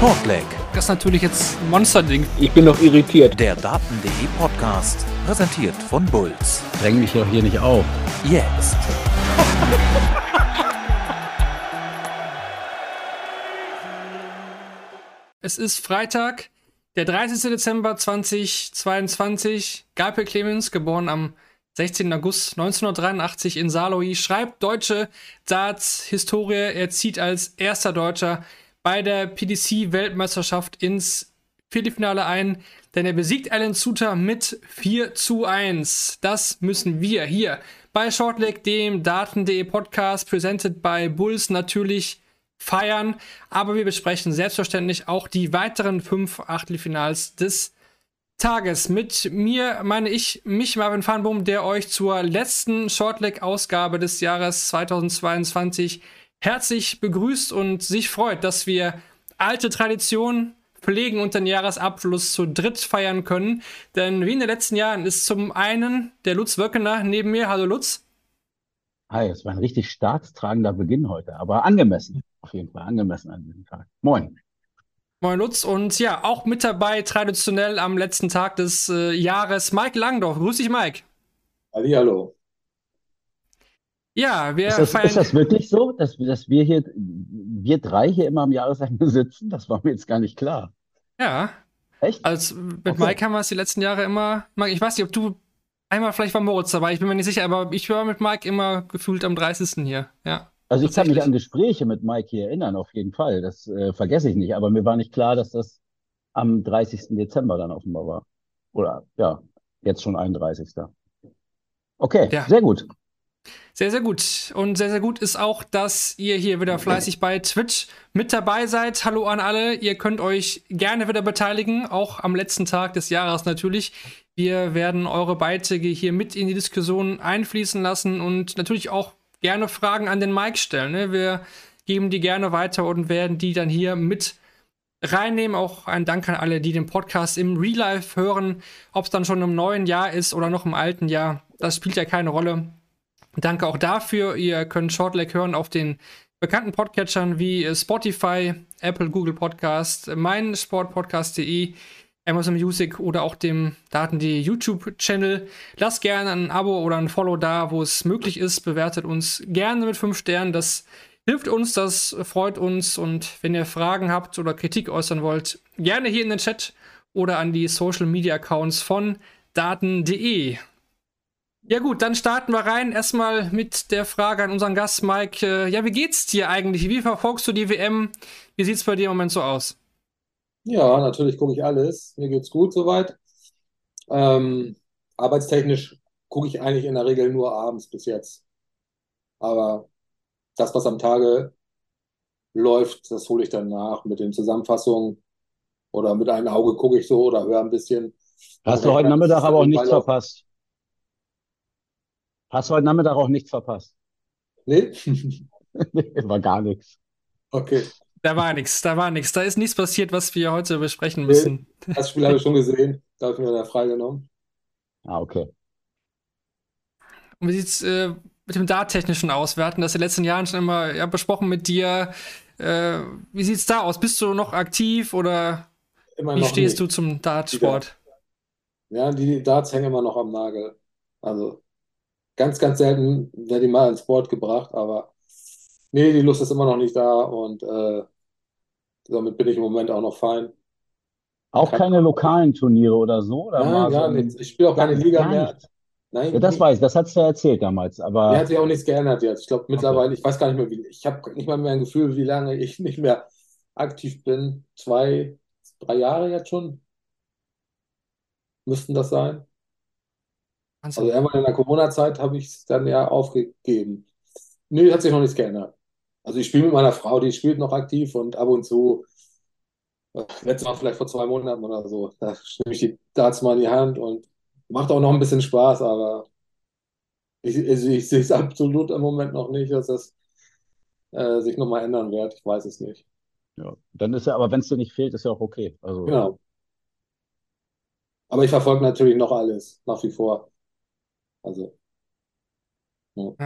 Shortleg, Das ist natürlich jetzt ein Monsterding. Ich bin noch irritiert. der Daten.de Podcast, präsentiert von Bulls. Dräng mich doch hier nicht auf. Jetzt. Es ist Freitag, der 30. Dezember 2022. Gabriel Clemens, geboren am 16. August 1983 in Saarlouis, schreibt deutsche Darts-Historie. Er zieht als erster Deutscher bei der PDC-Weltmeisterschaft ins Viertelfinale ein, denn er besiegt Alan Suter mit 4 zu 1. Das müssen wir hier bei Shortleg, dem Daten.de Podcast, presented by Bulls, natürlich feiern. Aber wir besprechen selbstverständlich auch die weiteren fünf Achtelfinals des Tages. Mit mir meine ich mich, Marvin Farnbohm, der euch zur letzten Shortleg-Ausgabe des Jahres 2022 herzlich begrüßt und sich freut, dass wir alte Traditionen pflegen und den Jahresabschluss zu dritt feiern können. Denn wie in den letzten Jahren ist zum einen der Lutz Wöckener neben mir. Hallo Lutz. Hi, es war ein richtig staatstragender Beginn heute, aber angemessen. Auf jeden Fall angemessen an diesem Tag. Moin. Moin Lutz und ja, auch mit dabei traditionell am letzten Tag des äh, Jahres Mike Langdorf. Grüß dich, Mike. Hallihallo. Ja, wir Ist das, feiern. ist das wirklich so, dass, dass wir hier, wir drei hier immer am Jahresende sitzen? Das war mir jetzt gar nicht klar. ja, Echt? als mit Okay. Mike haben wir es die letzten Jahre immer. Mike, ich weiß nicht, ob du einmal vielleicht war Moritz dabei, ich bin mir nicht sicher, aber ich war mit Mike immer gefühlt am 30. hier. Ja. Also ich kann mich an Gespräche mit Mike hier erinnern, auf jeden Fall. Das äh, vergesse ich nicht. Aber mir war nicht klar, dass das am 30. Dezember dann offenbar war. Oder ja, jetzt schon 31. Okay, Ja. sehr gut. Sehr, sehr gut. Und sehr, sehr gut ist auch, dass ihr hier wieder fleißig bei Twitch mit dabei seid. Hallo an alle. Ihr könnt euch gerne wieder beteiligen, auch am letzten Tag des Jahres natürlich. Wir werden eure Beiträge hier mit in die Diskussion einfließen lassen und natürlich auch gerne Fragen an den Mike stellen. Ne? Wir geben die gerne weiter und werden die dann hier mit reinnehmen. Auch ein Dank an alle, die den Podcast im Real Life hören. Ob es dann schon im neuen Jahr ist oder noch im alten Jahr, das spielt ja keine Rolle. Danke auch dafür. Ihr könnt Shortleg hören auf den bekannten Podcatchern wie äh, Spotify, Apple, Google Podcast, mein Sportpodcast.de, Amazon Music oder auch dem Daten.de YouTube-Channel. Lasst gerne ein Abo oder ein Follow da, wo es möglich ist. Bewertet uns gerne mit 5 Sternen. Das hilft uns, das freut uns. Und wenn ihr Fragen habt oder Kritik äußern wollt, gerne hier in den Chat oder an die Social Media Accounts von Daten.de. Ja gut, dann starten wir rein. Erstmal mit der Frage an unseren Gast Mike. Äh, ja, wie geht's dir eigentlich? Wie verfolgst du die WM? Wie sieht's bei dir im Moment so aus? Ja, natürlich gucke ich alles. Mir geht's gut soweit. Ähm, arbeitstechnisch gucke ich eigentlich in der Regel nur abends bis jetzt. Aber das, was am Tage läuft, das hole ich dann nach mit den Zusammenfassungen oder mit einem Auge gucke ich so oder höre ein bisschen. Hast du heute Nachmittag aber auch nichts verpasst? Hast du heute Nachmittag auch nichts verpasst? Nee? War gar nichts. Okay. Da war nichts, da war nichts. Da ist nichts passiert, was wir heute besprechen Nee. müssen. Das Spiel habe ich schon gesehen. Da habe ich mir dann freigenommen. Ah, okay. Und wie sieht's äh, mit dem Dart-Technischen aus? Wir hatten das in den letzten Jahren schon immer ja, besprochen mit dir. Äh, wie sieht's da aus? Bist du noch aktiv oder Immer wie noch stehst nicht. du zum Dartsport? Ja, die Darts hängen immer noch am Nagel. Also ganz, ganz selten werde ich mal ins Board gebracht, aber nee, die Lust ist immer noch nicht da und äh, damit bin ich im Moment auch noch fein. Auch keine lokalen Turniere oder so? Oder Nein, gar so nichts. Ich spiele auch keine Liga mehr. Nein, Ja, das weiß ich, das hast du ja erzählt damals, aber hat sich auch nichts geändert jetzt. Ich glaube mittlerweile, ich weiß gar nicht mehr, wie, ich habe nicht mal mehr ein Gefühl, wie lange ich nicht mehr aktiv bin. Zwei, drei Jahre jetzt schon müssten das sein. Wahnsinn. Also irgendwann in der Corona-Zeit habe ich es dann ja aufgegeben. Nee, hat sich noch nichts geändert. Also ich spiele mit meiner Frau, die spielt noch aktiv und ab und zu, äh, letztes Mal vielleicht vor zwei Monaten oder so, da nehme ich die Darts mal in die Hand und macht auch noch ein bisschen Spaß, aber ich, ich, ich sehe es absolut im Moment noch nicht, dass das äh, sich nochmal ändern wird. Ich weiß es nicht. ja, dann ist ja, aber wenn es dir nicht fehlt, ist ja auch okay. Also Genau. Aber ich verfolge natürlich noch alles, nach wie vor. Also, Also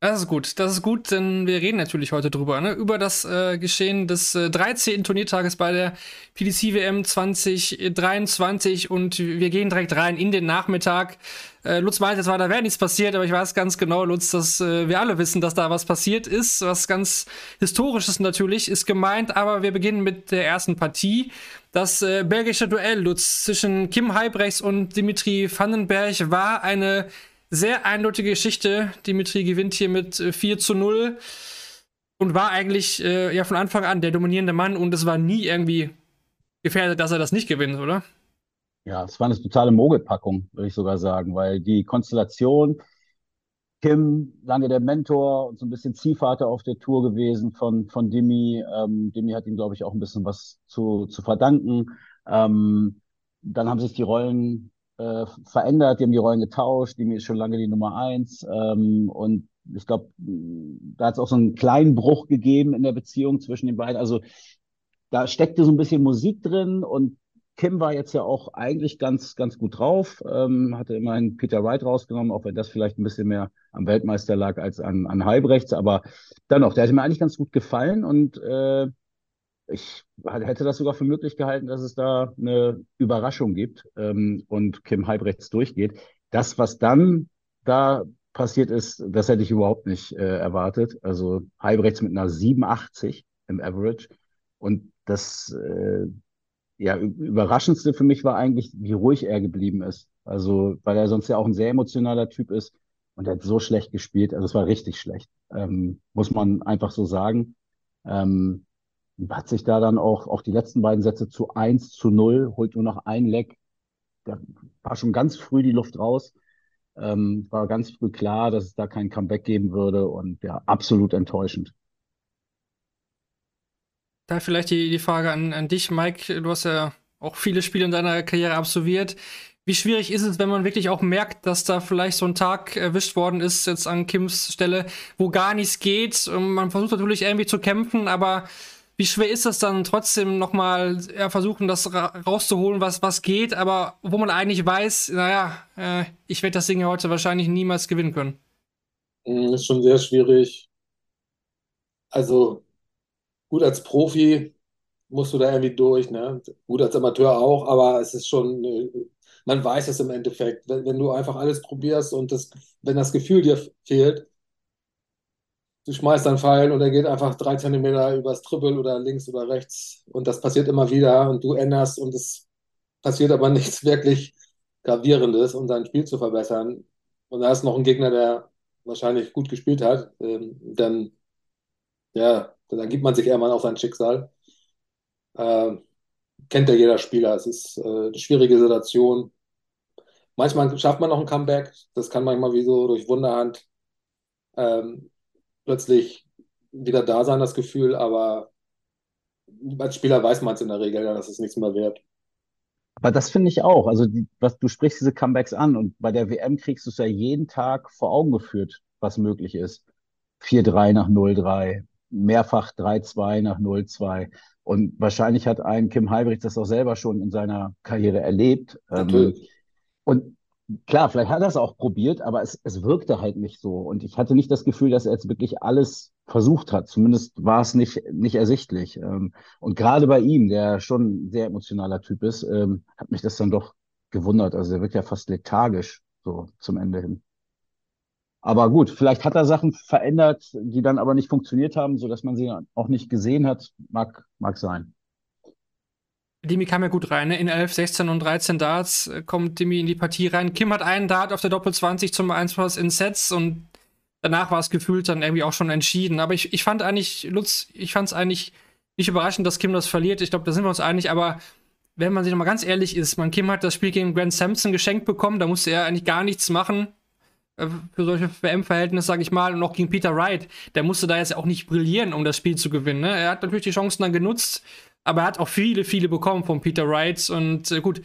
Das ist gut, das ist gut, denn wir reden natürlich heute drüber, ne? über das äh, Geschehen des äh, 13. Turniertages bei der PDC WM 2023 und wir gehen direkt rein in den Nachmittag. Äh, Lutz meinte zwar, da wäre nichts passiert, aber ich weiß ganz genau, Lutz, dass äh, wir alle wissen, dass da was passiert ist. Was ganz Historisches natürlich ist gemeint, aber wir beginnen mit der ersten Partie. Das äh, belgische Duell, Lutz, zwischen Kim Heibrechts und Dimitri Vandenberg war eine sehr eindeutige Geschichte. Dimitri gewinnt hier mit 4 äh, zu 0 und war eigentlich äh, ja von Anfang an der dominierende Mann und es war nie irgendwie gefährdet, dass er das nicht gewinnt, oder? Ja, es war eine totale Mogelpackung, würde ich sogar sagen, weil die Konstellation, Kim, lange der Mentor und so ein bisschen Ziehvater auf der Tour gewesen von, von Dimi. Ähm, Dimi hat ihm, glaube ich, auch ein bisschen was zu, zu verdanken. Ähm, dann haben sich die Rollen äh, verändert, die haben die Rollen getauscht, die ist schon lange die Nummer eins. Ähm, und ich glaube, da hat es auch so einen kleinen Bruch gegeben in der Beziehung zwischen den beiden. Also da steckte so ein bisschen Musik drin und Kim war jetzt ja auch eigentlich ganz, ganz gut drauf, ähm, hatte immerhin Peter Wright rausgenommen, auch wenn das vielleicht ein bisschen mehr am Weltmeister lag als an, an Halbrechts, aber dennoch, der hatte mir eigentlich ganz gut gefallen und äh, ich hätte das sogar für möglich gehalten, dass es da eine Überraschung gibt ähm, und Kim Halbrechts durchgeht. Das, was dann da passiert ist, das hätte ich überhaupt nicht äh, erwartet. Also Halbrechts mit einer 87 im Average. Und das äh, ja, überraschendste für mich war eigentlich, wie ruhig er geblieben ist. Also, weil er sonst ja auch ein sehr emotionaler Typ ist und er hat so schlecht gespielt. Also, es war richtig schlecht. Ähm, muss man einfach so sagen. Ähm, hat sich da dann auch, auch die letzten beiden Sätze zu 1 zu 0, holt nur noch ein Leck. Da war schon ganz früh die Luft raus. Ähm, war ganz früh klar, dass es da kein Comeback geben würde und ja, absolut enttäuschend. Da vielleicht die, die Frage an, an dich, Mike. Du hast ja auch viele Spiele in deiner Karriere absolviert. Wie schwierig ist es, wenn man wirklich auch merkt, dass da vielleicht so ein Tag erwischt worden ist, jetzt an Kims Stelle, wo gar nichts geht? Und man versucht natürlich irgendwie zu kämpfen, aber wie schwer ist das dann trotzdem nochmal ja, versuchen, das ra rauszuholen, was, was geht, aber wo man eigentlich weiß, naja, äh, ich werde das Ding ja heute wahrscheinlich niemals gewinnen können? Das hm, ist schon sehr schwierig. Also gut als Profi musst du da irgendwie durch, ne? Gut als Amateur auch, aber es ist schon, äh, man weiß es im Endeffekt. Wenn, wenn du einfach alles probierst und das, wenn das Gefühl dir fehlt, du schmeißt einen Pfeil und er geht einfach drei Zentimeter übers Triple oder links oder rechts und das passiert immer wieder und du änderst und es passiert aber nichts wirklich Gravierendes, um dein Spiel zu verbessern. Und da ist noch ein Gegner, der wahrscheinlich gut gespielt hat, ähm, dann, ja, dann gibt man sich eher mal auf sein Schicksal. Ähm, kennt ja jeder Spieler. Es ist äh, eine schwierige Situation. Manchmal schafft man noch ein Comeback. Das kann manchmal wie so durch Wunderhand ähm, plötzlich wieder da sein, das Gefühl, aber als Spieler weiß man es in der Regel, dass es nichts mehr wert. Aber das finde ich auch. Also, die, was, du sprichst diese Comebacks an und bei der WM kriegst du es ja jeden Tag vor Augen geführt, was möglich ist. 4-3 nach 0-3, mehrfach 3-2 nach 0-2. Und wahrscheinlich hat ein Kim Heibrecht das auch selber schon in seiner Karriere erlebt. Ähm, Natürlich. und klar, vielleicht hat er es auch probiert, aber es, es wirkte halt nicht so. Und ich hatte nicht das Gefühl, dass er jetzt wirklich alles versucht hat. Zumindest war es nicht, nicht ersichtlich. Ähm, und gerade bei ihm, der schon ein sehr emotionaler Typ ist, ähm, hat mich das dann doch gewundert. Also er wirkt ja fast lethargisch so zum Ende hin. Aber gut, vielleicht hat er Sachen verändert, die dann aber nicht funktioniert haben, so dass man sie auch nicht gesehen hat. Mag, mag sein. Demi kam ja gut rein, ne? In 11, 16 und 13 Darts äh, kommt Demi in die Partie rein. Kim hat einen Dart auf der Doppel 20 zum 1 in Sets und danach war es gefühlt dann irgendwie auch schon entschieden. Aber ich, ich fand eigentlich, Lutz, ich fand es eigentlich nicht überraschend, dass Kim das verliert. Ich glaube, da sind wir uns einig, aber wenn man sich nochmal ganz ehrlich ist, man Kim hat das Spiel gegen Grant Sampson geschenkt bekommen, da musste er eigentlich gar nichts machen äh, für solche WM-Verhältnisse, sage ich mal, und auch gegen Peter Wright, der musste da jetzt auch nicht brillieren, um das Spiel zu gewinnen. Ne? Er hat natürlich die Chancen dann genutzt, aber er hat auch viele, viele bekommen von Peter Wright. Und äh, gut,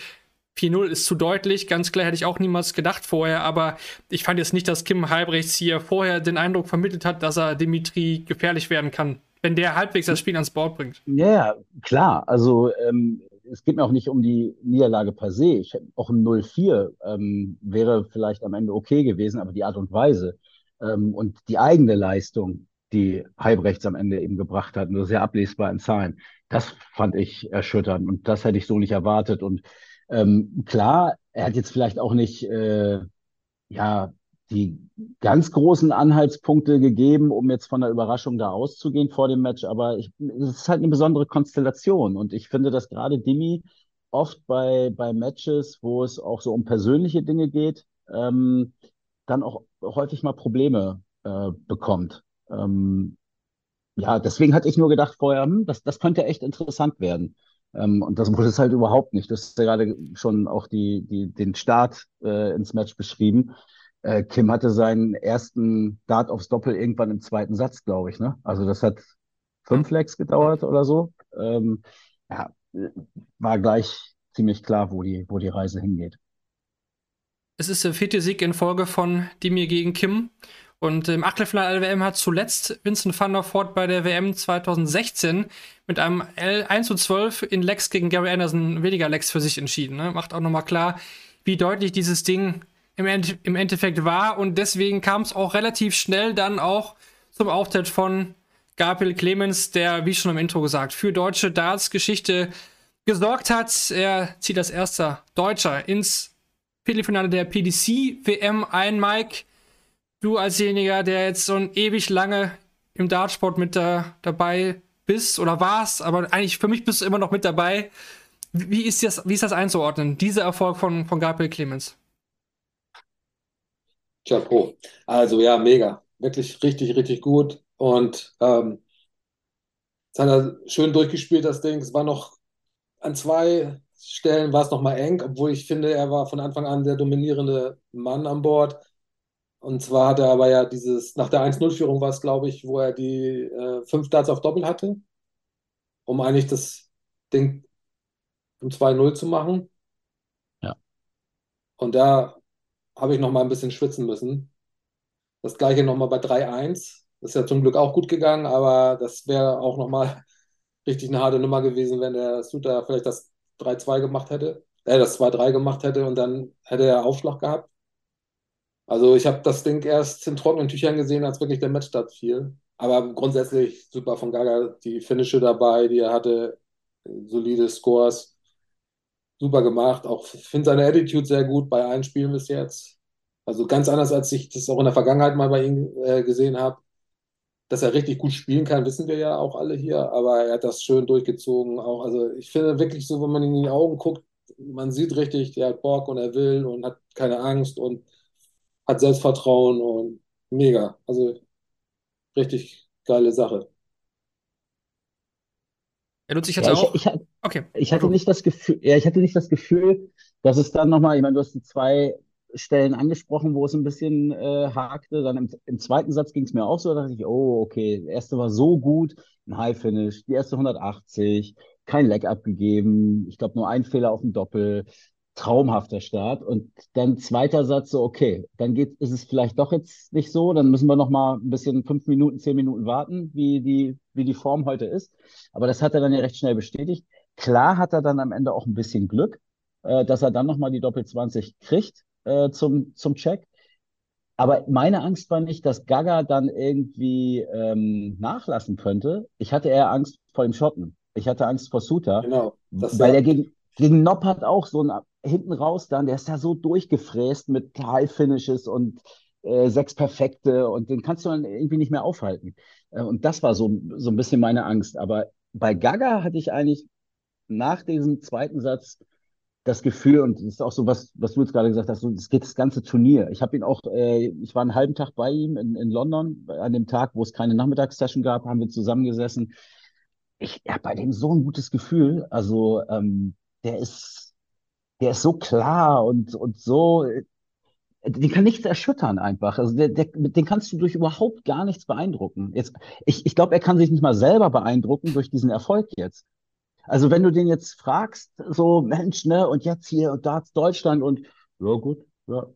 4-0 ist zu deutlich. Ganz klar hätte ich auch niemals gedacht vorher. Aber ich fand jetzt nicht, dass Kim Halbrechts hier vorher den Eindruck vermittelt hat, dass er Dimitri gefährlich werden kann, wenn der halbwegs das Spiel ans Board bringt. Ja, klar. Also ähm, es geht mir auch nicht um die Niederlage per se. Ich, auch ein 0-4 ähm, wäre vielleicht am Ende okay gewesen, aber die Art und Weise. Ähm, und die eigene Leistung, die Halbrechts am Ende eben gebracht hat, nur sehr ablesbar in Zahlen, das fand ich erschütternd und das hätte ich so nicht erwartet. Und ähm, klar, er hat jetzt vielleicht auch nicht äh, ja die ganz großen Anhaltspunkte gegeben, um jetzt von der Überraschung da auszugehen vor dem Match, aber es ist halt eine besondere Konstellation und ich finde, dass gerade Dimi oft bei, bei Matches, wo es auch so um persönliche Dinge geht, ähm, dann auch häufig mal Probleme äh, bekommt. Ähm, ja, deswegen hatte ich nur gedacht vorher, hm, das, das könnte echt interessant werden. Ähm, und das wurde es halt überhaupt nicht. Du hast ja gerade schon auch die, die, den Start äh, ins Match beschrieben. Äh, Kim hatte seinen ersten Dart aufs Doppel irgendwann im zweiten Satz, glaube ich. Ne? Also das hat fünf Legs gedauert oder so. Ähm, ja, war gleich ziemlich klar, wo die, wo die Reise hingeht. Es ist der vierte Sieg in Folge von Dimir gegen Kim. Und im Achtelfinale der WM hat zuletzt Vincent van der Voort bei der WM 2016 mit einem L1 zu 12 in Lex gegen Gary Anderson weniger Lex für sich entschieden. Ne? Macht auch nochmal klar, wie deutlich dieses Ding im, End im Endeffekt war. Und deswegen kam es auch relativ schnell dann auch zum Auftritt von Gabriel Clemens, der, wie schon im Intro gesagt, für deutsche Darts-Geschichte gesorgt hat. Er zieht als erster Deutscher ins Viertelfinale der PDC-WM ein, Mike du als derjenige, der jetzt so ewig lange im Dartsport mit da, dabei bist oder warst, aber eigentlich für mich bist du immer noch mit dabei. Wie ist das, wie ist das einzuordnen, dieser Erfolg von, von Gabriel Clemens? Chapeau. Also ja, mega. Wirklich richtig, richtig gut. Und ähm, jetzt hat er schön durchgespielt, das Ding. Es war noch an zwei Stellen war es noch mal eng, obwohl ich finde, er war von Anfang an der dominierende Mann an Bord. Und zwar hat er aber ja dieses, nach der 1-0-Führung war es, glaube ich, wo er die äh, fünf Darts auf Doppel hatte, um eigentlich das Ding um 2-0 zu machen. Ja. Und da habe ich noch mal ein bisschen schwitzen müssen. Das gleiche noch mal bei 3-1. Das ist ja zum Glück auch gut gegangen, aber das wäre auch noch mal richtig eine harte Nummer gewesen, wenn der Suter vielleicht das 3-2 gemacht hätte, äh, das 2-3 gemacht hätte und dann hätte er Aufschlag gehabt. Also ich habe das Ding erst in trockenen Tüchern gesehen, als wirklich der Match stattfiel. Aber grundsätzlich super von Gaga, die Finische dabei, die er hatte, solide Scores, super gemacht. Auch finde seine Attitude sehr gut bei allen Spielen bis jetzt. Also ganz anders, als ich das auch in der Vergangenheit mal bei ihm äh, gesehen habe. Dass er richtig gut spielen kann, wissen wir ja auch alle hier, aber er hat das schön durchgezogen. Auch, also ich finde wirklich so, wenn man in die Augen guckt, man sieht richtig, der hat Bock und er will und hat keine Angst und hat Selbstvertrauen und mega. Also richtig geile Sache. Er nutzt sich jetzt Ja, auch. ich, ich, Okay. ich hatte nicht das Gefühl, ja, ich hatte nicht das Gefühl, dass es dann nochmal, ich meine, du hast die zwei Stellen angesprochen, wo es ein bisschen äh, hakte. Dann im, im zweiten Satz ging es mir auch so, da dachte ich, oh, okay, der erste war so gut, ein High Finish, die erste 180, kein Leg abgegeben, ich glaube nur ein Fehler auf dem Doppel traumhafter Start. Und dann zweiter Satz so, okay, dann geht, ist es vielleicht doch jetzt nicht so. Dann müssen wir noch mal ein bisschen fünf Minuten, zehn Minuten warten, wie die, wie die Form heute ist. Aber das hat er dann ja recht schnell bestätigt. Klar hat er dann am Ende auch ein bisschen Glück, äh, dass er dann noch mal die Doppel 20 kriegt äh, zum, zum Check. Aber meine Angst war nicht, dass Gaga dann irgendwie ähm, nachlassen könnte. Ich hatte eher Angst vor dem Schotten. Ich hatte Angst vor Suter, Genau. Weil er gegen, gegen Noppert auch so ein hinten raus dann, der ist ja so durchgefräst mit High Finishes und äh, sechs Perfekte und den kannst du dann irgendwie nicht mehr aufhalten. Äh, und das war so, so ein bisschen meine Angst. Aber bei Gaga hatte ich eigentlich nach diesem zweiten Satz das Gefühl, und das ist auch so was, was du jetzt gerade gesagt hast, so, es geht das ganze Turnier. Ich habe ihn auch, äh, ich war einen halben Tag bei ihm in, in London, an dem Tag, wo es keine Nachmittagssession gab, haben wir zusammengesessen. Ich habe bei dem so ein gutes Gefühl. Also ähm, der ist, der ist so klar und, und so, äh, den kann nichts erschüttern einfach. Also der, der, den kannst du durch überhaupt gar nichts beeindrucken. Jetzt, ich, ich glaube, er kann sich nicht mal selber beeindrucken durch diesen Erfolg jetzt. Also wenn du den jetzt fragst, so Mensch, ne, und jetzt hier und da Deutschland und ja gut, ja,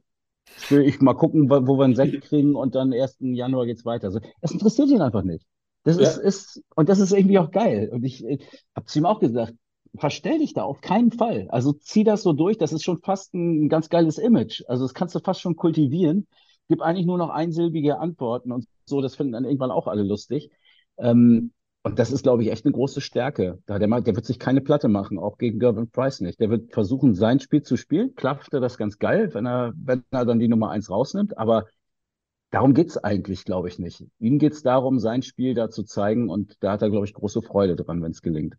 ich will ich mal gucken, wo wir einen Sekt kriegen und dann 1. Januar geht's weiter. Also, es interessiert ihn einfach nicht. Das ist, ja, ist, und das ist irgendwie auch geil. Und ich, ich habe zu ihm auch gesagt, verstell dich da auf keinen Fall. Also zieh das so durch, das ist schon fast ein ganz geiles Image. Also das kannst du fast schon kultivieren. gib eigentlich nur noch einsilbige Antworten und so, das finden dann irgendwann auch alle lustig. Ähm, und das ist, glaube ich, echt eine große Stärke. Da der, der wird sich keine Platte machen, auch gegen Gervin Price nicht. Der wird versuchen, sein Spiel zu spielen. Klappt er das ganz geil, wenn er, wenn er dann die Nummer eins rausnimmt. Aber darum geht's eigentlich, glaube ich, nicht. Ihm geht's darum, sein Spiel da zu zeigen. Und da hat er, glaube ich, große Freude dran, wenn es gelingt.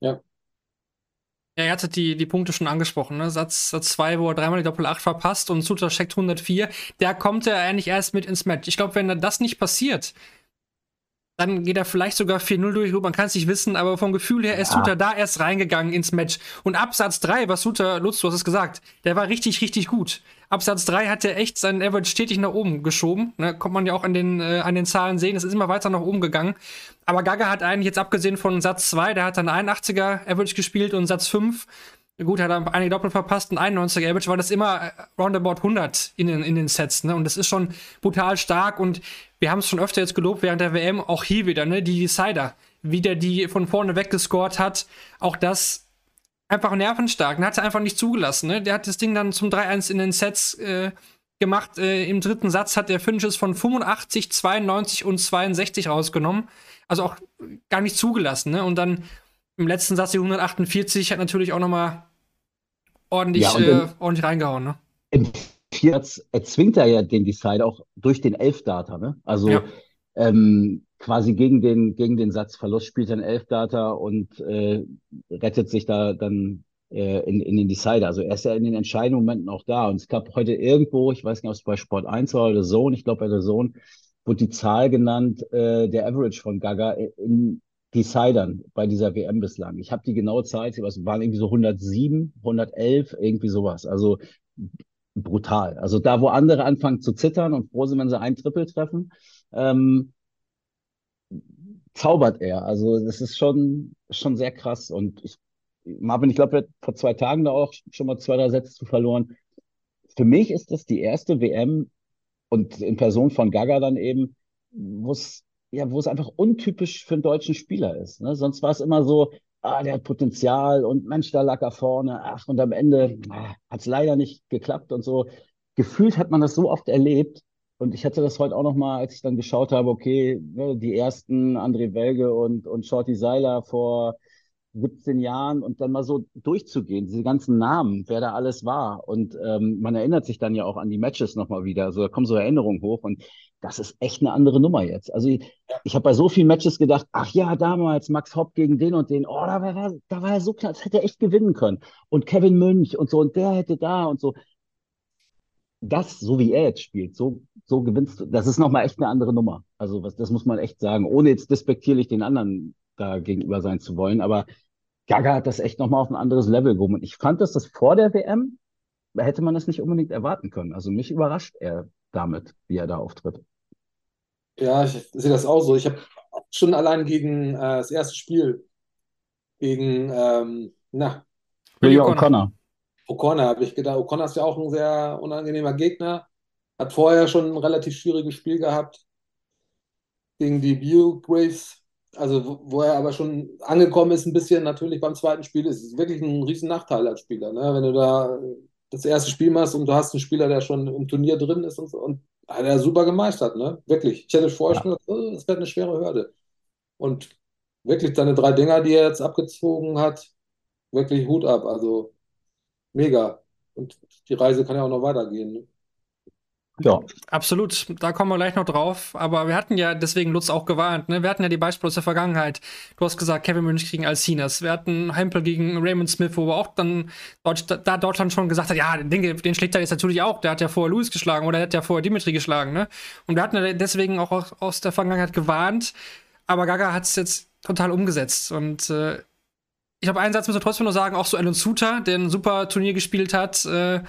Ja. Ja, ihr hattet die, die Punkte schon angesprochen, ne? Satz 2, wo er dreimal die Doppel 8 verpasst und Suter checkt 104, der kommt ja eigentlich erst mit ins Match. Ich glaube, wenn das nicht passiert, dann geht er vielleicht sogar 4-0 durch. Man kann es nicht wissen, aber vom Gefühl her ist Suter da erst reingegangen ins Match. Und Absatz 3, was Suter, Lutz, du hast es gesagt, der war richtig, richtig gut. Absatz 3 hat er echt seinen Average stetig nach oben geschoben. Ne, kommt man ja auch an den, äh, an den Zahlen sehen. Es ist immer weiter nach oben gegangen. Aber Gaga hat eigentlich jetzt abgesehen von Satz 2, der hat dann 81er Average gespielt und Satz 5 Gut, hat er einige Doppel verpasst, ein 91er Average, war das immer äh, roundabout 100 in den, in den Sets, ne? Und das ist schon brutal stark und wir haben es schon öfter jetzt gelobt während der WM, auch hier wieder, ne? Die Decider, wie der die von vorne weggescored hat, auch das einfach nervenstark. Und hat er einfach nicht zugelassen, ne? Der hat das Ding dann zum 3-1 in den Sets äh, gemacht. Äh, Im dritten Satz hat er Finishes von 85, 92 und 62 rausgenommen. Also auch gar nicht zugelassen, ne? Und dann im letzten Satz die 148 hat natürlich auch noch mal ordentlich, ja, äh, ordentlich reingehauen. Ne? Im Vierz erzwingt er ja den Decide auch durch den Elfdata. Ne? Also ja. ähm, quasi gegen den, gegen den Satzverlust spielt er einen Elfdata und äh, rettet sich da dann äh, in, in den Decider. Also er ist ja in den entscheidenden Momenten auch da. Und es gab heute irgendwo, ich weiß nicht, ob es bei Sport 1 war oder Zone, ich glaube bei der Zone, wurde die Zahl genannt, äh, der Average von Gaga in, Decidern bei dieser WM bislang. Ich habe die genaue Zeit, es waren irgendwie so 107, 111, irgendwie sowas. Also brutal. Also da, wo andere anfangen zu zittern und froh sind, wenn sie ein Triple treffen, ähm, zaubert er. Also das ist schon, schon sehr krass. Und ich, Marvin, ich glaube, hat vor zwei Tagen da auch schon mal zwei, drei Sätze zu verloren. Für mich ist das die erste WM und in Person von Gaga dann eben, wo es ja, einfach untypisch für einen deutschen Spieler ist. Ne? Sonst war es immer so, ah, der hat Potenzial und Mensch, da lag er vorne, ach, und am Ende ah, hat es leider nicht geklappt und so. Gefühlt hat man das so oft erlebt. Und ich hatte das heute auch noch mal, als ich dann geschaut habe, okay, ne, die ersten André Welge und, und Shorty Seiler vor 17 Jahren und dann mal so durchzugehen, diese ganzen Namen, wer da alles war. Und ähm, man erinnert sich dann ja auch an die Matches nochmal wieder. Also da kommen so Erinnerungen hoch und das ist echt eine andere Nummer jetzt. Also ich, ich habe bei so vielen Matches gedacht, ach ja, damals Max Hopp gegen den und den, oh, da war, da war er so klar, das hätte er echt gewinnen können. Und Kevin Münch und so, und der hätte da und so. Das, so wie er jetzt spielt, so, so gewinnst du, das ist nochmal echt eine andere Nummer. Also was, das muss man echt sagen, ohne jetzt despektierlich den anderen da gegenüber sein zu wollen. Aber Gaga hat das echt nochmal auf ein anderes Level gehoben. Und ich fand, dass das vor der WM hätte man das nicht unbedingt erwarten können. Also mich überrascht er damit, wie er da auftritt. Ja, ich sehe das auch so. Ich habe schon allein gegen äh, das erste Spiel gegen, ähm, na, William O'Connor. O'Connor habe ich gedacht. O'Connor ist ja auch ein sehr unangenehmer Gegner. Hat vorher schon ein relativ schwieriges Spiel gehabt gegen die Graves also wo, wo, er aber schon angekommen ist, ein bisschen natürlich beim zweiten Spiel, ist es wirklich ein riesen Nachteil als Spieler. Ne? Wenn du da das erste Spiel machst und du hast einen Spieler, der schon im Turnier drin ist und, und hat er super gemeistert, ne? Wirklich. Ich hätte vorher ja. schon gedacht, oh, das wird eine schwere Hürde. Und wirklich seine drei Dinger, die er jetzt abgezogen hat, wirklich Hut ab. Also mega. Und die Reise kann ja auch noch weitergehen. Ja. Absolut, da kommen wir gleich noch drauf. Aber wir hatten ja, deswegen Lutz auch gewarnt, ne? wir hatten ja die Beispiele aus der Vergangenheit. Du hast gesagt, Kevin Münch gegen Alcinas. Wir hatten Hempel gegen Raymond Smith, wo wir auch dann da Deutschland schon gesagt hat, ja, den, den schlägt er jetzt natürlich auch. Der hat ja vorher Louis geschlagen oder der hat ja vorher Dimitri geschlagen. Ne? Und wir hatten ja deswegen auch aus der Vergangenheit gewarnt. Aber Gaga hat es jetzt total umgesetzt. Und äh, ich habe einen Satz, müssen wir trotzdem noch sagen, auch so Alan Suter, der ein super Turnier gespielt hat. Äh,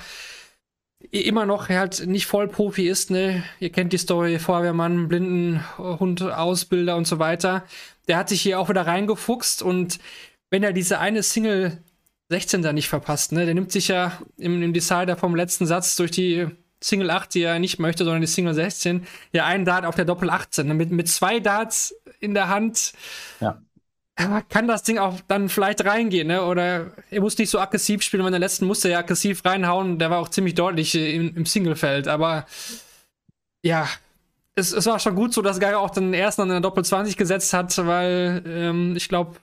immer noch halt nicht voll Profi ist, ne? Ihr kennt die Story, Feuerwehrmann, Blindenhund, Ausbilder und so weiter. Der hat sich hier auch wieder reingefuchst und wenn er diese eine Single 16 da nicht verpasst, ne? Der nimmt sich ja im, im Decider vom letzten Satz durch die Single 8, die er nicht möchte, sondern die Single 16, ja einen Dart auf der Doppel 18. Ne? Mit, mit zwei Darts in der Hand. Ja. Kann das Ding auch dann vielleicht reingehen, ne? Oder er muss nicht so aggressiv spielen, weil in der letzten musste er ja aggressiv reinhauen. Der war auch ziemlich deutlich äh, im, im Singlefeld. Aber ja, es, es, war schon gut so, dass Geiger auch den ersten an der Doppel 20 gesetzt hat, weil ähm, ich glaube,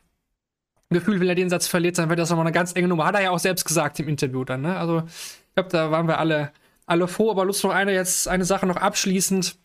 Gefühl, wenn er den Satz verliert, dann wird das nochmal eine ganz enge Nummer. Hat er ja auch selbst gesagt im Interview dann, ne? Also, ich glaube, da waren wir alle, alle froh. Aber Lust noch eine, jetzt eine Sache noch abschließend.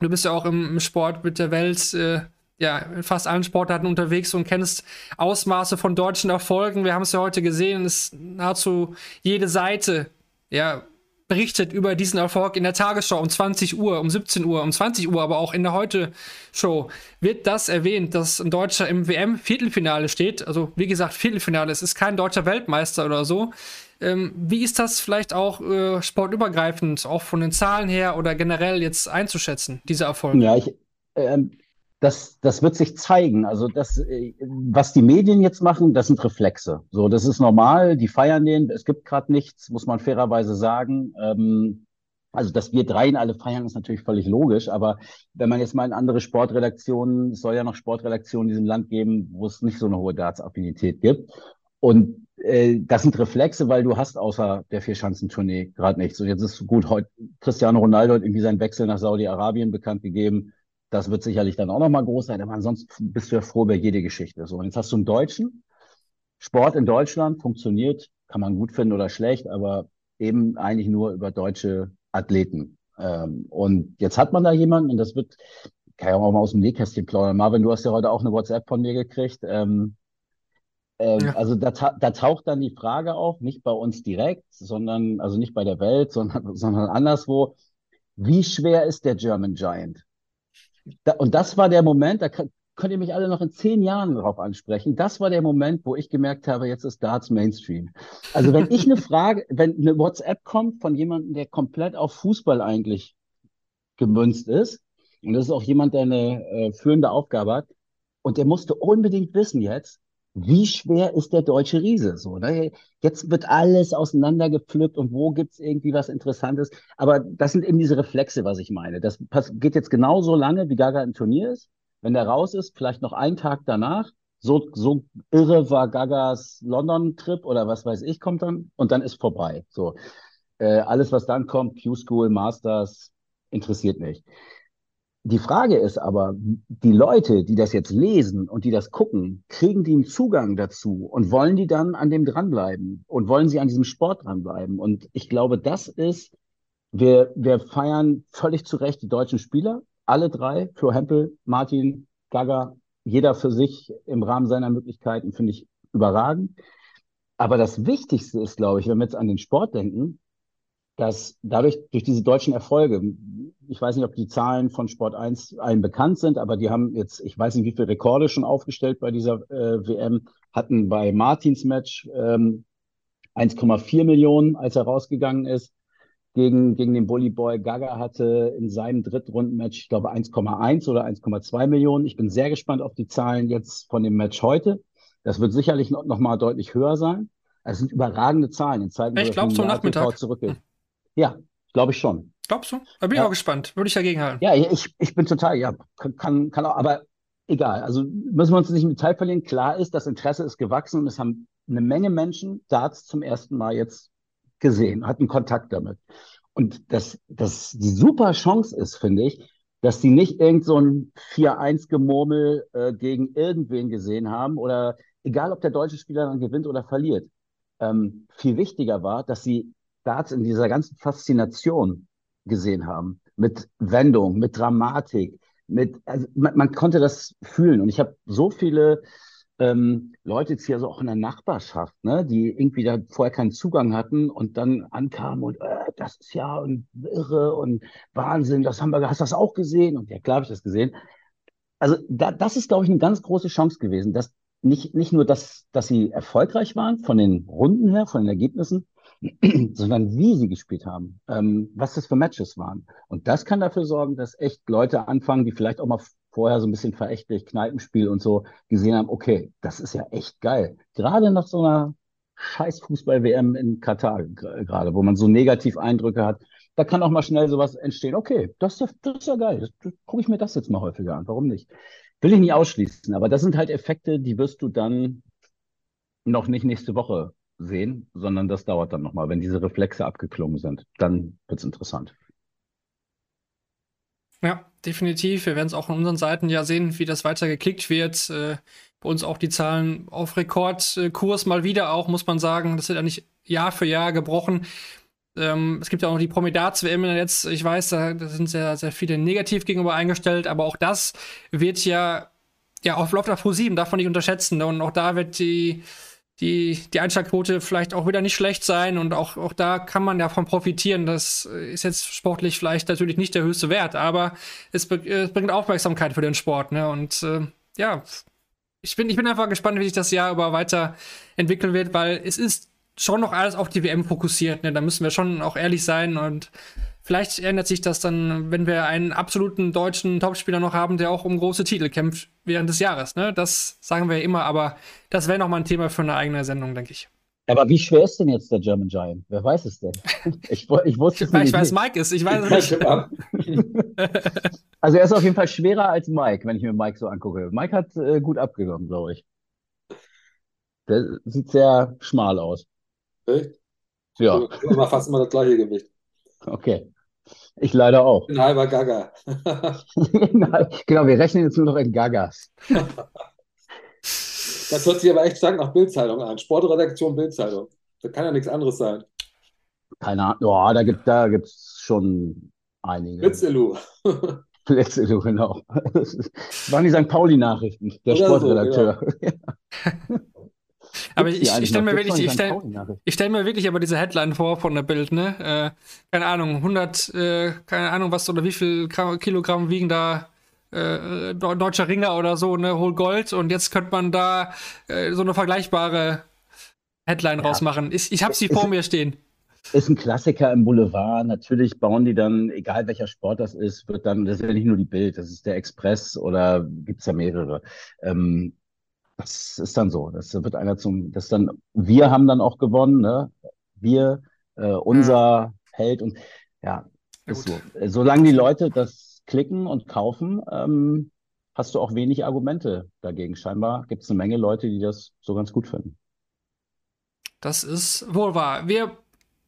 Du bist ja auch im, im Sport mit der Welt, äh, ja, in fast allen Sportarten unterwegs und kennst Ausmaße von deutschen Erfolgen. Wir haben es ja heute gesehen, es nahezu jede Seite, ja, berichtet über diesen Erfolg in der Tagesschau um 20 Uhr, um 17 Uhr, um 20 Uhr, aber auch in der Heute-Show wird das erwähnt, dass ein Deutscher im WM-Viertelfinale steht. Also, wie gesagt, Viertelfinale, es ist kein deutscher Weltmeister oder so. Ähm, wie ist das vielleicht auch äh, sportübergreifend, auch von den Zahlen her oder generell jetzt einzuschätzen, diese Erfolge? Ja, ich, ähm, das, das wird sich zeigen. Also das, äh, was die Medien jetzt machen, das sind Reflexe. So, das ist normal. Die feiern den. Es gibt gerade nichts, muss man fairerweise sagen. Ähm, also, dass wir dreien alle feiern, ist natürlich völlig logisch. Aber wenn man jetzt mal in andere Sportredaktionen, es soll ja noch Sportredaktionen in diesem Land geben, wo es nicht so eine hohe Darts-Affinität gibt. Und äh, das sind Reflexe, weil du hast außer der Vierschanzentournee gerade nichts. Und jetzt ist gut, heute Cristiano Ronaldo hat irgendwie seinen Wechsel nach Saudi-Arabien bekannt gegeben das wird sicherlich dann auch nochmal groß sein, aber ansonsten bist du ja froh über jede Geschichte. So, und jetzt hast du einen Deutschen. Sport in Deutschland funktioniert, kann man gut finden oder schlecht, aber eben eigentlich nur über deutsche Athleten. Ähm, und jetzt hat man da jemanden, und das wird, kann ja auch mal aus dem Nähkästchen plaudern. Marvin, du hast ja heute auch eine WhatsApp von mir gekriegt. Ähm, ähm, ja. Also da, da taucht dann die Frage auf, nicht bei uns direkt, sondern, also nicht bei der Welt, sondern, sondern anderswo. Wie schwer ist der German Giant? Da, und das war der Moment, da könnt ihr mich alle noch in zehn Jahren darauf ansprechen. Das war der Moment, wo ich gemerkt habe, jetzt ist Darts Mainstream. Also wenn ich eine Frage, wenn eine WhatsApp kommt von jemandem, der komplett auf Fußball eigentlich gemünzt ist, und das ist auch jemand, der eine äh, führende Aufgabe hat, und der musste unbedingt wissen jetzt, wie schwer ist der deutsche Riese? So, ne? Jetzt wird alles auseinandergepflückt und wo gibt es irgendwie was Interessantes. Aber das sind eben diese Reflexe, was ich meine. Das geht jetzt genauso lange, wie Gaga im Turnier ist. Wenn der raus ist, vielleicht noch einen Tag danach. So, so irre war Gagas London-Trip oder was weiß ich, kommt dann und dann ist vorbei. So. Äh, alles, was dann kommt, Q-School, Masters, interessiert mich. Die Frage ist aber, die Leute, die das jetzt lesen und die das gucken, kriegen die einen Zugang dazu und wollen die dann an dem dranbleiben und wollen sie an diesem Sport dranbleiben? Und ich glaube, das ist, wir, wir feiern völlig zu Recht die deutschen Spieler, alle drei, Flo Hempel, Martin, Gaga, jeder für sich im Rahmen seiner Möglichkeiten, finde ich überragend. Aber das Wichtigste ist, glaube ich, wenn wir jetzt an den Sport denken, dass dadurch, durch diese deutschen Erfolge, ich weiß nicht, ob die Zahlen von Sport 1 allen bekannt sind, aber die haben jetzt, ich weiß nicht, wie viele Rekorde schon aufgestellt bei dieser äh, WM, hatten bei Martins Match ähm, 1,4 Millionen, als er rausgegangen ist, gegen, gegen den Bully Boy. Gaga hatte in seinem Drittrundenmatch, ich glaube, 1,1 oder 1,2 Millionen. Ich bin sehr gespannt auf die Zahlen jetzt von dem Match heute. Das wird sicherlich noch, noch mal deutlich höher sein. Es sind überragende Zahlen in Zeiten, ich glaube, zum Nachmittag zurückgeht. Ja, glaube ich schon. Glaubst du? Da bin ich Ja. auch gespannt. Würde ich dagegen halten. Ja, ich, ich bin total, ja, kann, kann auch, aber egal. Also müssen wir uns nicht im Detail verlieren. Klar ist, das Interesse ist gewachsen und es haben eine Menge Menschen Darts zum ersten Mal jetzt gesehen, hatten Kontakt damit. Und das, das die super Chance ist, finde ich, dass die nicht irgend so ein 4-1-Gemurmel äh, gegen irgendwen gesehen haben oder egal, ob der deutsche Spieler dann gewinnt oder verliert. Ähm, viel wichtiger war, dass sie Darts in dieser ganzen Faszination gesehen haben. Mit Wendung, mit Dramatik, mit, also man, man konnte das fühlen. Und ich habe so viele ähm, Leute jetzt hier so auch in der Nachbarschaft, ne, die irgendwie da vorher keinen Zugang hatten und dann ankamen und äh, das ist ja und irre und Wahnsinn, das haben wir, hast du das auch gesehen? Und ja, klar habe ich das gesehen. Also da, das ist, glaube ich, eine ganz große Chance gewesen, dass nicht, nicht nur, dass, dass sie erfolgreich waren von den Runden her, von den Ergebnissen, sondern wie sie gespielt haben, ähm, was das für Matches waren. Und das kann dafür sorgen, dass echt Leute anfangen, die vielleicht auch mal vorher so ein bisschen verächtlich Kneipenspiel und so gesehen haben, okay, das ist ja echt geil. Gerade nach so einer scheiß Fußball-WM in Katar gerade, wo man so negativ Eindrücke hat, da kann auch mal schnell sowas entstehen. Okay, das ist ja, das ist ja geil. Gucke ich mir das jetzt mal häufiger an. Warum nicht? will ich nicht ausschließen, aber das sind halt Effekte, die wirst du dann noch nicht nächste Woche sehen, sondern das dauert dann nochmal, wenn diese Reflexe abgeklungen sind. Dann wird es interessant. Ja, definitiv. Wir werden es auch an unseren Seiten ja sehen, wie das weiter geklickt wird. Äh, bei uns auch die Zahlen auf Rekordkurs mal wieder auch, muss man sagen. Das wird ja nicht Jahr für Jahr gebrochen. Ähm, es gibt ja auch noch die Promidats-WM jetzt. Ich weiß, da, da, sind sehr, sehr viele negativ gegenüber eingestellt, aber auch das wird ja, ja auf läuft auf Pro 7, darf man nicht unterschätzen. Und auch da wird die, die, die Einschlagquote vielleicht auch wieder nicht schlecht sein und auch, auch da kann man davon profitieren. Das ist jetzt sportlich vielleicht natürlich nicht der höchste Wert, aber es, es bringt Aufmerksamkeit für den Sport. Ne? Und äh, ja, ich bin, ich bin einfach gespannt, wie sich das Jahr über weiterentwickeln wird, weil es ist schon noch alles auf die WM fokussiert. Ne? Da müssen wir schon auch ehrlich sein und vielleicht ändert sich das dann, wenn wir einen absoluten deutschen Topspieler noch haben, der auch um große Titel kämpft während des Jahres. Ne? Das sagen wir ja immer, aber das wäre noch mal ein Thema für eine eigene Sendung, denke ich. Aber wie schwer ist denn jetzt der German Giant? Wer weiß es denn? Ich, ich wusste es nicht. Ich weiß, Mike ist. Ich weiß es nicht. also er ist auf jeden Fall schwerer als Mike, wenn ich mir Mike so angucke. Mike hat äh, gut abgenommen, glaube ich. Der sieht sehr schmal aus. Echt? Ja. Immer fast immer das gleiche Gewicht. Okay. Ich leider auch. Ein halber Gaga. genau, wir rechnen jetzt nur noch in Gagas. Das hört sich aber echt stark nach Bildzeitung an. Sportredaktion Bildzeitung. Das kann ja nichts anderes sein. Keine Ahnung. Oh, da gibt da gibt's schon einige. Blitzelu. Blitzelu, genau. Das waren die St. Pauli-Nachrichten, der Oder Sportredakteur. So, genau. Aber ich, ich stelle mir wirklich, ich stell, ich stell mir wirklich aber diese Headline vor von der Bild, ne? Äh, keine Ahnung, 100, äh, keine Ahnung was oder wie viel Kilogramm wiegen da äh, deutscher Ringer oder so, ne, hol Gold und jetzt könnte man da äh, so eine vergleichbare Headline ja. rausmachen. Ich, ich habe sie vor mir stehen. Ist ein Klassiker im Boulevard. Natürlich bauen die dann, egal welcher Sport das ist, wird dann, das ist ja nicht nur die Bild, das ist der Express oder gibt es ja mehrere. Ähm, das ist dann so. Das wird einer zum, das dann, wir haben dann auch gewonnen, ne? Wir, äh, unser. Held und ja, ist so. Solange die Leute das klicken und kaufen, ähm, hast du auch wenig Argumente dagegen. Scheinbar gibt es eine Menge Leute, die das so ganz gut finden. Das ist wohl wahr. Wir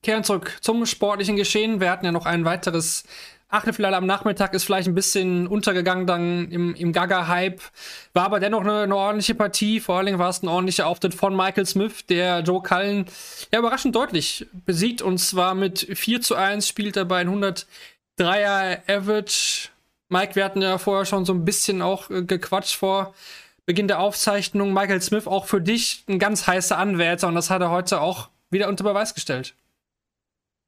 kehren zurück zum sportlichen Geschehen. Wir hatten ja noch ein weiteres Achtelfinale am Nachmittag, ist vielleicht ein bisschen untergegangen dann im, im Gaga-Hype. War aber dennoch eine, eine, ordentliche Partie. Vor allen Dingen war es ein ordentlicher Auftritt von Michael Smith, der Joe Cullen ja überraschend deutlich besiegt. Und zwar mit 4 zu 1 spielt er bei 100 Dreier Average. Mike, wir hatten ja vorher schon so ein bisschen auch äh, gequatscht vor Beginn der Aufzeichnung. Michael Smith auch für dich ein ganz heißer Anwärter und das hat er heute auch wieder unter Beweis gestellt.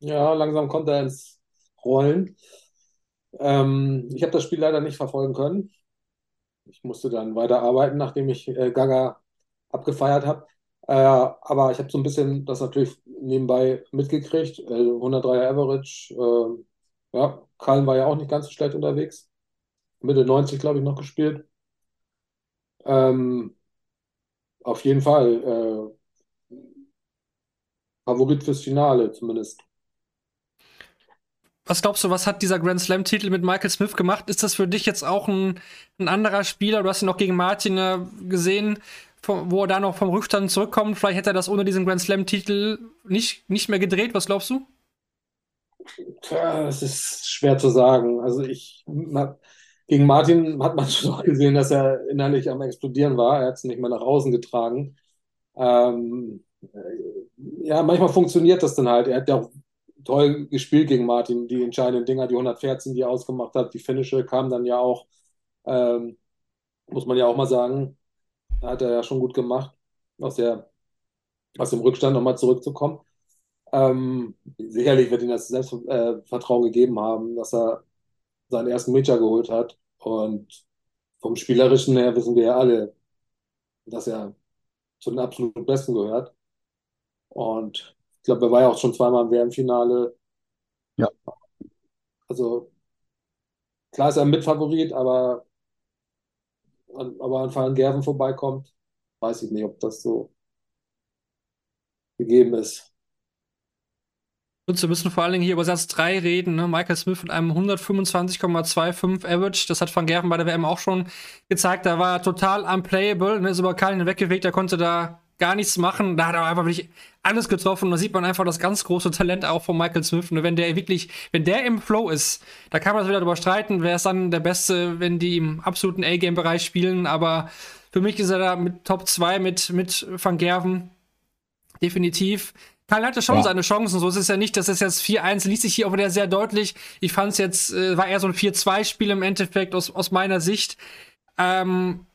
Ja, langsam kommt er ins Rollen. Ähm, ich habe das Spiel leider nicht verfolgen können. Ich musste dann weiterarbeiten, nachdem ich äh, Gaga abgefeiert habe. Äh, aber ich habe so ein bisschen das natürlich nebenbei mitgekriegt. Äh, 103er Average, äh, ja, Kallen war ja auch nicht ganz so schlecht unterwegs. Mitte 90, glaube ich, noch gespielt. Ähm, auf jeden Fall äh, Favorit fürs Finale zumindest. Was glaubst du, was hat dieser Grand Slam-Titel mit Michael Smith gemacht? Ist das für dich jetzt auch ein, ein anderer Spieler? Du hast ihn noch gegen Martin äh, gesehen, wo er da noch vom Rückstand zurückkommt. Vielleicht hätte er das ohne diesen Grand Slam-Titel nicht, nicht mehr gedreht. Was glaubst du? Tja, das ist schwer zu sagen. Also ich gegen Martin hat man schon auch gesehen, dass er innerlich am explodieren war. Er hat es nicht mehr nach außen getragen. Ähm, ja, manchmal funktioniert das dann halt. Er hat ja auch toll gespielt gegen Martin. Die entscheidenden Dinger, die 114, die er ausgemacht hat, die Finnische kamen dann ja auch, ähm, muss man ja auch mal sagen, hat er ja schon gut gemacht, aus, der, aus dem Rückstand nochmal zurückzukommen. Ähm, sicherlich wird ihm das Selbstvertrauen gegeben haben, dass er seinen ersten Major geholt hat. Und vom Spielerischen her wissen wir ja alle, dass er zu den absoluten Besten gehört. Und ich glaube, er war ja auch schon zweimal im WM-Finale. Ja. Also klar ist er ein Mitfavorit, aber, aber an Van Gerven vorbeikommt, weiß ich nicht, ob das so gegeben ist. Und wir müssen vor allen Dingen hier über Satz 3 reden. Ne? Michael Smith mit einem 125,25 Average. Das hat Van Gerven bei der WM auch schon gezeigt. Da war er total unplayable. Ne? Ist über Kallen hinweggewegt. Er konnte da gar nichts machen. Da hat er einfach wirklich alles getroffen. Da sieht man einfach das ganz große Talent auch von Michael Smith. Und wenn der wirklich, wenn der im Flow ist, da kann man das wieder drüber streiten, wer ist dann der Beste, wenn die im absoluten A-Game-Bereich spielen. Aber für mich ist er da mit Top 2 mit, mit Van Gerven. Definitiv. Karl hatte schon ja. seine Chancen. So ist es ja nicht, dass es jetzt 4-1 ließ sich hier auch wieder sehr deutlich. Ich fand es jetzt, äh, war eher so ein 4-2-Spiel im Endeffekt aus, aus meiner Sicht. Ähm,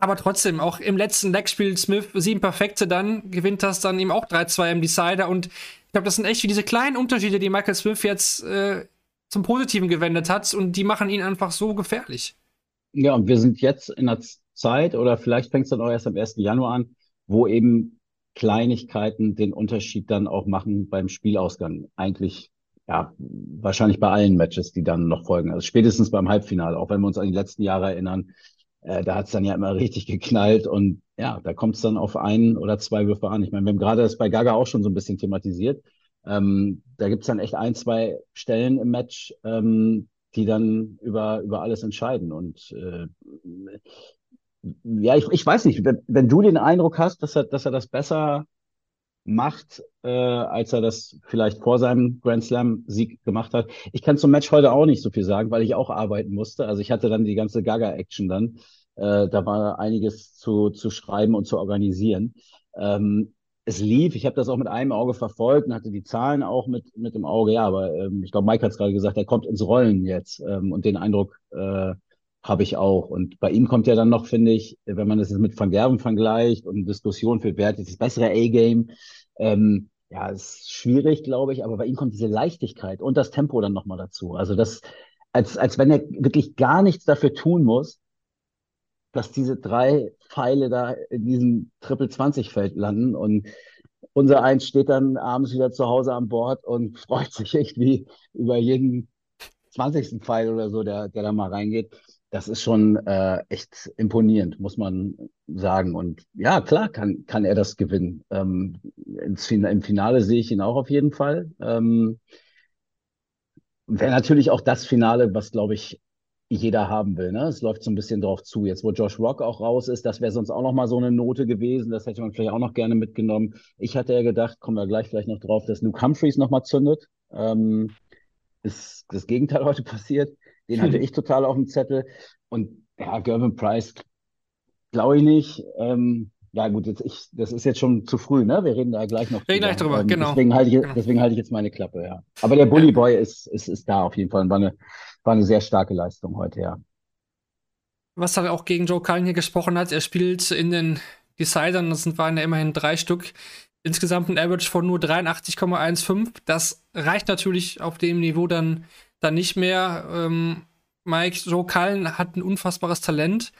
aber trotzdem, auch im letzten Leg spielt Smith sieben Perfekte, dann gewinnt das dann eben auch 3-2 im Decider. Und ich glaube, das sind echt diese kleinen Unterschiede, die Michael Smith jetzt äh, zum Positiven gewendet hat. Und die machen ihn einfach so gefährlich. Ja, und wir sind jetzt in der Zeit, oder vielleicht fängt es dann auch erst am 1. Januar an, wo eben Kleinigkeiten den Unterschied dann auch machen beim Spielausgang. Eigentlich, ja, wahrscheinlich bei allen Matches, die dann noch folgen. Also spätestens beim Halbfinale, auch wenn wir uns an die letzten Jahre erinnern, äh, da hat es dann ja immer richtig geknallt und ja, da kommt es dann auf ein oder zwei Würfe an. Ich meine, wir haben gerade das bei Gaga auch schon so ein bisschen thematisiert. Ähm, da gibt es dann echt ein, zwei Stellen im Match, ähm, die dann über, über alles entscheiden. Und äh, ja, ich, ich weiß nicht, wenn, wenn du den Eindruck hast, dass er, dass er das besser macht, äh, als er das vielleicht vor seinem Grand Slam-Sieg gemacht hat. Ich kann zum Match heute auch nicht so viel sagen, weil ich auch arbeiten musste. Also ich hatte dann die ganze Gaga-Action dann. Äh, da war einiges zu, zu schreiben und zu organisieren. Ähm, es lief, ich habe das auch mit einem Auge verfolgt und hatte die Zahlen auch mit, mit im Auge. Ja, aber ähm, ich glaube, Mike hat es gerade gesagt, er kommt ins Rollen jetzt. Ähm, und den Eindruck äh, habe ich auch. Und bei ihm kommt ja dann noch, finde ich, wenn man das jetzt mit Van Gerven vergleicht und Diskussion für wer hat das bessere A-Game, ähm, ja, ist schwierig, glaube ich, aber bei ihm kommt diese Leichtigkeit und das Tempo dann nochmal dazu. Also das, als, als wenn er wirklich gar nichts dafür tun muss, dass diese drei Pfeile da in diesem Triple-20-Feld landen und unser Eins steht dann abends wieder zu Hause an Bord und freut sich irgendwie über jeden 20. Pfeil oder so, der, der da mal reingeht das ist schon äh, echt imponierend, muss man sagen. Und ja, klar kann, kann er das gewinnen. Ähm, ins, Im Finale sehe ich ihn auch auf jeden Fall. Ähm, Wäre natürlich auch das Finale, was, glaube ich, jeder haben will. Ne? Es läuft so ein bisschen drauf zu. Jetzt, wo Josh Rock auch raus ist, das wäre sonst auch noch mal so eine Note gewesen. Das hätte man vielleicht auch noch gerne mitgenommen. Ich hatte ja gedacht, kommen wir gleich vielleicht noch drauf, dass Luke Humphreys noch mal zündet. Ähm, ist das Gegenteil heute passiert. Den hatte ich total auf dem Zettel. Und ja, Gervin Price glaube ich nicht. Ähm, ja, gut, jetzt ich, das ist jetzt schon zu früh, ne? Wir reden da gleich noch. Reden gleich drüber, ähm, genau. Deswegen halte ich, genau. deswegen halte ich jetzt meine Klappe, ja. Aber der Bully Boy ist, ist, ist da auf jeden Fall und war eine, war eine sehr starke Leistung heute, ja. Was er auch gegen Joe Cullen hier gesprochen hat, er spielt in den Decidern, das waren ja immerhin drei Stück, insgesamt ein Average von nur 83,15. Das reicht natürlich auf dem Niveau dann dann nicht mehr. Ähm, Mike Joe Cullen hat ein unfassbares Talent.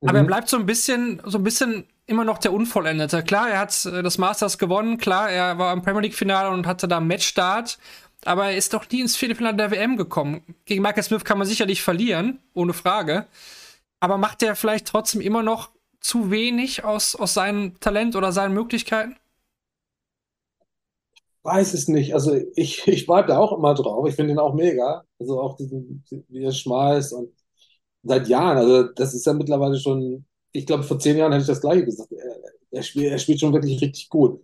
Mhm. Aber er mhm. bleibt so ein bisschen, so ein bisschen immer noch der Unvollendete. Klar, er hat äh, das Masters gewonnen, klar, er war im Premier League-Finale und hatte da Matchstart, aber er ist doch nie ins Viertelfinale der WM gekommen. Gegen Michael Smith kann man sicherlich verlieren, ohne Frage. Aber macht er vielleicht trotzdem immer noch zu wenig aus, aus seinem Talent oder seinen Möglichkeiten? Weiß es nicht. Also ich, ich warte auch immer drauf. Ich finde ihn auch mega. Also auch diesen, wie er schmeißt und seit Jahren. Also das ist ja mittlerweile schon, ich glaube, vor zehn Jahren hätte ich das gleiche gesagt. Er, er, spielt, er spielt schon wirklich richtig gut.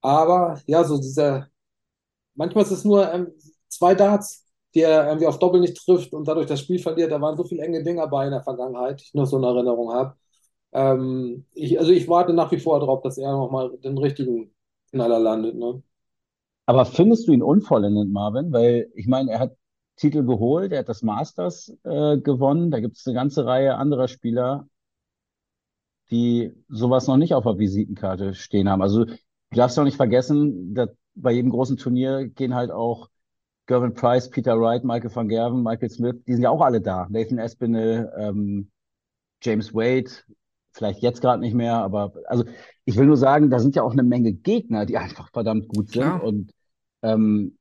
Aber ja, so dieser, manchmal ist es nur ähm, zwei Darts, die er irgendwie auf Doppel nicht trifft und dadurch das Spiel verliert. Da waren so viele enge Dinger bei in der Vergangenheit, die ich noch so eine Erinnerung habe. Ähm, ich, also ich warte nach wie vor darauf, dass er nochmal den richtigen Knaller landet. Ne? Aber findest du ihn unvollendet, Marvin? Weil ich meine, er hat Titel geholt, er hat das Masters äh, gewonnen. Da gibt es eine ganze Reihe anderer Spieler, die sowas noch nicht auf der Visitenkarte stehen haben. Also du darfst auch nicht vergessen, dass bei jedem großen Turnier gehen halt auch Gervin Price, Peter Wright, Michael van Gerven, Michael Smith, die sind ja auch alle da. Nathan Espinel, ähm, James Wade, vielleicht jetzt gerade nicht mehr, aber also ich will nur sagen, da sind ja auch eine Menge Gegner, die einfach verdammt gut sind. Klar. Und ähm,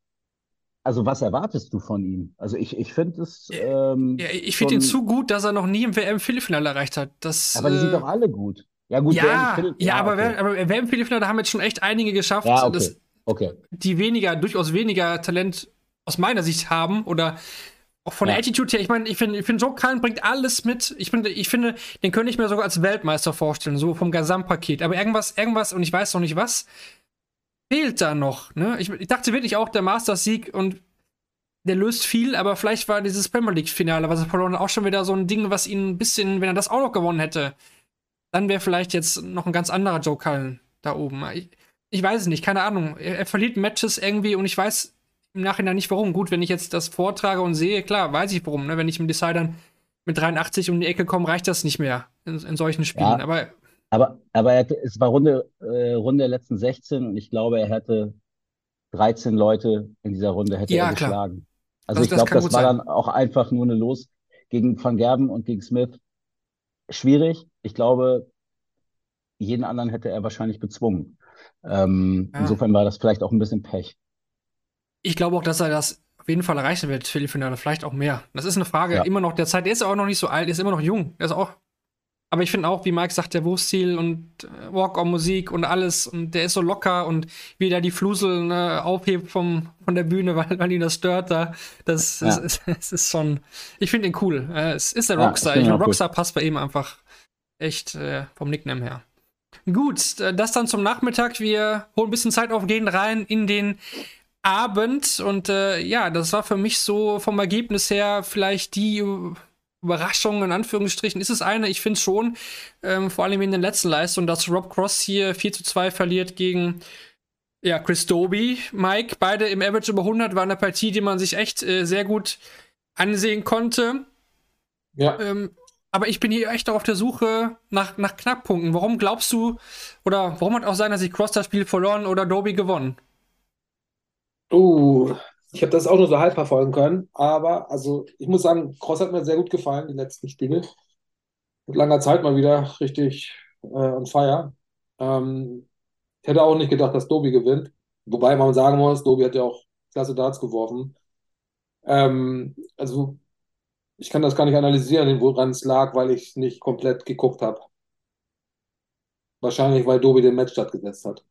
also was erwartest du von ihm? Also ich, ich finde es. Ähm, ja, ich finde ihn zu gut, dass er noch nie im WM-Viertelfinale erreicht hat. Das, aber die sind äh, doch alle gut. Ja, gut, ja, ja, aber, okay. aber WM-Viertelfinale haben jetzt schon echt einige geschafft. Ja, okay. Das, Okay. die weniger, durchaus weniger Talent aus meiner Sicht haben oder auch von Ja. der Attitude her, ich meine, ich finde, ich find, Joe Cullen bringt alles mit. Ich finde, ich finde, den könnte ich mir sogar als Weltmeister vorstellen, so vom Gesamtpaket. Aber irgendwas, irgendwas, und ich weiß noch nicht was, fehlt da noch. Ne? Ich, ich dachte wirklich auch, der Masters-Sieg und der löst viel, aber vielleicht war dieses Premier League-Finale, was er verloren hat, auch schon wieder so ein Ding, was ihn ein bisschen, wenn er das auch noch gewonnen hätte, dann wäre vielleicht jetzt noch ein ganz anderer Joe Cullen da oben. Ich, ich weiß es nicht, keine Ahnung. Er, er verliert Matches irgendwie und ich weiß im Nachhinein nicht warum. Gut, wenn ich jetzt das vortrage und sehe, klar, weiß ich warum. Ne? Wenn ich im Decidern mit 83 um die Ecke komme, reicht das nicht mehr in, in solchen Spielen. Ja. Aber Aber, aber er, es war Runde, äh, Runde der letzten 16 und ich glaube, er hätte 13 Leute in dieser Runde hätte Ja, er klar. geschlagen. Also Das- ich das glaube, das gut war sein. dann auch einfach nur eine Los gegen Van Gerben und gegen Smith. Schwierig. Ich glaube, jeden anderen hätte er wahrscheinlich bezwungen. Ähm, Ja. insofern war das vielleicht auch ein bisschen Pech. Ich glaube auch, dass er das auf jeden Fall erreichen wird, Viertelfinale, vielleicht auch mehr. Das ist eine Frage Ja. immer noch der Zeit. Der ist auch noch nicht so alt, der ist immer noch jung. Der ist auch. Aber ich finde auch, wie Mike sagt, der Wurfstil und äh, Walk-on-Musik und alles und der ist so locker und wie der die Flusel ne, aufhebt vom, von der Bühne, weil, weil ihn das stört da. Das, Ja. ist, ist, es ist schon. Ich finde ihn cool. Äh, es ist der Ja, Rockstar. ich Ich auch Rockstar passt bei ihm einfach echt äh, vom Nickname her. Gut, äh, das dann zum Nachmittag. Wir holen ein bisschen Zeit auf, gehen rein in den Abend. Und äh, ja, das war für mich so vom Ergebnis her vielleicht die Überraschung, in Anführungsstrichen. Ist es eine? Ich finde schon, ähm, vor allem in den letzten Leistungen, dass Rob Cross hier 4 zu 2 verliert gegen ja, Chris Doby, Mike. Beide im Average über 100 war eine Partie, die man sich echt äh, sehr gut ansehen konnte. Ja, Ähm, aber ich bin hier echt auch auf der Suche nach, nach Knackpunkten. Warum glaubst du, oder warum hat auch seiner sich Cross das Spiel verloren oder Doby gewonnen? Uh, ich habe das auch nur so halb verfolgen können, aber also ich muss sagen, Cross hat mir sehr gut gefallen, die letzten Spiele. Mit langer Zeit mal wieder richtig äh, on fire. Ähm, ich hätte auch nicht gedacht, dass Doby gewinnt. Wobei man sagen muss, Doby hat ja auch klasse Darts geworfen. Ähm, also ich kann das gar nicht analysieren, woran es lag, weil ich nicht komplett geguckt habe. Wahrscheinlich, weil Doby den Match stattgesetzt hat.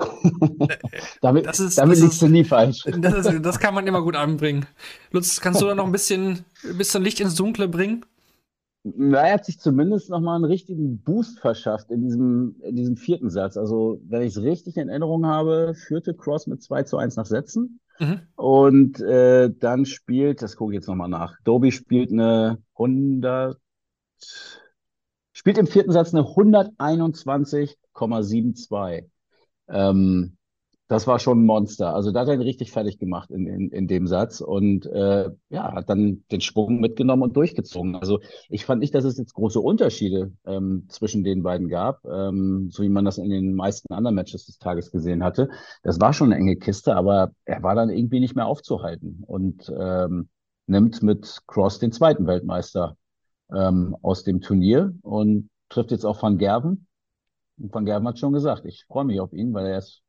Damit, Das ist- damit das liegst ist- du nie falsch. Das, ist, das kann man immer gut anbringen. Lutz, kannst du da noch ein bisschen, ein bisschen Licht ins Dunkle bringen? Na, er hat sich zumindest nochmal einen richtigen Boost verschafft in diesem, in diesem vierten Satz. Also, wenn ich es richtig in Erinnerung habe, führte Cross mit 2 zu 1 nach Sätzen. Mhm. Und äh, dann spielt, das gucke ich jetzt nochmal nach, Doby spielt eine 100, spielt im vierten Satz eine 121,72. Ähm, das war schon ein Monster. Also da hat er ihn richtig fertig gemacht in, in, in dem Satz und äh, ja, hat dann den Schwung mitgenommen und durchgezogen. Also ich fand nicht, dass es jetzt große Unterschiede ähm, zwischen den beiden gab, ähm, so wie man das in den meisten anderen Matches des Tages gesehen hatte. Das war schon eine enge Kiste, aber er war dann irgendwie nicht mehr aufzuhalten und ähm, nimmt mit Cross den zweiten Weltmeister ähm, aus dem Turnier und trifft jetzt auch Van Gerven. Und Van Gerven hat schon gesagt, ich freue mich auf ihn, weil er ist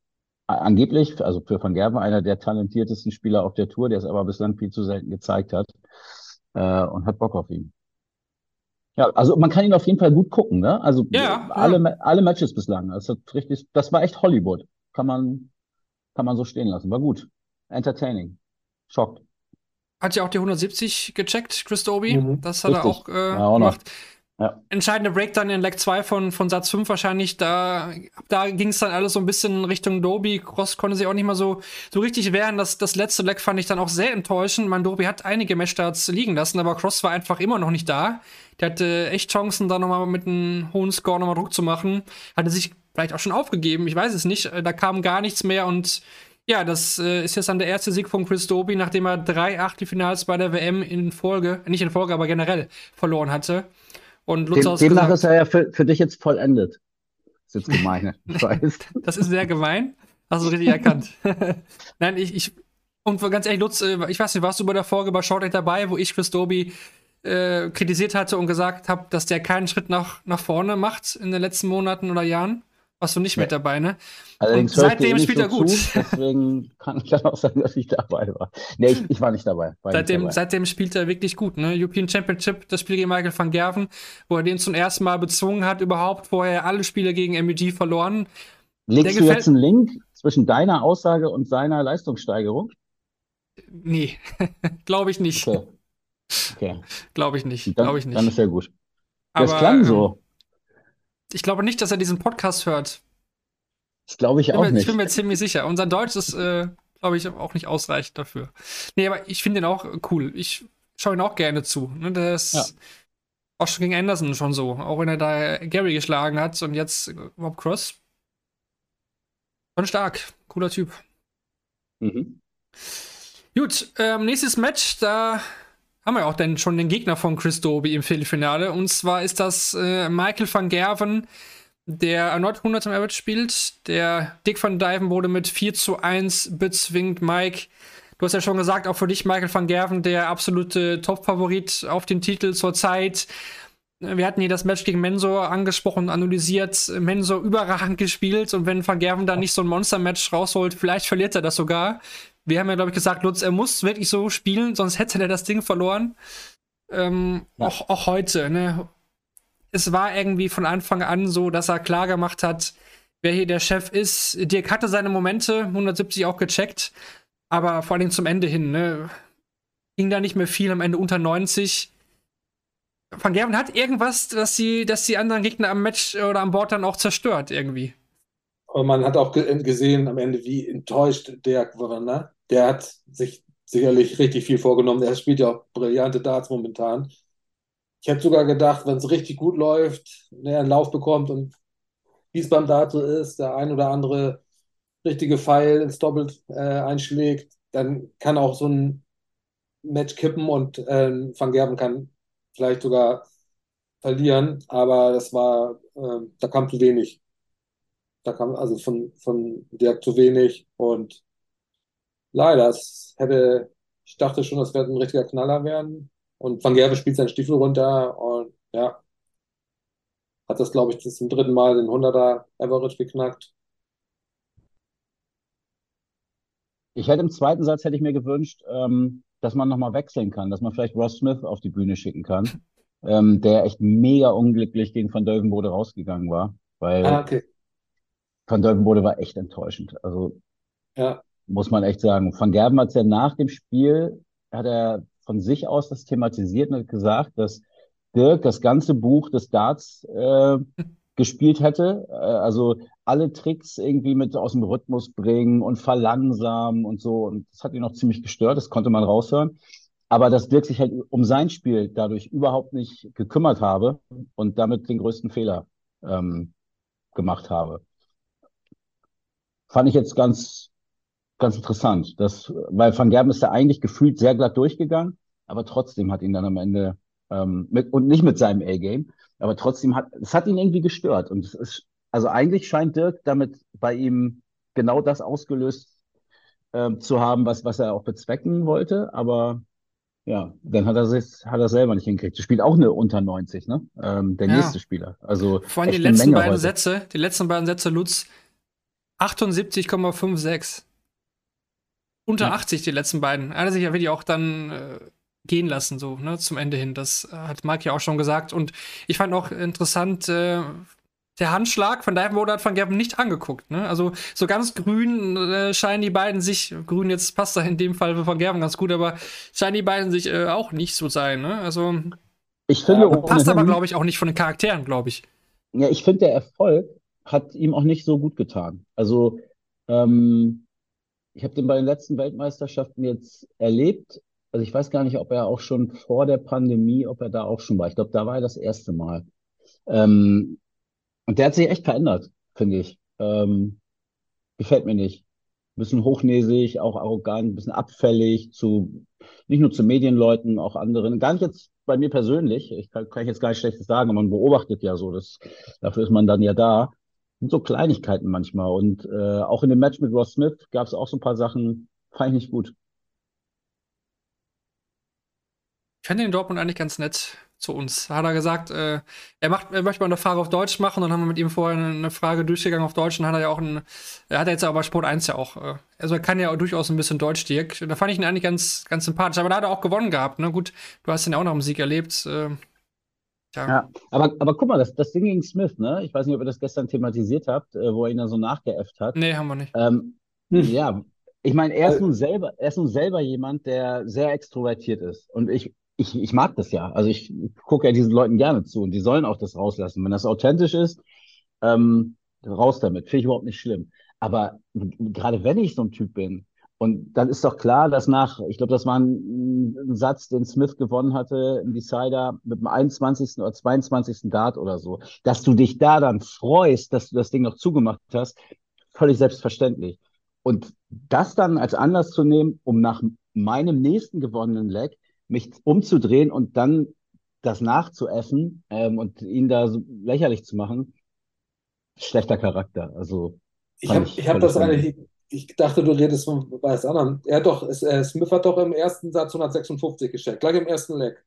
angeblich, also für Van Gerven, einer der talentiertesten Spieler auf der Tour, der es aber bislang viel zu selten gezeigt hat äh, und hat Bock auf ihn. Ja, also man kann ihn auf jeden Fall gut gucken, ne? Also Ja, alle, ja. Alle Matches bislang. Das hat richtig, das war echt Hollywood. Kann man, kann man so stehen lassen. War gut. Entertaining. Schockt. Hat ja auch die 170 gecheckt, Chris Doby. Mhm. Das hat er Richtig. auch, äh, Ja, auch noch. Ja. Entscheidender Break dann in Leg 2 von, von Satz 5 wahrscheinlich. Da, da ging es dann alles so ein bisschen Richtung Doby. Cross konnte sich auch nicht mal so, so richtig wehren. Das, das letzte Leg fand ich dann auch sehr enttäuschend. Mein Doby hat einige Matchstarts liegen lassen, aber Cross war einfach immer noch nicht da. Der hatte echt Chancen, da nochmal mit einem hohen Score nochmal Druck zu machen. Hatte sich vielleicht auch schon aufgegeben, ich weiß es nicht. Da kam gar nichts mehr und ja, das äh, ist jetzt dann der erste Sieg von Chris Doby, nachdem er drei Achtelfinals bei der WM in Folge, nicht in Folge, aber generell verloren hatte. Und Lutz Dem, demnach gesagt, ist er ja für, für dich jetzt vollendet. Ist jetzt gemein, ne? das ist sehr gemein. Hast du richtig erkannt. Nein, ich, ich, und ganz ehrlich, Lutz, äh, ich weiß nicht, warst du bei der Folge bei Shortleg dabei, wo ich Chris Doby äh, kritisiert hatte und gesagt habe, dass der keinen Schritt nach, nach vorne macht in den letzten Monaten oder Jahren? Warst du nicht Nee. mit dabei, ne? Allerdings Und seitdem eh nicht spielt er gut. Zu, deswegen kann ich dann auch sagen, dass ich dabei war. Nee, ich, ich war nicht dabei. War nicht Seitdem, dabei. seitdem spielt er wirklich gut, ne? European Championship, das Spiel gegen Michael van Gerven, wo er den zum ersten Mal bezwungen hat, überhaupt vorher alle Spiele gegen MEG verloren. Legst du jetzt einen Link zwischen deiner Aussage und seiner Leistungssteigerung? Nee, glaube ich nicht. Okay. okay. Glaube ich nicht. Dann, glaube ich nicht. Dann ist ja gut. Das Aber, klang so. Ich glaube nicht, dass er diesen Podcast hört. Das glaube ich auch mir, nicht. Ich bin mir ziemlich sicher. Unser Deutsch ist, äh, glaube ich, auch nicht ausreichend dafür. Nee, aber ich finde ihn auch cool. Ich schaue ihn auch gerne zu. Ne? Der ist ja. auch schon gegen Anderson schon so. Auch wenn er da Gary geschlagen hat und jetzt Rob Cross. Schon stark. Cooler Typ. Mhm. Gut, ähm, nächstes Match, da haben wir auch dann schon den Gegner von Chris Doby im Viertelfinale. Und zwar ist das äh, Michael van Gerven, der erneut 100 im Average spielt. Der Dick van Dyven wurde mit 4 zu 1 bezwingt. Mike, du hast ja schon gesagt, auch für dich Michael van Gerven, der absolute Top-Favorit auf den Titel zurzeit. Wir hatten hier das Match gegen Mensor angesprochen, analysiert. Mensor überragend gespielt und wenn Van Gerven da nicht so ein Monster-Match rausholt, vielleicht verliert er das sogar. Wir haben ja, glaube ich, gesagt, Lutz, er muss wirklich so spielen, sonst hätte er das Ding verloren. Ähm, ja. auch, auch heute, ne? Es war irgendwie von Anfang an so, dass er klar gemacht hat, wer hier der Chef ist. Dirk hatte seine Momente, 170 auch gecheckt, aber vor allem zum Ende hin, ne? Ging da nicht mehr viel, am Ende unter 90. Van Gerven hat irgendwas, dass die, dass die anderen Gegner am Match oder am Board dann auch zerstört, irgendwie. Und man hat auch gesehen am Ende, wie enttäuscht Dirk war. Ne? Der hat sich sicherlich richtig viel vorgenommen. Er spielt ja auch brillante Darts momentan. Ich hätte sogar gedacht, wenn es richtig gut läuft, er einen Lauf bekommt und wie es beim Dart so ist, der ein oder andere richtige Pfeil ins Doppelt äh, einschlägt, dann kann auch so ein Match kippen und äh, Van Gerben kann vielleicht sogar verlieren, aber das war, äh, da kam zu wenig. Da kam also von, von Dirk zu wenig und leider, es hätte, ich dachte schon, das wird ein richtiger Knaller werden. Und Van Gerve spielt seinen Stiefel runter und ja, hat das, glaube ich, zum dritten Mal den 100er Average geknackt. Ich hätte im zweiten Satz hätte ich mir gewünscht, ähm, dass man nochmal wechseln kann, dass man vielleicht Ross Smith auf die Bühne schicken kann, ähm, der echt mega unglücklich gegen Van Deuvenbode rausgegangen war, weil ah, okay. Van Deuvenbode war echt enttäuschend. Also ja. muss man echt sagen. Van Gerben hat es ja nach dem Spiel, hat er von sich aus das thematisiert und hat gesagt, dass Dirk das ganze Buch des Darts äh, gespielt hätte. Äh, also alle Tricks irgendwie mit aus dem Rhythmus bringen und verlangsamen und so. Und das hat ihn noch ziemlich gestört, das konnte man raushören. Aber dass Dirk sich halt um sein Spiel dadurch überhaupt nicht gekümmert habe und damit den größten Fehler ähm, gemacht habe. Fand ich jetzt ganz, ganz interessant. Das, weil Van Gerben ist da eigentlich gefühlt sehr glatt durchgegangen, aber trotzdem hat ihn dann am Ende ähm, mit, und nicht mit seinem A-Game, aber trotzdem hat, es hat ihn irgendwie gestört. Und es ist, also eigentlich scheint Dirk damit bei ihm genau das ausgelöst ähm, zu haben, was, was er auch bezwecken wollte. Aber ja, dann hat er es hat er selber nicht hingekriegt. Er spielt auch eine unter 90, ne? Ähm, der ja. nächste Spieler. Also vor allem die letzten beiden heute. Sätze, die letzten beiden Sätze, Lutz, 78,56. Unter ja. 80 die letzten beiden. Er hat sich ja wirklich auch dann äh, gehen lassen, so, ne, zum Ende hin. Das äh, hat Marc ja auch schon gesagt. Und ich fand auch interessant, äh, der Handschlag von Dive Mode hat Van Gerben nicht angeguckt. Ne? Also so ganz grün äh, scheinen die beiden sich, grün jetzt passt da in dem Fall für Van Gerben ganz gut, aber scheinen die beiden sich äh, auch nicht so sein. Ne? Also ich finde, äh, passt aber, glaube ich, auch nicht von den Charakteren, glaube ich. Ja, ich finde, der Erfolg hat ihm auch nicht so gut getan. Also ähm, ich habe den bei den letzten Weltmeisterschaften jetzt erlebt. Also ich weiß gar nicht, ob er auch schon vor der Pandemie, ob er da auch schon war. Ich glaube, da war er das erste Mal. Ähm, und der hat sich echt verändert, finde ich. Ähm, gefällt mir nicht. Ein bisschen hochnäsig, auch arrogant, ein bisschen abfällig zu, nicht nur zu Medienleuten, auch anderen. Gar nicht jetzt bei mir persönlich. Ich kann, kann ich jetzt gar nicht Schlechtes sagen, man beobachtet ja so. Das, dafür ist man dann ja da sind so Kleinigkeiten manchmal. Und äh, auch in dem Match mit Ross Smith gab es auch so ein paar Sachen, fand ich nicht gut. Ich fand den Dortmund eigentlich ganz nett zu uns. Hat er gesagt, äh, er, macht, er möchte mal eine Frage auf Deutsch machen und dann haben wir mit ihm vorher eine, Frage durchgegangen auf Deutsch und hat er ja auch ein, er hat jetzt aber Sport 1 ja auch, äh, also er kann ja durchaus ein bisschen Deutsch, Dirk. Da fand ich ihn eigentlich ganz, ganz sympathisch, aber da hat er auch gewonnen gehabt, ne? Gut, du hast ihn ja auch noch im Sieg erlebt. Äh, Ja. Ja, aber, aber guck mal, das, das Ding gegen Smith, ne? Ich weiß nicht, ob ihr das gestern thematisiert habt, äh, wo er ihn dann so nachgeäfft hat. Nee, haben wir nicht. Ähm, Hm. ja, ich meine, er ist Äh, nun selber, er ist nun selber jemand, der sehr extrovertiert ist. Und ich, ich, ich mag das ja. Also ich gucke ja diesen Leuten gerne zu und die sollen auch das rauslassen. Wenn das authentisch ist, ähm, raus damit. Finde ich überhaupt nicht schlimm. Aber gerade wenn ich so ein Typ bin, und dann ist doch klar, dass nach, ich glaube, das war ein, ein Satz, den Smith gewonnen hatte im Decider mit dem 21. oder 22. Dart oder so, dass du dich da dann freust, dass du das Ding noch zugemacht hast, völlig selbstverständlich. Und das dann als Anlass zu nehmen, um nach meinem nächsten gewonnenen Leg mich umzudrehen und dann das nachzuäffen ähm, und ihn da so lächerlich zu machen, schlechter Charakter. Also Ich habe ich hab das daneben. Ich dachte, du redest von was anderem. Er hat doch, äh, Smith hat doch im ersten Satz 156 gesteckt, gleich im ersten Leg.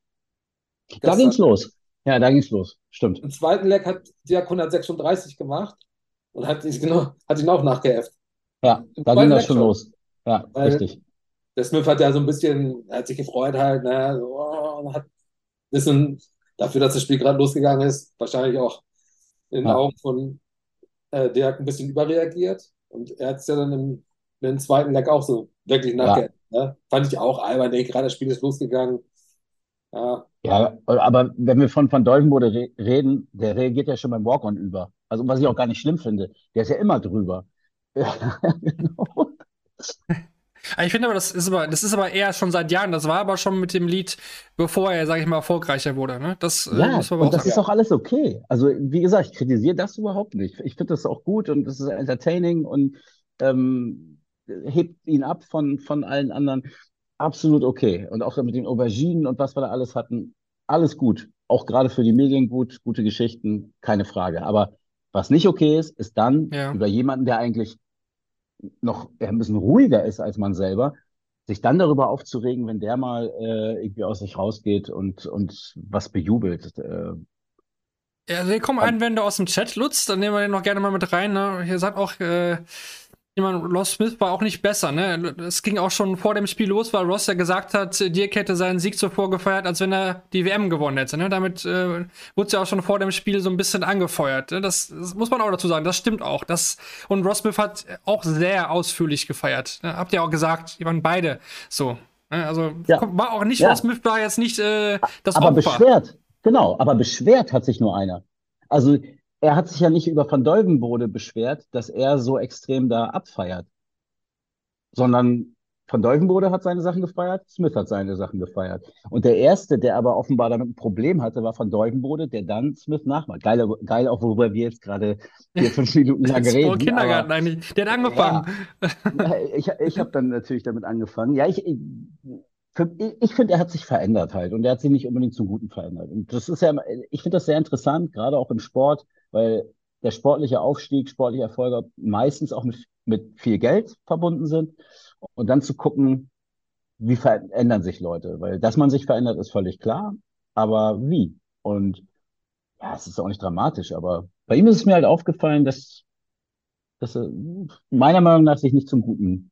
Da ging's los. Ja, da ging's los. Stimmt. Im zweiten Leg hat Dirk 136 gemacht und hat, ihn genau, hat ihn auch nachgeäfft. Ja, Im da ging das schon los. Ja, Weil richtig. der Smith hat ja so ein bisschen, er hat sich gefreut halt, ne, so, oh, hat ein bisschen dafür, dass das Spiel gerade losgegangen ist, wahrscheinlich auch in den Ja. Augen von äh, Dirk ein bisschen überreagiert. Und er hat es ja dann im, im zweiten Leg auch so wirklich Ja, nachgeäfft. Ne? Fand ich auch albern, denke gerade das Spiel ist losgegangen. Ja, ja, aber wenn wir von Van Duijvenbode re reden, der reagiert ja schon beim Walk-on über. Also was ich auch gar nicht schlimm finde, der ist ja immer drüber. Ja, genau. Ich finde aber, das ist aber, das ist aber eher schon seit Jahren. Das war aber schon mit dem Lied, bevor er, sag ich mal, erfolgreicher wurde. Ne? Das äh, Ja, muss man und das sagen. ist auch alles okay. Also, wie gesagt, ich kritisiere das überhaupt nicht. Ich finde das auch gut und das ist entertaining und ähm, hebt ihn ab von, von allen anderen. Absolut okay. Und auch mit den Auberginen und was wir da alles hatten, alles gut. Auch gerade für die Medien gut, gute Geschichten, keine Frage. Aber was nicht okay ist, ist dann Ja. über jemanden, der eigentlich noch ein bisschen ruhiger ist als man selber, sich dann darüber aufzuregen, wenn der mal äh, irgendwie aus sich rausgeht und, und was bejubelt. Äh, Ja, hier kommen Einwände aus dem Chat, Lutz, dann nehmen wir den noch gerne mal mit rein. Ne? Hier sagt auch äh, jemand, Ross Smith war auch nicht besser. Ne? Es ging auch schon vor dem Spiel los, weil Ross ja gesagt hat, Dirk hätte seinen Sieg zuvor gefeiert, als wenn er die WM gewonnen hätte. Ne? Damit äh, wurde ja auch schon vor dem Spiel so ein bisschen angefeuert. Ne? Das, das muss man auch dazu sagen, das stimmt auch. Das, und Ross Smith hat auch sehr ausführlich gefeiert. Ne? Habt ihr auch gesagt, die waren beide so. Ne? Also Ja. war auch nicht, Ja. Ross Smith war jetzt nicht äh, das aber Opfer. beschwert, genau, aber beschwert hat sich nur einer. Also er hat sich ja nicht über Van Duijvenbode beschwert, dass er so extrem da abfeiert, sondern Van Duijvenbode hat seine Sachen gefeiert, Smith hat seine Sachen gefeiert. Und der Erste, der aber offenbar damit ein Problem hatte, war Van Duijvenbode, der dann Smith nachmacht. Geil, geil auch, worüber wir jetzt gerade vier, fünf Minuten lang reden. Kindergarten aber eigentlich. Der hat angefangen. Ja, ich ich habe dann natürlich damit angefangen. Ja, ich, ich, ich finde, er hat sich verändert halt und er hat sich nicht unbedingt zum Guten verändert. Und das ist ja, ich finde das sehr interessant, gerade auch im Sport, weil der sportliche Aufstieg, sportliche Erfolge meistens auch mit, mit viel Geld verbunden sind. Und dann zu gucken, wie verändern sich Leute? Weil, dass man sich verändert, ist völlig klar, aber wie? Und ja, es ist auch nicht dramatisch, aber bei ihm ist es mir halt aufgefallen, dass, dass er meiner Meinung nach sich nicht zum Guten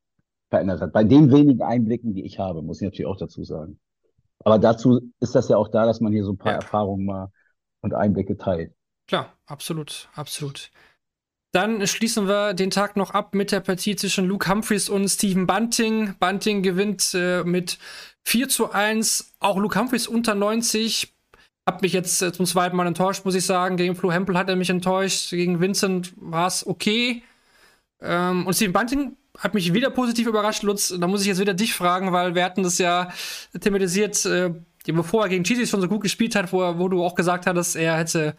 verändert hat. Bei den wenigen Einblicken, die ich habe, muss ich natürlich auch dazu sagen. Aber dazu ist das ja auch da, dass man hier so ein paar Ja. Erfahrungen mal und Einblicke teilt. Klar, absolut, absolut. Dann schließen wir den Tag noch ab mit der Partie zwischen Luke Humphreys und Stephen Bunting. Bunting gewinnt äh, mit 4 zu 1. Auch Luke Humphreys unter 90. Hab mich jetzt äh, zum zweiten Mal enttäuscht, muss ich sagen. Gegen Flo Hempel hat er mich enttäuscht. Gegen Vincent war es okay. Ähm, und Stephen Bunting hat mich wieder positiv überrascht, Lutz. Da muss ich jetzt wieder dich fragen, weil wir hatten das ja thematisiert, äh, bevor er gegen Cheesy schon so gut gespielt hat, wo, er, wo du auch gesagt hattest, er hätte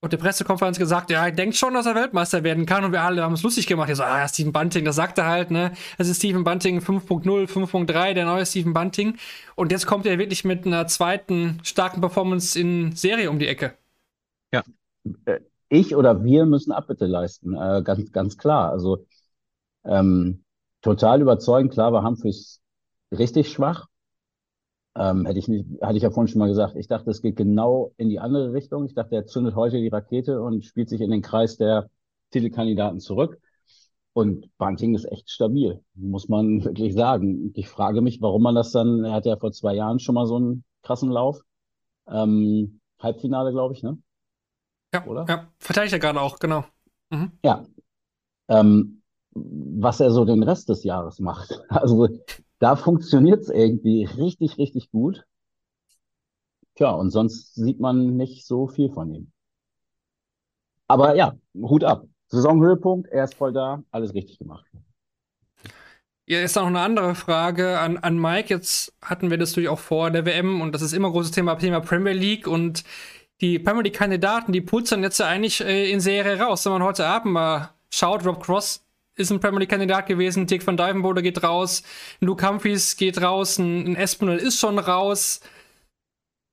auf der Pressekonferenz gesagt, ja, er denkt schon, dass er Weltmeister werden kann und wir alle haben es lustig gemacht. Er so, ah, ja, Stephen Bunting, das sagt er halt, ne? Das ist Stephen Bunting 5.0, 5.3, der neue Stephen Bunting. Und jetzt kommt er wirklich mit einer zweiten starken Performance in Serie um die Ecke. Ich oder wir müssen Abbitte leisten, äh, ganz, ganz klar. Also ähm, total überzeugend, klar war Humphreys richtig schwach. Ähm, hätte ich nicht, hatte ich ja vorhin schon mal gesagt. Ich dachte, es geht genau in die andere Richtung. Ich dachte, er zündet heute die Rakete und spielt sich in den Kreis der Titelkandidaten zurück. Und Bunting ist echt stabil, muss man wirklich sagen. Ich frage mich, warum man das dann, er hatte ja vor zwei Jahren schon mal so einen krassen Lauf. Ähm, Halbfinale, glaube ich, ne? Ja, Oder? ja. Verteidigt er gerade auch, genau. Mhm. Ja. Ähm, was er so den Rest des Jahres macht. Also da funktioniert es irgendwie richtig, richtig gut. Tja, und sonst sieht man nicht so viel von ihm. Aber ja, Hut ab. Saisonhöhepunkt, er ist voll da, alles richtig gemacht. Ja, ist noch eine andere Frage an, an Mike. Jetzt hatten wir das natürlich auch vor der WM und das ist immer ein großes Thema, Thema Premier League und die Premier League-Kandidaten, die pulsern jetzt ja eigentlich äh, in Serie raus. Wenn man heute Abend mal schaut, Rob Cross ist ein Premier League-Kandidat gewesen, Dick van Dijvenbode geht raus, Luke Humphries geht raus, ein, ein Espinel ist schon raus.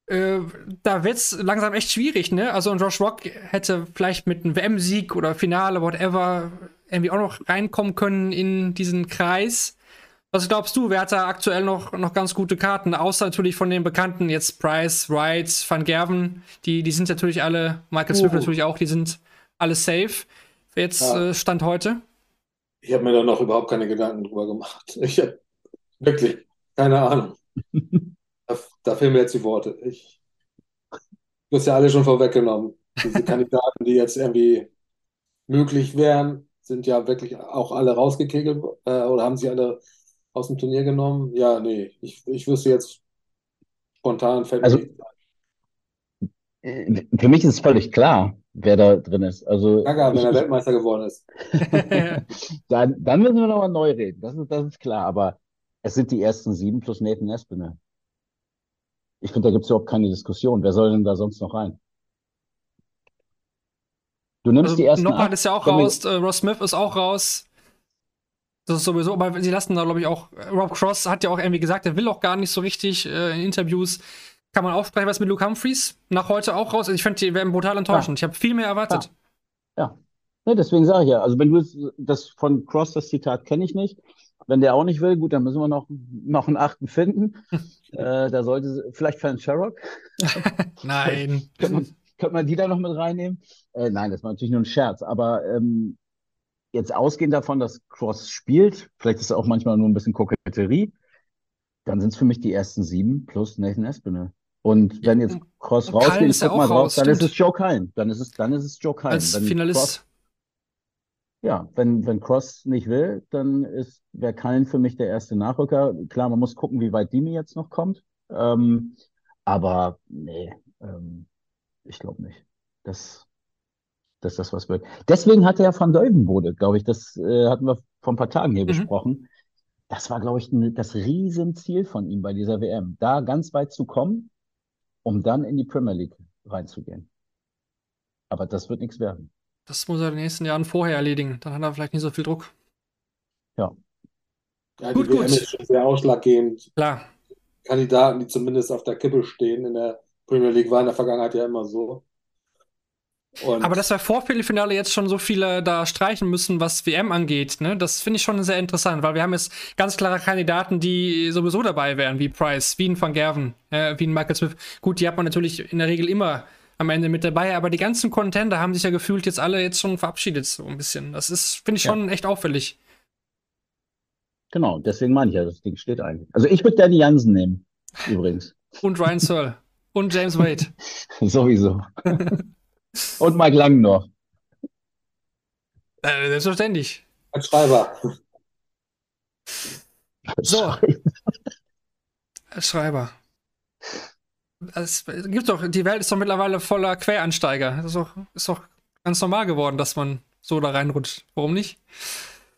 Äh, da wird's langsam echt schwierig, ne? Also ein Josh Rock hätte vielleicht mit einem WM-Sieg oder Finale, whatever, irgendwie auch noch reinkommen können in diesen Kreis. Was glaubst du, wer hat da aktuell noch, noch ganz gute Karten? Außer natürlich von den Bekannten, jetzt Price, Wright, Van Gerven, die, die sind natürlich alle, Michael Smith Uh. natürlich auch, die sind alle safe. Jetzt Ja. äh, Stand heute. Ich habe mir da noch überhaupt keine Gedanken drüber gemacht. Ich habe wirklich keine Ahnung. Da, da fehlen mir jetzt die Worte. Ich, du hast ja alle schon vorweggenommen. Diese Kandidaten, die jetzt irgendwie möglich wären, sind ja wirklich auch alle rausgekegelt äh, oder haben sie alle aus dem Turnier genommen? Ja, nee, ich, ich wüsste jetzt spontan fällt Also- ein. Für mich ist es völlig klar, wer da drin ist. Also Gaga, wenn er Weltmeister geworden ist. dann, dann müssen wir nochmal neu reden. Das ist, das ist klar. Aber es sind die ersten sieben plus Nathan Espinel. Ich finde, da gibt es überhaupt keine Diskussion. Wer soll denn da sonst noch rein? Du nimmst Also die ersten Noppert ist ja auch raus, äh, Ross Smith ist auch raus. Das ist sowieso, aber sie lassen da, glaube ich, auch. Rob Cross hat ja auch irgendwie gesagt, er will auch gar nicht so richtig äh, in Interviews. Kann man auch sprechen, was mit Luke Humphreys nach heute auch raus? Also ich finde, die werden brutal enttäuschend. Ich habe viel mehr erwartet. Ja, ne, deswegen sage ich ja. Also wenn du das von Cross, das Zitat kenne ich nicht. Wenn der auch nicht will, gut, dann müssen wir noch, noch einen achten finden. äh, da sollte vielleicht Fan Sherrock. Nein. Könnte man, könnte man die da noch mit reinnehmen? Äh, nein, das war natürlich nur ein Scherz. Aber ähm, jetzt ausgehend davon, dass Cross spielt, vielleicht ist es auch manchmal nur ein bisschen Koketterie, dann sind es für mich die ersten sieben plus Nathan Espinel. Und wenn jetzt Cross und rausgeht, ich ist ja guck mal drauf, raus, dann ist stimmt. es Joe Cullen. Dann ist es, dann ist es Joe Cullen. Als Wenn Cross, Finalist. ja, wenn, wenn Cross nicht will, dann ist, wäre Cullen für mich der erste Nachrücker. Klar, man muss gucken, wie weit Dimi jetzt noch kommt. Ähm, aber nee, ähm, ich glaube nicht. Das, dass das was wird. Deswegen hatte er Van Deuvenbode, glaube ich, das äh, hatten wir vor ein paar Tagen hier Mhm. besprochen. Das war, glaube ich, ein, das Riesenziel von ihm bei dieser WM, da ganz weit zu kommen, um dann in die Premier League reinzugehen. Aber das wird nichts werden. Das muss er in den nächsten Jahren vorher erledigen. Dann hat er vielleicht nicht so viel Druck. Ja, die Gut, WM gut. ist schon sehr ausschlaggebend. Klar. Kandidaten, die zumindest auf der Kippe stehen in der Premier League, war in der Vergangenheit ja immer so. Und Aber dass wir vor Viertelfinale jetzt schon so viele da streichen müssen, was WM angeht, ne, das finde ich schon sehr interessant, weil wir haben jetzt ganz klare Kandidaten, die sowieso dabei wären, wie Price, wie ein Van Gerven, äh, wie ein Michael Smith. Gut, die hat man natürlich in der Regel immer am Ende mit dabei, aber die ganzen Contender haben sich ja gefühlt jetzt alle jetzt schon verabschiedet, so ein bisschen. Das ist, finde ich Ja. schon echt auffällig. Genau, deswegen meine ich ja, das Ding steht eigentlich. Also ich würde Danny Jansen nehmen, übrigens. Und Ryan Searle. und James Wade. Sowieso. Und Mike Lang noch. Äh, selbstverständlich. als Schreiber. So. Als Schreiber. Es gibt doch, die Welt ist doch mittlerweile voller Quereinsteiger. Das ist doch, ist doch ganz normal geworden, dass man so da reinrutscht. Warum nicht?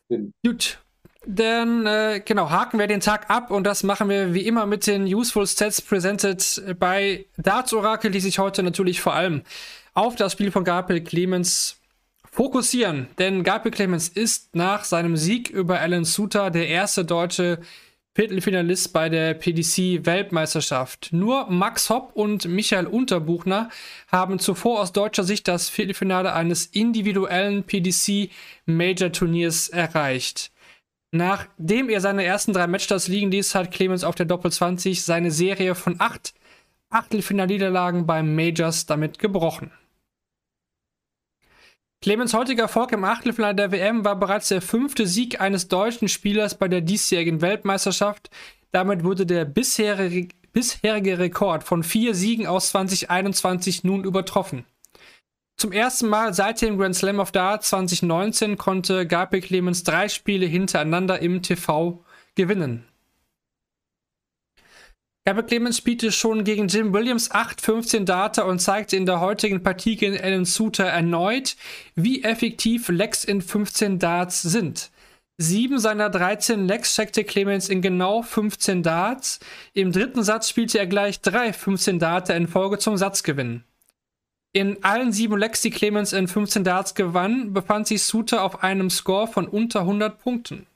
Stimmt. Gut. Dann, äh, genau, haken wir den Tag ab und das machen wir wie immer mit den Useful Stats presented bei Darts Oracle, die sich heute natürlich vor allem auf das Spiel von Gabriel Clemens fokussieren. Denn Gabriel Clemens ist nach seinem Sieg über Alan Suter der erste deutsche Viertelfinalist bei der PDC-Weltmeisterschaft. Nur Max Hopp und Michael Unterbuchner haben zuvor aus deutscher Sicht das Viertelfinale eines individuellen PDC-Major-Turniers erreicht. Nachdem er seine ersten drei Matchstarts liegen ließ, hat Clemens auf der Doppel 20 seine Serie von acht Achtelfinalniederlagen beim Majors damit gebrochen. Clemens heutiger Erfolg im Achtelfinale der WM war bereits der fünfte Sieg eines deutschen Spielers bei der diesjährigen Weltmeisterschaft. Damit wurde der bisherige, Rekord von vier Siegen aus 2021 nun übertroffen. Zum ersten Mal seit dem Grand Slam of Darts 2019 konnte Gabriel Clemens drei Spiele hintereinander im TV gewinnen. Gabriel Clemens spielte schon gegen Jim Williams 8-15 Data und zeigte in der heutigen Partie gegen Alan Suter erneut, wie effektiv Legs in 15 Darts sind. Sieben seiner 13 Legs checkte Clemens in genau 15 Darts. Im dritten Satz spielte er gleich drei 15 Data in Folge zum Satzgewinn. In allen sieben Lecks, die Clemens in 15 Darts gewann, befand sich Suter auf einem Score von unter 100 Punkten.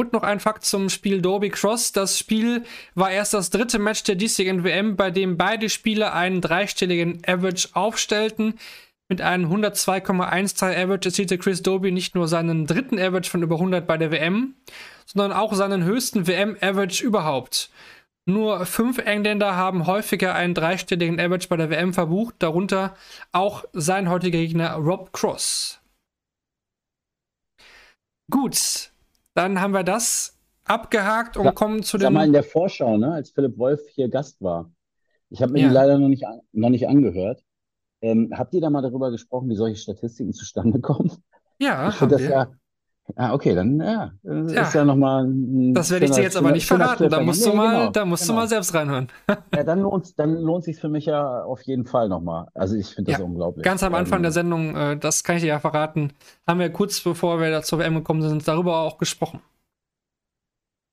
Und noch ein Fakt zum Spiel Derby Cross. Das Spiel war erst das dritte Match der diesjährigen WM, bei dem beide Spieler einen dreistelligen Average aufstellten. Mit einem 102,13 Average erzielte Chris Doby nicht nur seinen dritten Average von über 100 bei der WM, sondern auch seinen höchsten WM-Average überhaupt. Nur fünf Engländer haben häufiger einen dreistelligen Average bei der WM verbucht, darunter auch sein heutiger Gegner Rob Cross. Gut, dann haben wir das abgehakt und Sag, kommen zu sag dem. mal in der Vorschau, ne, als Philipp Wolf hier Gast war. Ich habe mir Ja. die leider noch nicht, an- noch nicht angehört. Ähm, habt ihr da mal darüber gesprochen, wie solche Statistiken zustande kommen? Ja, Ich finde das wir. ja. Ah, okay, dann ja, das Ja. ist ja nochmal ein Das werde ich dir jetzt aber nicht verraten. Da musst du mal, genau, da musst du genau. mal selbst reinhören. Ja, dann lohnt dann lohnt sich für mich ja auf jeden Fall nochmal. Also ich finde das Ja, unglaublich. Ganz am Anfang Ähm, der Sendung, äh, das kann ich dir ja verraten, haben wir kurz bevor wir da zur WM gekommen sind, darüber auch gesprochen.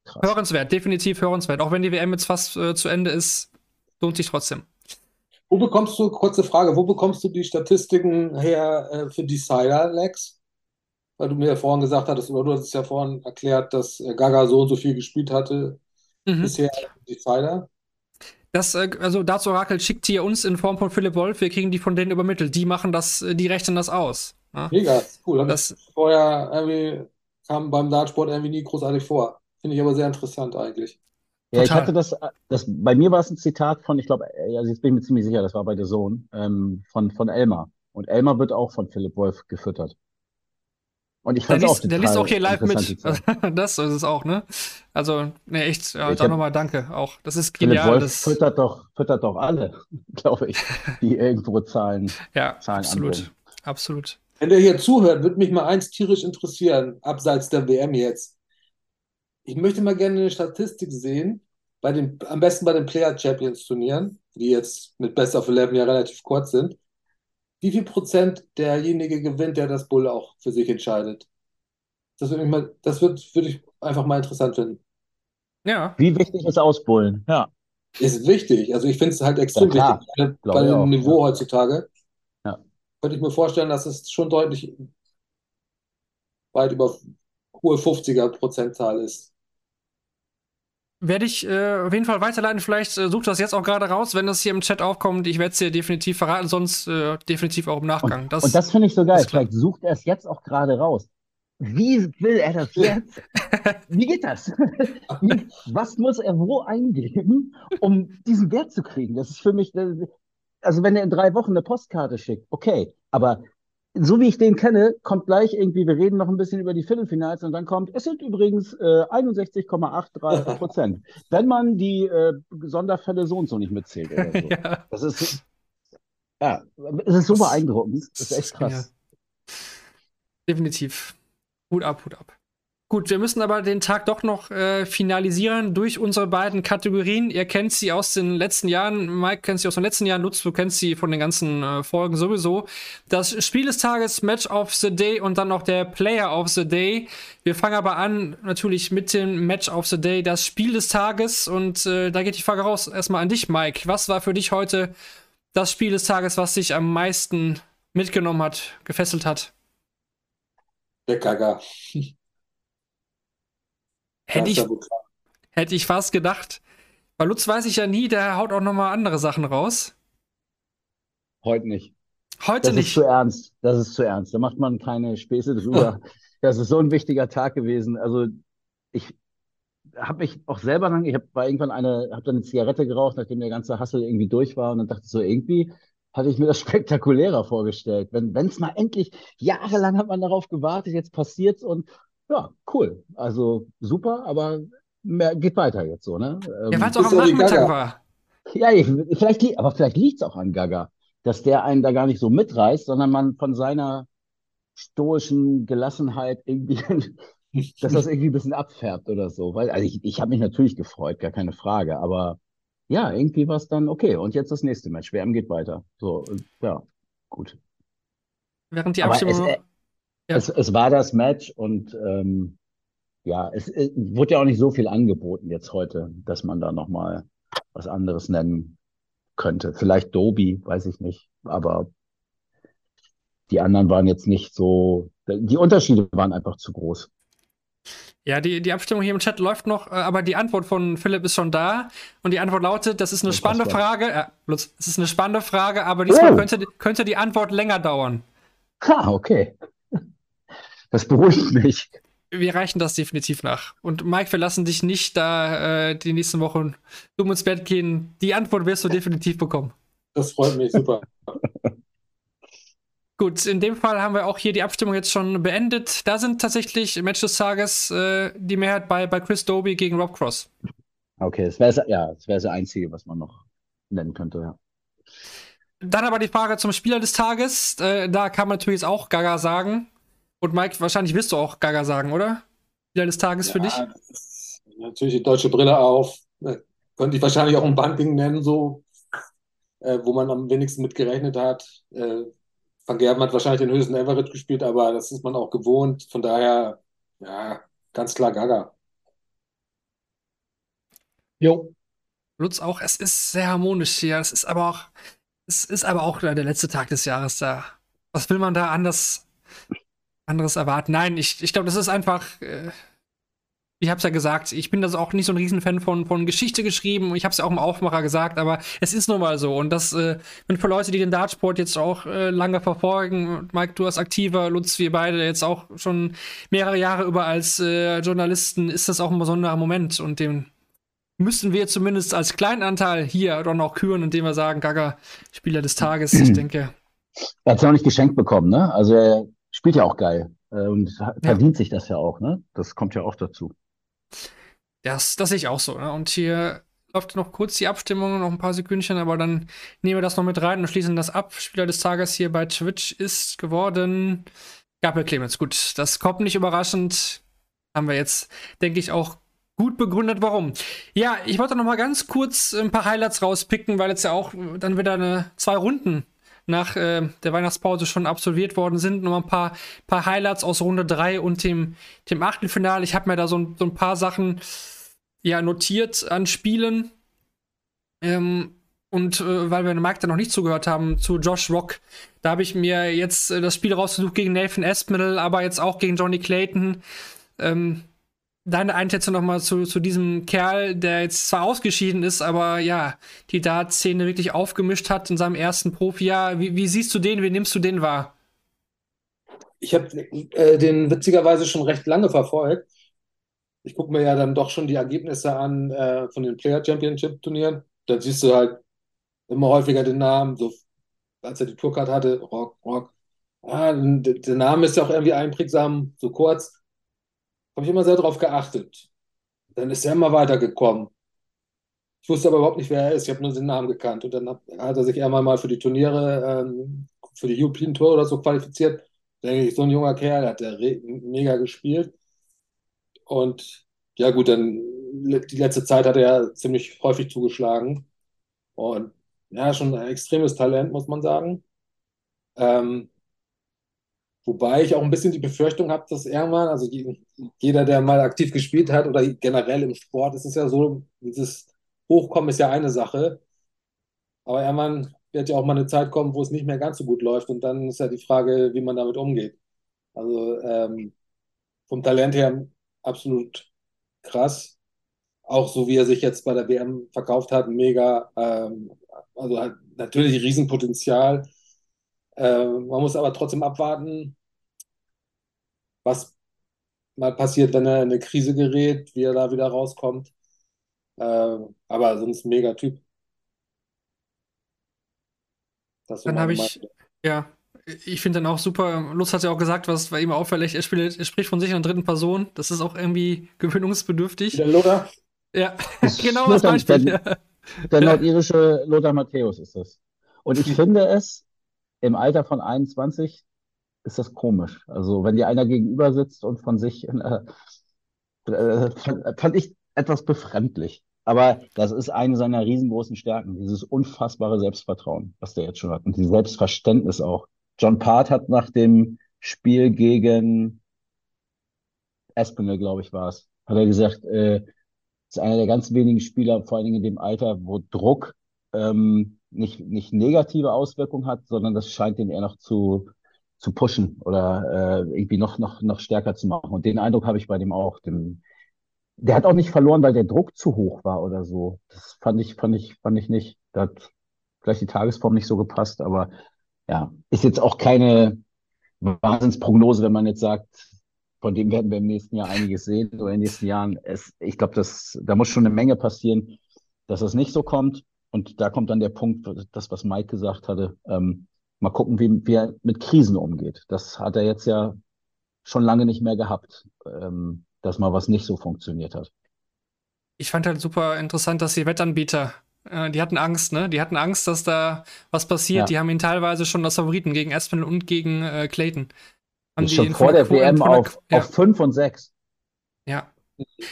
krass. Hörenswert, definitiv hörenswert. Auch wenn die WM jetzt fast äh, zu Ende ist, lohnt sich trotzdem. Wo bekommst du, kurze Frage, wo bekommst du die Statistiken her äh, für Decider, Lex? Weil du mir ja vorhin gesagt hattest, oder du hast es ja vorhin erklärt, dass äh, Gaga so und so viel gespielt hatte Mhm. bisher Decider. Das, äh, also dazu Orakel schickt die uns in Form von Philipp Wolf, wir kriegen die von denen übermittelt. Die machen das, äh, die rechnen das aus. Ja? Mega, cool. Hab Das- vorher irgendwie, kam beim Dartsport irgendwie nie großartig vor. Finde ich aber sehr interessant eigentlich. Ja, ich hatte das, das, bei mir war es ein Zitat von, ich glaube, also jetzt bin ich mir ziemlich sicher, das war bei The Zone, ähm, von, von Elmar. Und Elmar wird auch von Philipp Wolf gefüttert. Und ich Der fand auch liest, der liest auch hier live mit. Das ist es auch, ne? Also, ne, echt, ja, Ich da nochmal danke auch. Das ist Philipp genial. Wolf Das, füttert doch, füttert doch alle, glaube ich, die irgendwo Zahlen. ja, Zahlen absolut. anbringen. Absolut. Wenn der hier zuhört, würde mich mal eins tierisch interessieren, abseits der WM jetzt. Ich möchte mal gerne eine Statistik sehen, bei den, am besten bei den Player Champions Turnieren, die jetzt mit Best of Eleven ja relativ kurz sind. Wie viel Prozent derjenige gewinnt, der das Bull auch für sich entscheidet? Das würde mich mal, das wird, würde ich einfach mal interessant finden. Ja, Wie wichtig ist Ausbullen? Ja. Ist wichtig. Also ich finde es halt extrem Ja, klar. wichtig, bei, ich dem auch, Niveau heutzutage. Ja. Könnte ich mir vorstellen, dass es schon deutlich weit über hohe 50er Prozentzahl ist. Werde ich äh, auf jeden Fall weiterleiten. Vielleicht äh, sucht das jetzt auch gerade raus, wenn das hier im Chat aufkommt. Ich werde es dir definitiv verraten, sonst äh, definitiv auch im Nachgang. Das, Und das finde ich so geil. Vielleicht sucht er es jetzt auch gerade raus. Wie will er das jetzt? Wie geht das? Wie, was muss er wo eingeben, um diesen Wert zu kriegen? Das ist für mich, also wenn er in drei Wochen eine Postkarte schickt, okay, aber so wie ich den kenne, kommt gleich irgendwie, wir reden noch ein bisschen über die Viertelfinals und dann kommt, es sind übrigens äh, 61,83 Prozent, wenn man die äh, Sonderfälle so und so nicht mitzählt oder so. ja, Das ist, ja, es ist so beeindruckend. Das ist echt krass. genial. Definitiv. Hut ab, Hut ab. Gut, wir müssen aber den Tag doch noch äh, finalisieren durch unsere beiden Kategorien. Ihr kennt sie aus den letzten Jahren. Mike kennt sie aus den letzten Jahren. Lutz, du kennst sie von den ganzen äh, Folgen sowieso. Das Spiel des Tages, Match of the Day und dann noch der Player of the Day. Wir fangen aber an natürlich mit dem Match of the Day, das Spiel des Tages. Und äh, da geht die Frage raus erstmal an dich, Mike. Was war für dich heute das Spiel des Tages, was dich am meisten mitgenommen hat, gefesselt hat? Der Gaga. Hätte ich, ist hätte ich fast gedacht. Bei Lutz weiß ich ja nie, der haut auch noch mal andere Sachen raus. Heute nicht. Heute Das ist nicht. zu ernst. Das ist zu ernst. Da macht man keine Späße drüber. Das ist so ein wichtiger Tag gewesen. Also ich habe mich auch selber lang, ich habe irgendwann eine, habe dann eine Zigarette geraucht, nachdem der ganze Hassel irgendwie durch war und dann dachte ich so irgendwie hatte ich mir das spektakulärer vorgestellt. Wenn wenn es mal endlich jahrelang hat man darauf gewartet, jetzt passiert's und ja, cool. Also super, aber mehr, geht weiter jetzt so, ne? Ja, weil es auch am Nachmittag war. ja, ich, vielleicht, aber vielleicht liegt es auch an Gaga, dass der einen da gar nicht so mitreißt, sondern man von seiner stoischen Gelassenheit irgendwie, dass das irgendwie ein bisschen abfärbt oder so. Weil, also ich, ich habe mich natürlich gefreut, gar keine Frage, aber ja, irgendwie war es dann okay. Und jetzt das nächste Match. WM geht weiter. So, ja, gut. Während die Aber es, Abstimmung. äh, Ja. es, es war das Match und ähm, ja, es, es wurde ja auch nicht so viel angeboten jetzt heute, dass man da nochmal was anderes nennen könnte. Vielleicht Doby, weiß ich nicht, aber die anderen waren jetzt nicht so, die Unterschiede waren einfach zu groß. Ja, die, die Abstimmung hier im Chat läuft noch, äh, aber die Antwort von Philipp ist schon da. Und die Antwort lautet: Das ist eine spannende. Frage. Ja, Lutz, es ist eine spannende Frage, aber diesmal Oh. könnte, könnte die Antwort länger dauern. Ha, okay. Das beruhigt mich. Wir reichen das definitiv nach. Und Mike, wir lassen dich nicht da äh, die nächsten Wochen dumm ins Bett gehen. Die Antwort wirst du definitiv bekommen. Das freut mich super. Gut, in dem Fall haben wir auch hier die Abstimmung jetzt schon beendet. Da sind tatsächlich im Match des Tages äh, die Mehrheit bei, bei Chris Doby gegen Rob Cross. Okay, das wäre ja, das wäre das Einzige, was man noch nennen könnte, ja. Dann aber die Frage zum Spieler des Tages. Äh, da kann man natürlich auch Gaga sagen. Und Mike, wahrscheinlich wirst du auch Gaga sagen, oder? Spieler des Tages für dich? Ja, das ist natürlich die deutsche Brille auf. Äh, Könnte ich wahrscheinlich auch ein Bunting nennen, so, äh, wo man am wenigsten mit gerechnet hat. Äh, Van Gerben hat wahrscheinlich den höchsten Average gespielt, aber das ist man auch gewohnt. Von daher, ja, ganz klar Gaga. Jo. Lutz auch. Es ist sehr harmonisch hier. Es ist aber auch, es ist aber auch der letzte Tag des Jahres da. Was will man da anders, anderes erwarten? Nein, ich, ich glaube, das ist einfach. Äh, ich habe es ja gesagt, ich bin das auch nicht so ein Riesenfan von, von Geschichte geschrieben. Ich habe es ja auch im Aufmacher gesagt, aber es ist nun mal so. Und das, äh, wenn für Leute, die den Dartsport jetzt auch äh, lange verfolgen, Mike, du als aktiver, Lutz, wir beide jetzt auch schon mehrere Jahre über als äh, Journalisten, ist das auch ein besonderer Moment. Und den müssen wir zumindest als kleinen Anteil hier dann auch küren, indem wir sagen, Gaga, Spieler des Tages. Ich denke, Er hat es ja auch nicht geschenkt bekommen, ne? Also er spielt ja auch geil äh, und verdient sich das ja auch, ne? Das kommt ja auch dazu. das, das sehe ich auch so. Ne? Und hier läuft noch kurz die Abstimmung, noch ein paar Sekündchen, aber dann nehmen wir das noch mit rein und schließen das ab. Spieler des Tages hier bei Twitch ist geworden Gabriel Clemens. Gut, das kommt nicht überraschend. Haben wir jetzt, denke ich, auch gut begründet, warum. Ja, ich wollte noch mal ganz kurz ein paar Highlights rauspicken, weil jetzt ja auch dann wieder eine, zwei Runden nach äh, der Weihnachtspause schon absolviert worden sind. Noch mal ein paar, paar Highlights aus Runde 3 und dem, dem Achtelfinale. Ich habe mir da so, ein- so ein paar Sachen ja notiert an Spielen. Ähm, und äh, weil wir Markt da noch nicht zugehört haben zu Josh Rock, da habe ich mir jetzt äh, das Spiel rausgesucht gegen Nathan Aspinall, aber jetzt auch gegen Johnny Clayton. Ähm, deine Einschätzung nochmal zu, zu diesem Kerl, der jetzt zwar ausgeschieden ist, aber ja, die Dart-Szene wirklich aufgemischt hat in seinem ersten Profijahr. Wie, wie siehst du den, wie nimmst du den wahr? Ich habe äh, den witzigerweise schon recht lange verfolgt. Ich gucke mir ja dann doch schon die Ergebnisse an äh, von den Player Championship Turnieren. Dann siehst du halt immer häufiger den Namen, so als er die Tourcard hatte, Rock, Rock. Ah, der Name ist ja auch irgendwie einprägsam, so kurz. Habe ich immer sehr drauf geachtet. Dann ist er immer weitergekommen. Ich wusste aber überhaupt nicht, wer er ist. Ich habe nur den Namen gekannt. Und dann hat, er sich einmal mal für die Turniere, ähm, für die European Tour oder so qualifiziert. Da denke ich, so ein junger Kerl, hat der mega gespielt. Und ja, gut, dann die letzte Zeit hat er ziemlich häufig zugeschlagen. Und ja, schon ein extremes Talent, muss man sagen. Ähm, wobei ich auch ein bisschen die Befürchtung habe, dass irgendwann, also je- jeder, der mal aktiv gespielt hat oder generell im Sport, ist es ja so, dieses Hochkommen ist ja eine Sache. Aber irgendwann wird ja auch mal eine Zeit kommen, wo es nicht mehr ganz so gut läuft. Und dann ist ja die Frage, wie man damit umgeht. Also ähm, vom Talent her absolut krass. Auch so wie er sich jetzt bei der WM verkauft hat, mega. Ähm, also hat natürlich Riesenpotenzial. Ähm, man muss aber trotzdem abwarten, was mal passiert, wenn er in eine Krise gerät, wie er da wieder rauskommt. Ähm, aber sonst mega Typ. Das Dann habe ich, ja, ich finde dann auch super, Lutz hat ja auch gesagt, was war ihm auffällig, er, spielt, er spricht von sich in der dritten Person. Das ist auch irgendwie gewöhnungsbedürftig. Der Lothar? Ja, genau das Beispiel. Der, der nordirische Lothar Matthäus ist das. Und ich finde es im Alter von 21 ist das komisch. Also wenn dir einer gegenüber sitzt und von sich, äh, äh, fand ich etwas befremdlich. Aber das ist eine seiner riesengroßen Stärken, dieses unfassbare Selbstvertrauen, was der jetzt schon hat und dieses Selbstverständnis auch. John Part hat nach dem Spiel gegen Espinel, glaube ich, war es, hat er gesagt, äh, ist einer der ganz wenigen Spieler, vor allen Dingen in dem Alter, wo Druck ähm, nicht, nicht negative Auswirkungen hat, sondern das scheint den eher noch zu, zu pushen oder äh, irgendwie noch, noch, noch stärker zu machen. Und den Eindruck habe ich bei dem auch. Dem, der hat auch nicht verloren, weil der Druck zu hoch war oder so. Das fand ich, fand ich, fand ich nicht. Da hat vielleicht die Tagesform nicht so gepasst, aber ja, ist jetzt auch keine Wahnsinnsprognose, wenn man jetzt sagt, von dem werden wir im nächsten Jahr einiges sehen oder in den nächsten Jahren. Es, ich glaube, da muss schon eine Menge passieren, dass es nicht so kommt. Und da kommt dann der Punkt, das, was Mike gesagt hatte, ähm, mal gucken, wie, wie er mit Krisen umgeht. Das hat er jetzt ja schon lange nicht mehr gehabt, ähm, dass mal was nicht so funktioniert hat. Ich fand halt super interessant, dass die Wettanbieter, äh, die hatten Angst, ne? Die hatten Angst, dass da was passiert. Ja. Die haben ihn teilweise schon als Favoriten gegen Aspen und gegen äh, Clayton. Haben schon vor der, der WM auf, ja. auf 5 und 6. Ja,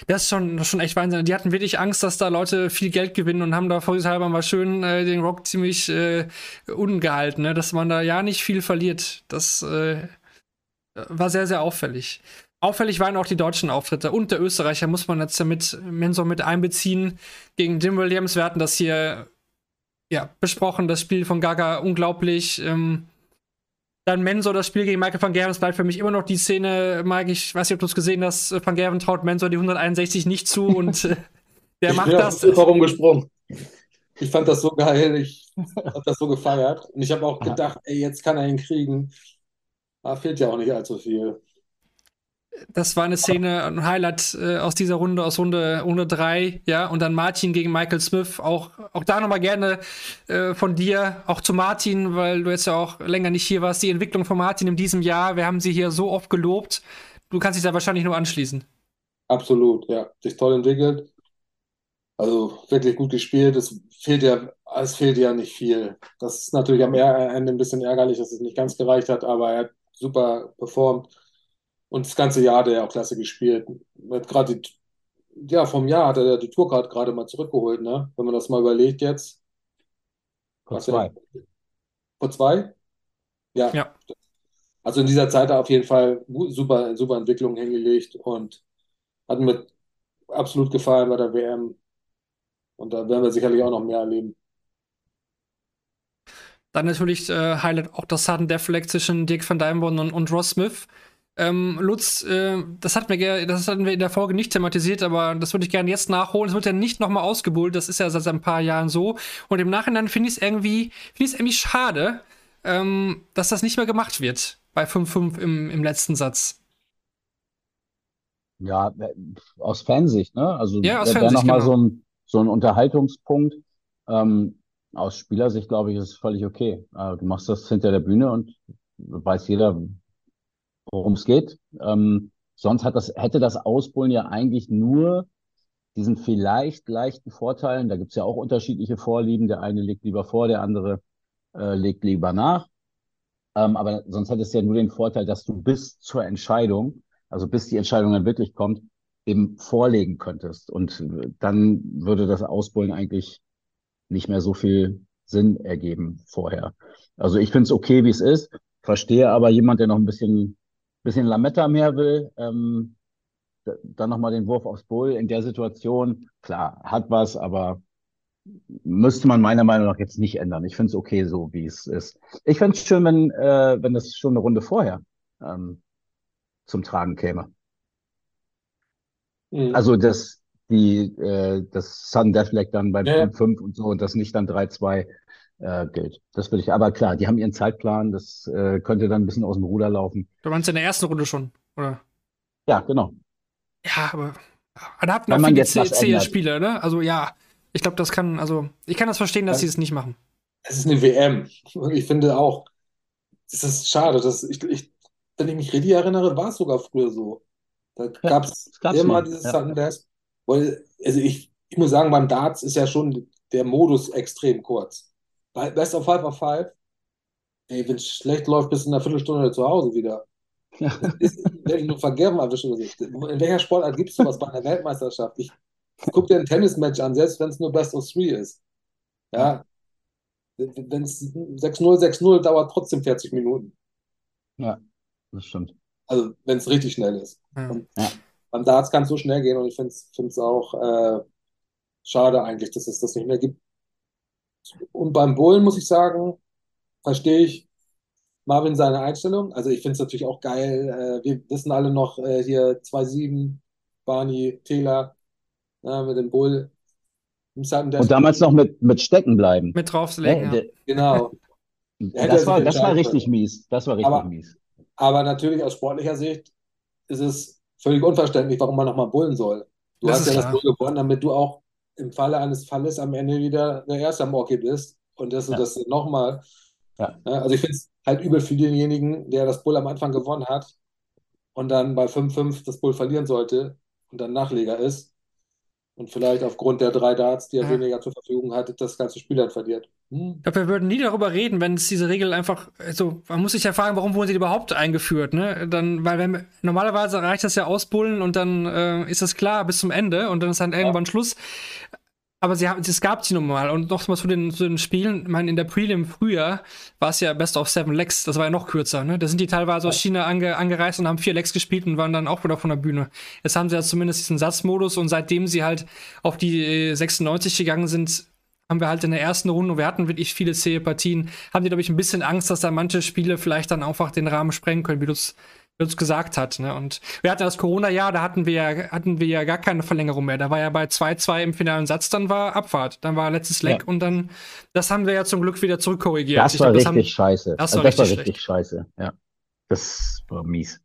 das ist schon, schon echt Wahnsinn. Die hatten wirklich Angst, dass da Leute viel Geld gewinnen und haben da vorsichtshalber mal schön äh, den Rock ziemlich äh, unten gehalten, ne? dass man da ja nicht viel verliert. Das äh, war sehr, sehr auffällig. Auffällig waren auch die deutschen Auftritte und der Österreicher muss man jetzt mit Mensor mit einbeziehen gegen Jim Williams. Wir hatten das hier ja, besprochen, das Spiel von Gaga unglaublich. Ähm, dann Mensor, das Spiel gegen Michael van Gerven, das bleibt für mich immer noch die Szene, Mike, ich weiß nicht, ob du es gesehen hast, van Gerven traut Mensor die 161 nicht zu und äh, der ich macht das. Warum gesprungen? Ich fand das so geil, ich habe das so gefeiert und ich habe auch gedacht, ey, jetzt kann er ihn kriegen. Da fehlt ja auch nicht allzu viel das war eine Szene, ein Highlight äh, aus dieser Runde, aus Runde, Runde 3, ja, und dann Martin gegen Michael Smith, auch, auch da nochmal gerne äh, von dir, auch zu Martin, weil du jetzt ja auch länger nicht hier warst, die Entwicklung von Martin in diesem Jahr, wir haben sie hier so oft gelobt, du kannst dich da wahrscheinlich nur anschließen. Absolut, ja, sich toll entwickelt, also wirklich gut gespielt, es fehlt ja, es fehlt ja nicht viel. Das ist natürlich am Ende ein bisschen ärgerlich, dass es nicht ganz gereicht hat, aber er hat super performt und das ganze Jahr hat er ja auch klasse gespielt. Gerade ja, vom Jahr hat er die Tourcard gerade mal zurückgeholt, ne? Wenn man das mal überlegt jetzt. Vor zwei. Er, vor zwei? Ja. ja. Also in dieser Zeit hat er auf jeden Fall super, super Entwicklung hingelegt und hat mir absolut gefallen bei der WM. Und da werden wir sicherlich auch noch mehr erleben. Dann natürlich äh, Highlight auch das Sudden Death Flag zwischen Dick van Dijvenbode und, und Ross Smith. Ähm, Lutz, äh, das, hat mir, das hatten wir in der Folge nicht thematisiert, aber das würde ich gerne jetzt nachholen. Es wird ja nicht nochmal ausgebuhlt, das ist ja seit ein paar Jahren so. Und im Nachhinein finde ich es irgendwie, find irgendwie schade, ähm, dass das nicht mehr gemacht wird bei 5-5 im, im letzten Satz. Ja, äh, aus Fansicht, ne? Also ja, aus wäre nochmal genau. so, ein, so ein Unterhaltungspunkt. Ähm, aus Spielersicht, glaube ich, ist es völlig okay. Äh, du machst das hinter der Bühne und weiß jeder, worum es geht. Ähm, sonst hat das, hätte das Ausbullen ja eigentlich nur diesen vielleicht leichten Vorteilen. Da gibt's ja auch unterschiedliche Vorlieben. Der eine legt lieber vor, der andere äh, legt lieber nach. Ähm, aber sonst hat es ja nur den Vorteil, dass du bis zur Entscheidung, also bis die Entscheidung dann wirklich kommt, eben vorlegen könntest. Und dann würde das Ausbullen eigentlich nicht mehr so viel Sinn ergeben vorher. Also ich finde es okay, wie es ist, verstehe aber jemand, der noch ein bisschen bisschen Lametta mehr will, ähm, dann nochmal den Wurf aufs Bull in der Situation, klar, hat was, aber müsste man meiner Meinung nach jetzt nicht ändern. Ich finde es okay so, wie es ist. Ich fände es schön, wenn, äh, wenn das schon eine Runde vorher ähm, zum Tragen käme. Mhm. Also das, die, äh, das Sun Deathleg dann beim ja. 5 und so und das nicht dann 3-2 äh, gilt. Das würde ich, aber klar, die haben ihren Zeitplan, das äh, könnte dann ein bisschen aus dem Ruder laufen. Du meinst in der ersten Runde schon, oder? Ja, genau. Ja, aber man hat noch viele zähe Spieler, ne? Also ja, ich glaube, das kann, also ich kann das verstehen, dass ja. sie es nicht machen. Es ist eine WM. Ich finde auch, das ist schade. Das, ich, ich, wenn ich mich richtig erinnere, war es sogar früher so. Da Ja, gab es gab's immer dieses Ja. Sudden Death. Weil, also ich, ich muss sagen, beim Darts ist ja schon der Modus extrem kurz. Bei Best of Five of Five, ey, wenn es schlecht läuft, bist du in einer Viertelstunde zu Hause wieder. Ist, wenn du Vergärung erwischen oder so. In welcher Sportart gibt es sowas bei einer Weltmeisterschaft? Ich guck dir ein Tennismatch an, selbst wenn es nur Best of Three ist. Ja, wenn es 6-0, 6-0 dauert trotzdem 40 Minuten. Ja, das stimmt. Also, wenn es richtig schnell ist. Ja. Und Ja. beim Darts kann es so schnell gehen und ich finde es auch äh, schade eigentlich, dass es das nicht mehr gibt. Und beim Bullen muss ich sagen, verstehe ich Marvin seine Einstellung. Also ich finde es natürlich auch geil. Äh, wir wissen alle noch äh, hier 2-7, Barney, Taylor ja, mit dem Bull. Und damals noch mit, mit Stecken bleiben. Mit drauflegen, Ne? ja. Genau. Hätte er Das war, das war richtig mies. Das war richtig Aber- mies. Aber natürlich aus sportlicher Sicht ist es völlig unverständlich, warum man nochmal bullen soll. Du Das hast ja das klar. Bull gewonnen, damit du auch im Falle eines Falles am Ende wieder der Erste am Orchid bist und dass du Ja. das nochmal. Ja. also ich finde es halt übel für denjenigen, der das Bull am Anfang gewonnen hat und dann bei 5-5 das Bull verlieren sollte und dann Nachleger ist und vielleicht aufgrund der drei Darts, die er Ja. weniger zur Verfügung hat, das ganze Spiel dann verliert. Hm. Ich glaube, wir würden nie darüber reden, wenn es diese Regel einfach, also man muss sich ja fragen, warum wurden sie überhaupt eingeführt, ne? Dann, weil wenn, normalerweise reicht das ja ausbullen und dann äh, ist es klar bis zum Ende und dann ist dann irgendwann Schluss. Aber sie haben, es gab sie nun mal. Und noch mal zu den, zu den Spielen, ich meine, in der Prelim früher war es ja Best of Seven Legs, das war ja noch kürzer, ne? Da sind die teilweise aus China ange, angereist und haben vier Legs gespielt und waren dann auch wieder von der Bühne. Jetzt haben sie ja zumindest diesen Satzmodus und seitdem sie halt auf die äh, 96 gegangen sind, haben wir halt in der ersten Runde, und wir hatten wirklich viele zähe Partien, haben die, glaube ich, ein bisschen Angst, dass da manche Spiele vielleicht dann einfach den Rahmen sprengen können, wie du es du's gesagt hat. Ne? Und wir hatten das Corona-Jahr, da hatten wir, ja, hatten wir ja gar keine Verlängerung mehr. Da war ja bei 2-2 im finalen Satz, dann war Abfahrt. Dann war letztes Leck Ja. und dann, das haben wir ja zum Glück wieder zurückkorrigiert. Das Ich war glaub, richtig haben, scheiße. das Also war das war richtig richtig scheiße. Ja. Das war mies.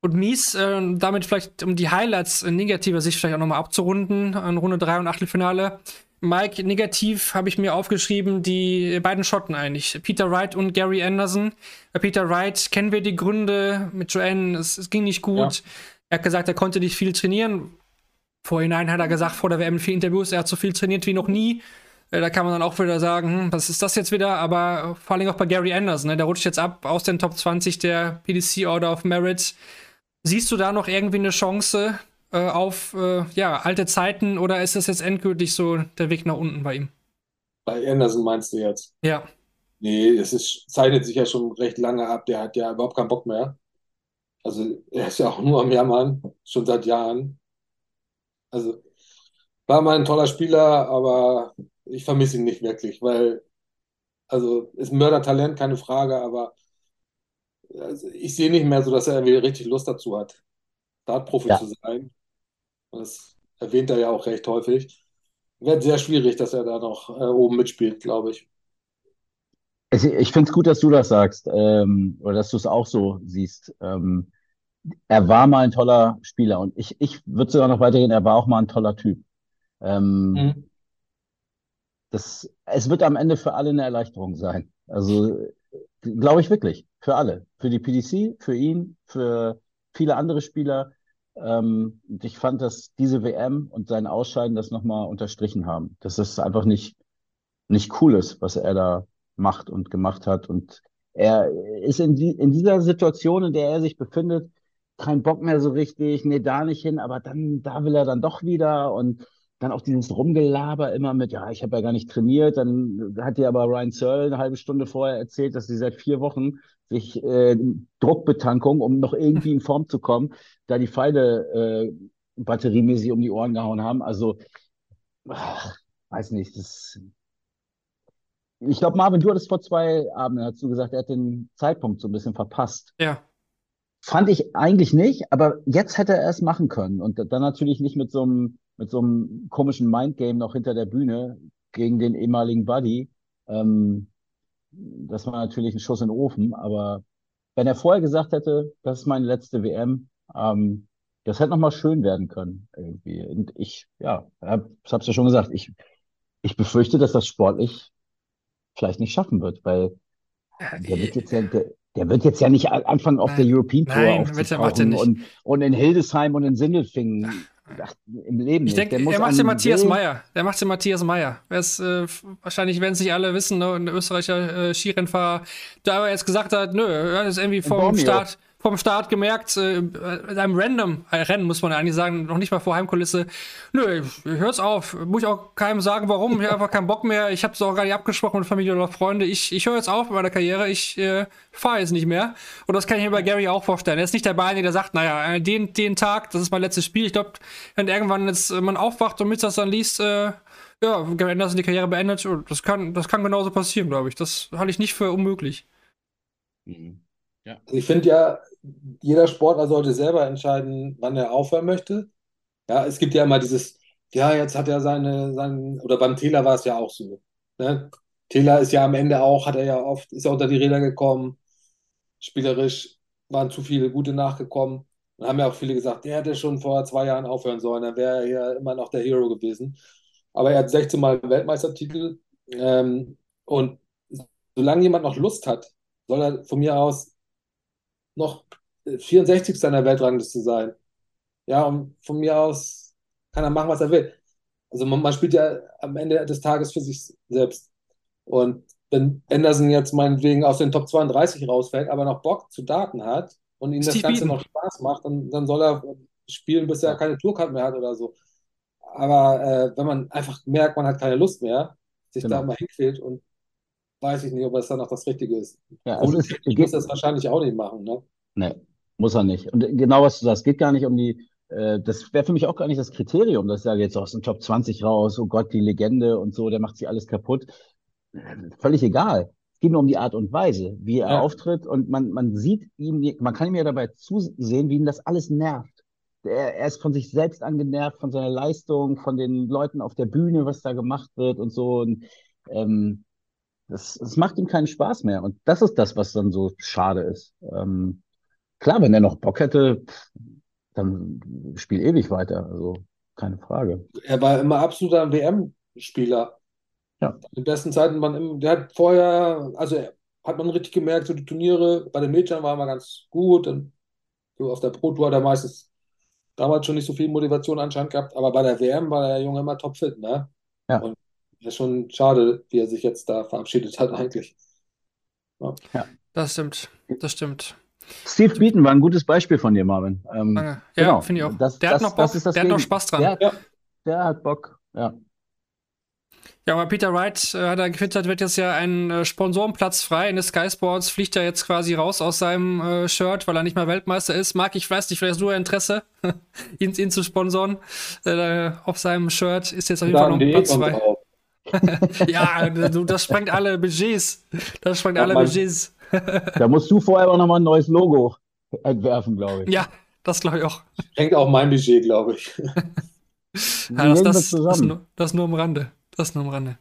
Und mies, äh, damit vielleicht, um die Highlights in negativer Sicht vielleicht auch nochmal abzurunden, an Runde 3 und Achtelfinale. Mike, negativ habe ich mir aufgeschrieben, die beiden Schotten eigentlich. Peter Wright und Gary Anderson. Bei Peter Wright kennen wir die Gründe mit Joanne, es, es ging nicht gut. Er hat gesagt, er konnte nicht viel trainieren. Vorhinein hat er gesagt, vor der WM vielen Interviews, er hat so viel trainiert wie noch nie. Äh, Da kann man dann auch wieder sagen, hm, was ist das jetzt wieder? Aber vor allem auch bei Gary Anderson, ne? der rutscht jetzt ab aus den Top 20 der PDC Order of Merit. Siehst du da noch irgendwie eine Chance äh, auf äh, ja, alte Zeiten oder ist das jetzt endgültig so der Weg nach unten bei ihm? Bei Anderson meinst du jetzt? Ja, Nee, es ist, zeichnet sich ja schon recht lange ab. Der hat ja überhaupt keinen Bock mehr. Also er ist ja auch nur am Jammern, schon seit Jahren. Also war mal ein toller Spieler, aber ich vermisse ihn nicht wirklich, weil, also ist ein Mördertalent, keine Frage, aber also ich sehe nicht mehr so, dass er irgendwie richtig Lust dazu hat, Dartprofi Ja. zu sein. Das erwähnt er ja auch recht häufig. Wird sehr schwierig, dass er da noch äh, oben mitspielt, glaube ich. Es- Ich finde es gut, dass du das sagst, ähm, oder dass du es auch so siehst. Ähm, er war mal ein toller Spieler und ich, ich würde sogar noch weitergehen, er war auch mal ein toller Typ. Ähm, Mhm. das, es wird am Ende für alle eine Erleichterung sein. Also, glaube ich wirklich. Für alle. Für die PDC, für ihn, für viele andere Spieler. Ähm, ich fand, dass diese WM und sein Ausscheiden das nochmal unterstrichen haben. Dass es einfach nicht, nicht cool ist, was er da macht und gemacht hat. Und er ist in, die, in dieser Situation, in der er sich befindet, kein Bock mehr so richtig, nee, da nicht hin, aber dann, da will er dann doch wieder und dann auch dieses Rumgelaber immer mit, ja, ich habe ja gar nicht trainiert. Dann hat dir aber Ryan Searle eine halbe Stunde vorher erzählt, dass sie seit vier Wochen sich äh, Druckbetankung, um noch irgendwie in Form zu kommen, da die Pfeile äh, batteriemäßig um die Ohren gehauen haben. Also, ach, weiß nicht, das. Ich glaube, Marvin, du hattest vor zwei Abenden, du gesagt, er hat den Zeitpunkt so ein bisschen verpasst. ja. Fand ich eigentlich nicht, aber jetzt hätte er es machen können. Und dann natürlich nicht mit so einem, mit so einem komischen Mindgame noch hinter der Bühne gegen den ehemaligen Buddy. Ähm, das war natürlich ein Schuss in den Ofen, aber wenn er vorher gesagt hätte, das ist meine letzte WM, ähm, das hätte nochmal schön werden können, irgendwie. Und ich, ja, ich hab's ja schon gesagt, ich, ich befürchte, dass das sportlich vielleicht nicht schaffen wird, weil Der wird jetzt ja, der, der wird jetzt ja nicht anfangen, auf der European Tour Nein, aufzutauchen und, und in Hildesheim und in Sindelfingen. Ach, Im Leben Ich denke, Der muss er macht den Matthias Meyer. Der macht den Matthias Meyer. Ist, äh, wahrscheinlich werden es nicht alle wissen, ne? Ein Österreicher äh, Skirennfahrer, der aber jetzt gesagt hat, nö, er es irgendwie vom. Start, vom Start gemerkt, äh, in einem random Rennen, muss man eigentlich sagen, noch nicht mal vor Heimkulisse. Nö, hört's auf. Muss ich auch keinem sagen, warum. Ich habe einfach keinen Bock mehr. Ich habe es auch gar nicht abgesprochen mit Familie oder Freunde. Ich, ich höre jetzt auf mit meiner Karriere. Ich äh, fahre jetzt nicht mehr. Und das kann ich mir bei Gary auch vorstellen. Er ist nicht der Beine, der sagt, naja, äh, den, den Tag, das ist mein letztes Spiel. Ich glaube, wenn irgendwann jetzt äh, man aufwacht und mit das dann liest, äh, ja, Gary Anderson die Karriere beendet, das kann, das kann genauso passieren, glaube ich. Das halte ich nicht für unmöglich. Mhm. Also ich finde ja, jeder Sportler sollte selber entscheiden, wann er aufhören möchte. Ja, es gibt ja immer dieses, ja, jetzt hat er seine, seinen, oder beim Taylor war es ja auch so. Ne? Taylor ist ja am Ende auch, hat er ja oft, ist er unter die Räder gekommen. Spielerisch waren zu viele gute nachgekommen. Und haben ja auch viele gesagt, der hätte schon vor zwei Jahren aufhören sollen, dann wäre er ja immer noch der Hero gewesen. Aber er hat 16 Mal Weltmeistertitel. Ähm, und solange jemand noch Lust hat, soll er von mir aus noch 64. in der Weltrangliste sein. Ja, und von mir aus kann er machen, was er will. Also man, man spielt ja am Ende des Tages für sich selbst. Und wenn Anderson jetzt meinetwegen aus den Top 32 rausfällt, aber noch Bock zu Daten hat und ihm das Steve Ganze Beaton. noch Spaß macht, dann, dann soll er spielen, bis er keine Tourcard mehr hat oder so. Aber äh, wenn man einfach merkt, man hat keine Lust mehr, sich Genau. da mal hinquält und weiß ich nicht, ob das dann auch das Richtige ist. Ja, es ist, Ich muss das wahrscheinlich auch nicht machen, ne? Nee, muss er nicht. Und genau was du sagst, geht gar nicht um die, äh, das wäre für mich auch gar nicht das Kriterium, dass ich sage, jetzt aus dem Top 20 raus, oh Gott, die Legende und so, der macht sich alles kaputt. Völlig egal. Es geht nur um die Art und Weise, wie er Ja. auftritt und man, man sieht ihm, man kann ihm ja dabei zusehen, wie ihm das alles nervt. Er, er ist von sich selbst angenervt, von seiner Leistung, von den Leuten auf der Bühne, was da gemacht wird und so. Und ähm, das, das macht ihm keinen Spaß mehr. Und das ist das, was dann so schade ist. Ähm, klar, wenn er noch Bock hätte, dann spiel ewig weiter. Also keine Frage. Er war immer absoluter WM-Spieler. Ja. In besten Zeiten, man, im- der hat vorher, also hat man richtig gemerkt, so die Turniere bei den Mädchen waren wir ganz gut. Und so auf der Pro Tour hat er meistens damals schon nicht so viel Motivation anscheinend gehabt, aber bei der WM war der Junge immer topfit, ne? Ja. Und ist schon schade, wie er sich jetzt da verabschiedet hat, eigentlich. Das stimmt. Das stimmt. Steve Beaton war ein gutes Beispiel von dir, Marvin. Ähm. Ja, genau. finde ich auch. Das, der hat das, noch Bock, das ist das der hat noch Spaß dran. Der, Ja. der hat Bock. Ja. Ja, aber Peter Wright äh, hat er getwittert, wird jetzt ja ein äh, Sponsorenplatz frei in der Sky Sports, fliegt er jetzt quasi raus aus seinem äh, Shirt, weil er nicht mehr Weltmeister ist. Marc, ich weiß nicht, vielleicht hast du ja Interesse, ihn, ihn zu sponsoren. Äh, auf seinem Shirt ist jetzt auf jeden Fall noch ein Platz frei. Ja, du, das sprengt alle Budgets. Das sprengt Ja, alle Budgets. Da musst du vorher aber nochmal ein neues Logo entwerfen, glaube ich. Ja, das glaube ich auch. Hängt auch mein Budget, glaube ich. Ja, das, das, das, zusammen? nur, das nur am Rande. Das nur am Rande.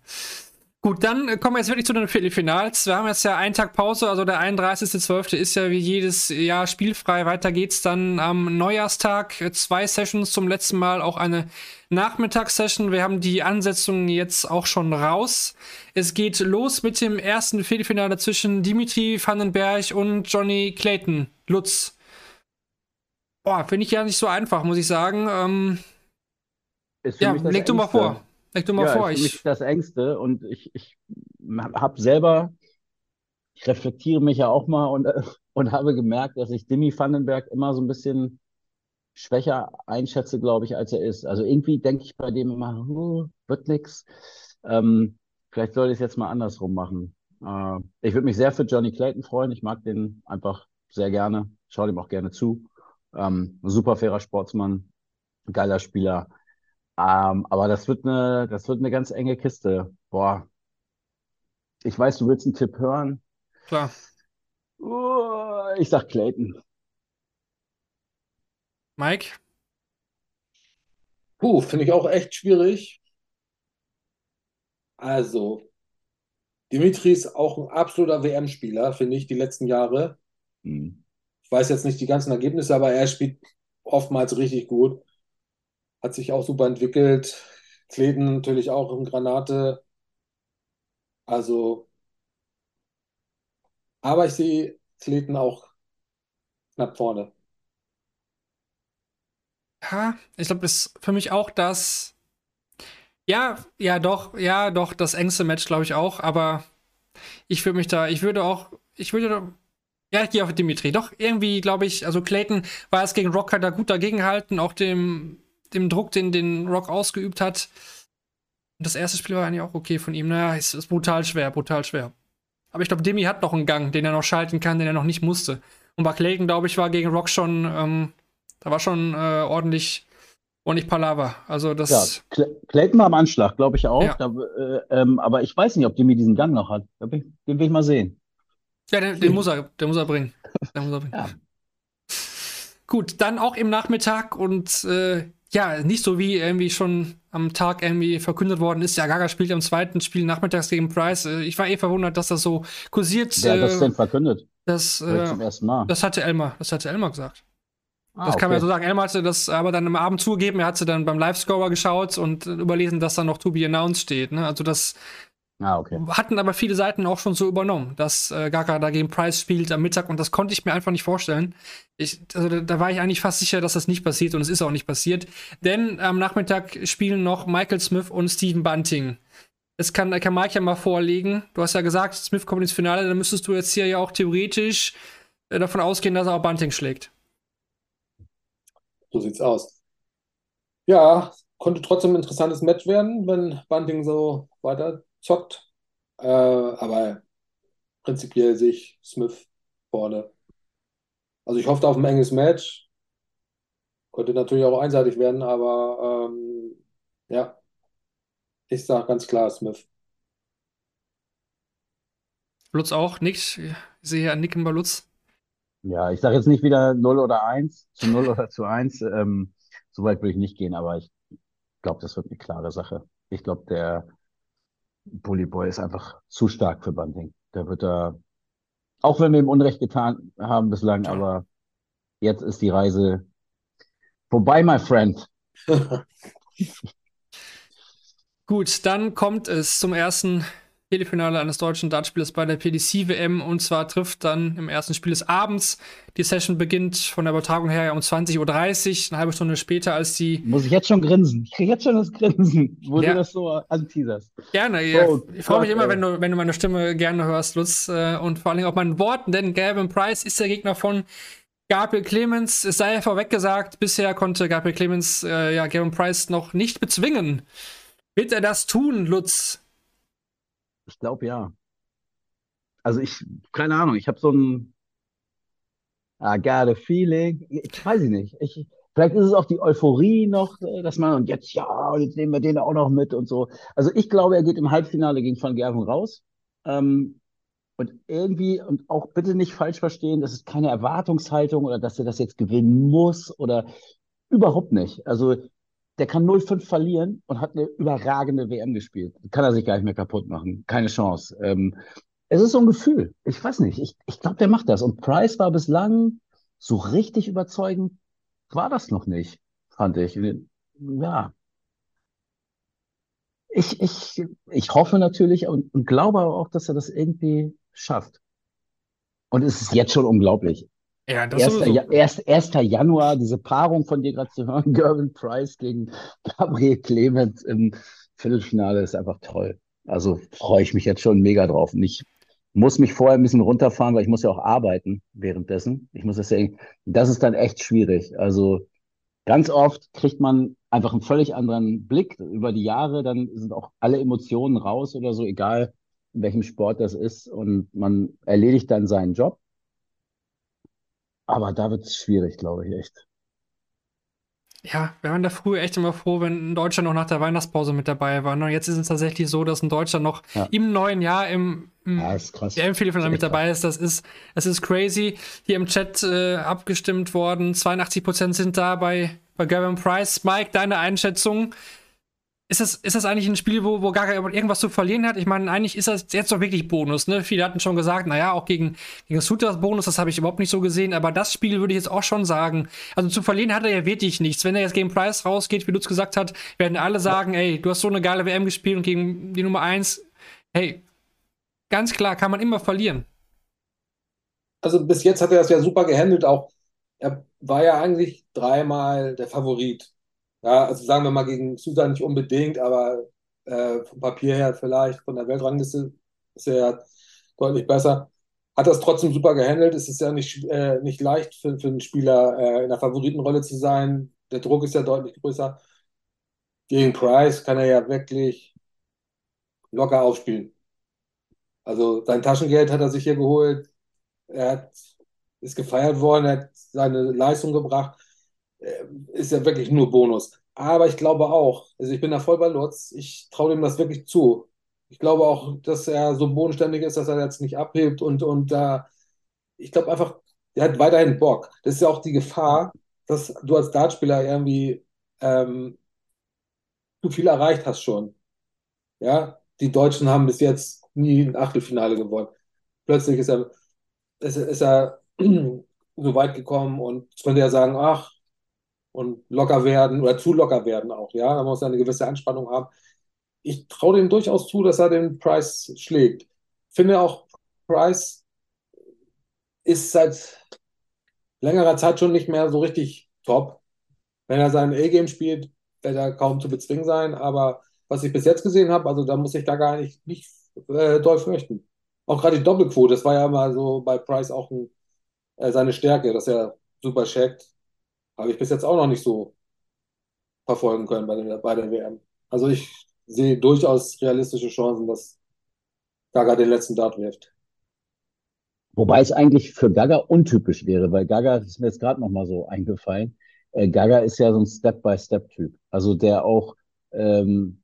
Gut, dann äh, kommen wir jetzt wirklich zu den Viertelfinals. Wir haben jetzt ja einen Tag Pause, also der 31.12. ist ja wie jedes Jahr spielfrei. Weiter geht's dann am Neujahrstag. Zwei Sessions zum letzten Mal, auch eine Nachmittagssession. Wir haben die Ansetzungen jetzt auch schon raus. Es geht los mit dem ersten Viertelfinale zwischen Dimitri Vandenberg und Johnny Clayton Lutz. Boah, finde ich ja nicht so einfach, muss ich sagen. Ähm, ja, leg du mal vor. Leg du mal ja, vor. ist Ich, das Ängste und ich, ich habe selber, ich reflektiere mich ja auch mal und, und habe gemerkt, dass ich Dimi Vandenberg immer so ein bisschen schwächer einschätze, glaube ich, als er ist. Also irgendwie denke ich bei dem immer, huh, wird nix. Ähm, vielleicht sollte ich es jetzt mal andersrum machen. Äh, ich würde mich sehr für Johnny Clayton freuen. Ich mag den einfach sehr gerne. Schaue ihm auch gerne zu. Ähm, super fairer Sportsmann, geiler Spieler. Ähm, aber das wird eine, das wird eine ganz enge Kiste. Boah. Ich weiß, du willst einen Tipp hören. klar. Uh, ich sag Clayton. Mike? Puh, finde ich auch echt schwierig. Also, Dimitri ist auch ein absoluter WM-Spieler, finde ich, die letzten Jahre. Hm. Ich weiß jetzt nicht die ganzen Ergebnisse, aber er spielt oftmals richtig gut. Hat sich auch super entwickelt. Kleden natürlich auch im Granate. Also, Aber ich sehe Clayton auch knapp vorne. Ja, ich glaube, das ist für mich auch das. Ja, ja, doch, ja, doch, das engste Match, glaube ich auch, aber ich würde mich da, ich würde auch, ich würde, ja, ich gehe auf Dimitri. Doch, irgendwie, glaube ich, also Clayton war es gegen Rock da gut dagegenhalten, auch dem, dem Druck, den, den Rock ausgeübt hat. Und das erste Spiel war eigentlich auch okay von ihm. Naja, es ist brutal schwer, brutal schwer. Aber ich glaube, Demi hat noch einen Gang, den er noch schalten kann, den er noch nicht musste. Und bei Clayton, glaube ich, war gegen Rock schon, ähm, da war schon äh, ordentlich, ordentlich Palaver. Also das. Ja, Clayton war am Anschlag, glaube ich auch. Ja. Da, äh, ähm, aber ich weiß nicht, ob Demi diesen Gang noch hat. Den will ich mal sehen. Ja, den, den muss er, den muss er bringen. Den muss er bringen. Ja. Gut, dann auch im Nachmittag und äh, ja, nicht so wie irgendwie schon am Tag irgendwie verkündet worden ist. Ja, Gaga spielt am zweiten Spiel nachmittags gegen Price. Äh, ich war eh verwundert, dass das so kursiert. Wer hat das äh, denn verkündet? das, Vielleicht zum äh, ersten Mal. das hatte Elmar, das hatte Elmar gesagt. Ah, Das kann man ja okay. so sagen. Elmar hatte das aber dann am Abend zugegeben. Er hatte dann beim Live-Scorer geschaut und äh, überlesen, dass da noch To Be Announced steht. Ne? Also das Ah, okay. hatten aber viele Seiten auch schon so übernommen, dass äh, Gaga da gegen Price spielt am Mittag und das konnte ich mir einfach nicht vorstellen. Ich, also da, da war ich eigentlich fast sicher, dass das nicht passiert und es ist auch nicht passiert. Denn am Nachmittag spielen noch Michael Smith und Stephen Bunting. Das kann, kann Mike ja mal vorlegen. Du hast ja gesagt, Smith kommt ins Finale, dann müsstest du jetzt hier ja auch theoretisch äh, davon ausgehen, dass er auch Bunting schlägt. So sieht's aus. Ja, konnte trotzdem ein interessantes Match werden, wenn Bunting so weiter zockt. Äh, aber prinzipiell sehe ich Smith vorne. Also ich hoffe auf ein enges Match. Könnte natürlich auch einseitig werden, aber ähm, ja, ich sage ganz klar Smith. Lutz auch, nickt. Ich sehe hier ein Nicken bei Lutz. Ja, ich sage jetzt nicht wieder 0 oder 1, zu 0 oder zu 1. Ähm, so weit würde ich nicht gehen, aber ich glaube, das wird eine klare Sache. Ich glaube, der Bully Boy ist einfach zu stark für Bunting. Der wird da, auch wenn wir ihm Unrecht getan haben bislang, Toll. aber jetzt ist die Reise vorbei, my friend. Gut, dann kommt es zum ersten Viertelfinale eines deutschen Dartspielers bei der PDC-WM und zwar trifft dann im ersten Spiel des Abends. Die Session beginnt von der Übertragung her um 20.30 Uhr, eine halbe Stunde später als die. Muss ich jetzt schon grinsen? Ich kriege jetzt schon das Grinsen, wo Ja. du das so anteaserst. Gerne, ja. Oh ich freue mich immer, wenn du, wenn du meine Stimme gerne hörst, Lutz, äh, und vor allen Dingen auch meinen Worten, denn Gavin Price ist der Gegner von Gabriel Clemens. Es sei vorweg gesagt, bisher konnte Gabriel Clemens äh, ja Gavin Price noch nicht bezwingen. Wird er das tun, Lutz? Ich glaube ja. Also ich, keine Ahnung, ich habe so ein I got a feeling. Ich weiß ich nicht. Ich, vielleicht ist es auch die Euphorie noch, äh, dass man und jetzt ja, und jetzt nehmen wir den auch noch mit und so. Also ich glaube, er geht im Halbfinale gegen Van Gerven raus. Ähm, und irgendwie, und auch bitte nicht falsch verstehen, das ist keine Erwartungshaltung oder dass er das jetzt gewinnen muss oder überhaupt nicht. Also der kann 0-5 verlieren und hat eine überragende WM gespielt. Kann er sich gar nicht mehr kaputt machen. Keine Chance. Ähm, es ist so ein Gefühl. Ich weiß nicht. Ich, ich glaube, der macht das. Und Price war bislang so richtig überzeugend, war das noch nicht, fand ich. Ja. Ich, ich, ich hoffe natürlich und, und glaube auch, dass er das irgendwie schafft. Und es ist jetzt schon unglaublich. Ja, das 1. sowieso. Ja, 1. 1. Januar, diese Paarung von dir gerade zu hören, Gervin Price gegen Gabriel Clemens im Viertelfinale ist einfach toll. Also freue ich mich jetzt schon mega drauf. Und ich muss mich vorher ein bisschen runterfahren, weil ich muss ja auch arbeiten währenddessen. Ich muss das ja, das ist dann echt schwierig. Also ganz oft kriegt man einfach einen völlig anderen Blick über die Jahre. Dann sind auch alle Emotionen raus oder so, egal in welchem Sport das ist. Und man erledigt dann seinen Job. Aber da wird es schwierig, glaube ich, echt. Ja, wir waren da früher echt immer froh, wenn ein Deutscher noch nach der Weihnachtspause mit dabei war. Und jetzt ist es tatsächlich so, dass ein Deutscher noch Ja. im neuen Jahr im, im Ja, ist krass. der Viertelfinale mit dabei ist. Das ist, das ist crazy. Hier im Chat äh, abgestimmt worden. 82% sind da bei, bei Gavin Price. Mike, deine Einschätzung. Ist das, ist das eigentlich ein Spiel, wo, wo Gaga irgendwas zu verlieren hat? Ich meine, eigentlich ist das jetzt doch wirklich Bonus, ne? Viele hatten schon gesagt, naja, auch gegen, gegen Sutas Bonus, das habe ich überhaupt nicht so gesehen, aber das Spiel würde ich jetzt auch schon sagen. Also zu verlieren hat er ja wirklich nichts. Wenn er jetzt gegen Price rausgeht, wie Lutz gesagt hat, werden alle sagen, ey, du hast so eine geile WM gespielt und gegen die Nummer 1, hey, ganz klar, kann man immer verlieren. also bis jetzt hat er das ja super gehandelt. Auch er war ja eigentlich dreimal der Favorit. Ja, also sagen wir mal gegen Susan nicht unbedingt, aber äh, vom Papier her vielleicht, von der Weltrangliste ist er ja deutlich besser. Hat das trotzdem super gehandelt. Es ist ja nicht, äh, nicht leicht für, für einen Spieler äh, in der Favoritenrolle zu sein. Der Druck ist ja deutlich größer. Gegen Price kann er ja wirklich locker aufspielen. Also sein Taschengeld hat er sich hier geholt. Er hat, ist gefeiert worden, er hat seine Leistung gebracht. Äh, ist ja wirklich nur Bonus. Aber ich glaube auch, also ich bin da voll bei Lutz, ich traue ihm das wirklich zu. Ich glaube auch, dass er so bodenständig ist, dass er jetzt nicht abhebt und, und da, ich glaube einfach, er hat weiterhin Bock. Das ist ja auch die Gefahr, dass du als Dartspieler irgendwie ähm, zu viel erreicht hast schon. Ja, die Deutschen haben bis jetzt nie ein Achtelfinale gewonnen. Plötzlich ist er, ist, ist er so weit gekommen und könnte ja sagen, ach, und locker werden oder zu locker werden auch, ja. Da muss er eine gewisse Anspannung haben. Ich traue dem durchaus zu, dass er den Price schlägt. Finde auch, Price ist seit längerer Zeit schon nicht mehr so richtig top. Wenn er sein A-Game spielt, wird er kaum zu bezwingen sein, aber was ich bis jetzt gesehen habe, also da muss ich da gar nicht, nicht äh, doll fürchten. Auch gerade die Doppelquote, das war ja mal so bei Price auch ein, äh, seine Stärke, dass er super checkt. Habe ich bis jetzt auch noch nicht so verfolgen können bei der, bei der WM. Also ich sehe durchaus realistische Chancen, dass Gaga den letzten Dart wirft. Wobei es eigentlich für Gaga untypisch wäre, weil Gaga, das ist mir jetzt gerade noch mal so eingefallen, äh, Gaga ist ja so ein Step-by-Step-Typ. Also der auch ähm,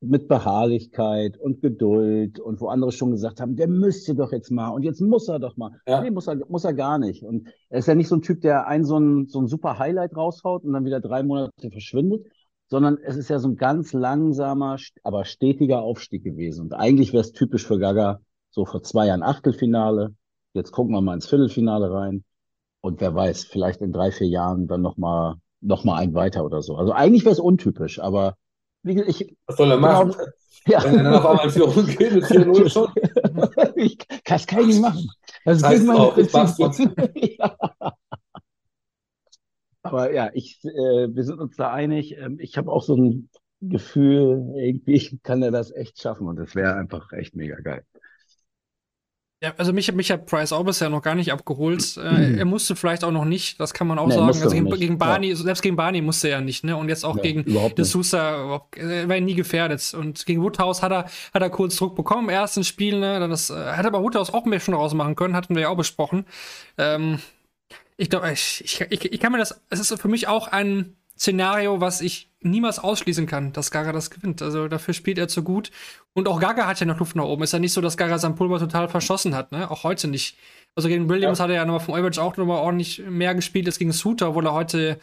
mit Beharrlichkeit und Geduld und wo andere schon gesagt haben, der müsste doch jetzt mal und jetzt muss er doch mal. Ja. Nee, muss er, muss er gar nicht. Und er ist ja nicht so ein Typ, der ein so ein, so ein super Highlight raushaut und dann wieder drei Monate verschwindet, sondern es ist ja so ein ganz langsamer, aber stetiger Aufstieg gewesen. Und eigentlich wäre es typisch für Gaga so vor zwei Jahren Achtelfinale. Jetzt gucken wir mal ins Viertelfinale rein. Und wer weiß, vielleicht in drei, vier Jahren dann nochmal noch mal ein weiter oder so. Also eigentlich wäre es untypisch, aber wie ich. Was soll er machen? Genau, ja. Wenn er dann auf einmal in Führung geht mit 4-0 schon. ich, das kann ich nicht machen. Das, das ist mein Prinzip. ja. Aber ja, ich, äh, wir sind uns da einig. Ähm, ich habe auch so ein Gefühl, irgendwie kann er das echt schaffen und das wäre einfach echt mega geil. Ja, also mich, mich hat Price auch bisher noch gar nicht abgeholt. Äh, mhm. Er musste vielleicht auch noch nicht, das kann man auch nee, sagen. Also gegen, gegen Barney, ja. selbst gegen Barney musste er nicht, ne? Und jetzt auch ja, gegen De Sousa, er war nie gefährdet. Und gegen Woodhouse hat er, hat er kurz Druck bekommen im ersten Spiel, ne? Dann das, äh, hat aber Woodhouse auch mehr schon rausmachen können, hatten wir ja auch besprochen. Ähm, ich glaube, ich, ich, ich kann mir das, es ist für mich auch ein Szenario, was ich niemals ausschließen kann, dass Gaga das gewinnt. Also dafür spielt er zu gut. Und auch Gaga hat ja noch Luft nach oben. Ist ja nicht so, dass Gaga sein Pulver total verschossen hat, ne? Auch heute nicht. Also gegen Williams ja. hat er ja nochmal vom Average auch nochmal ordentlich mehr gespielt als gegen Suter, obwohl er heute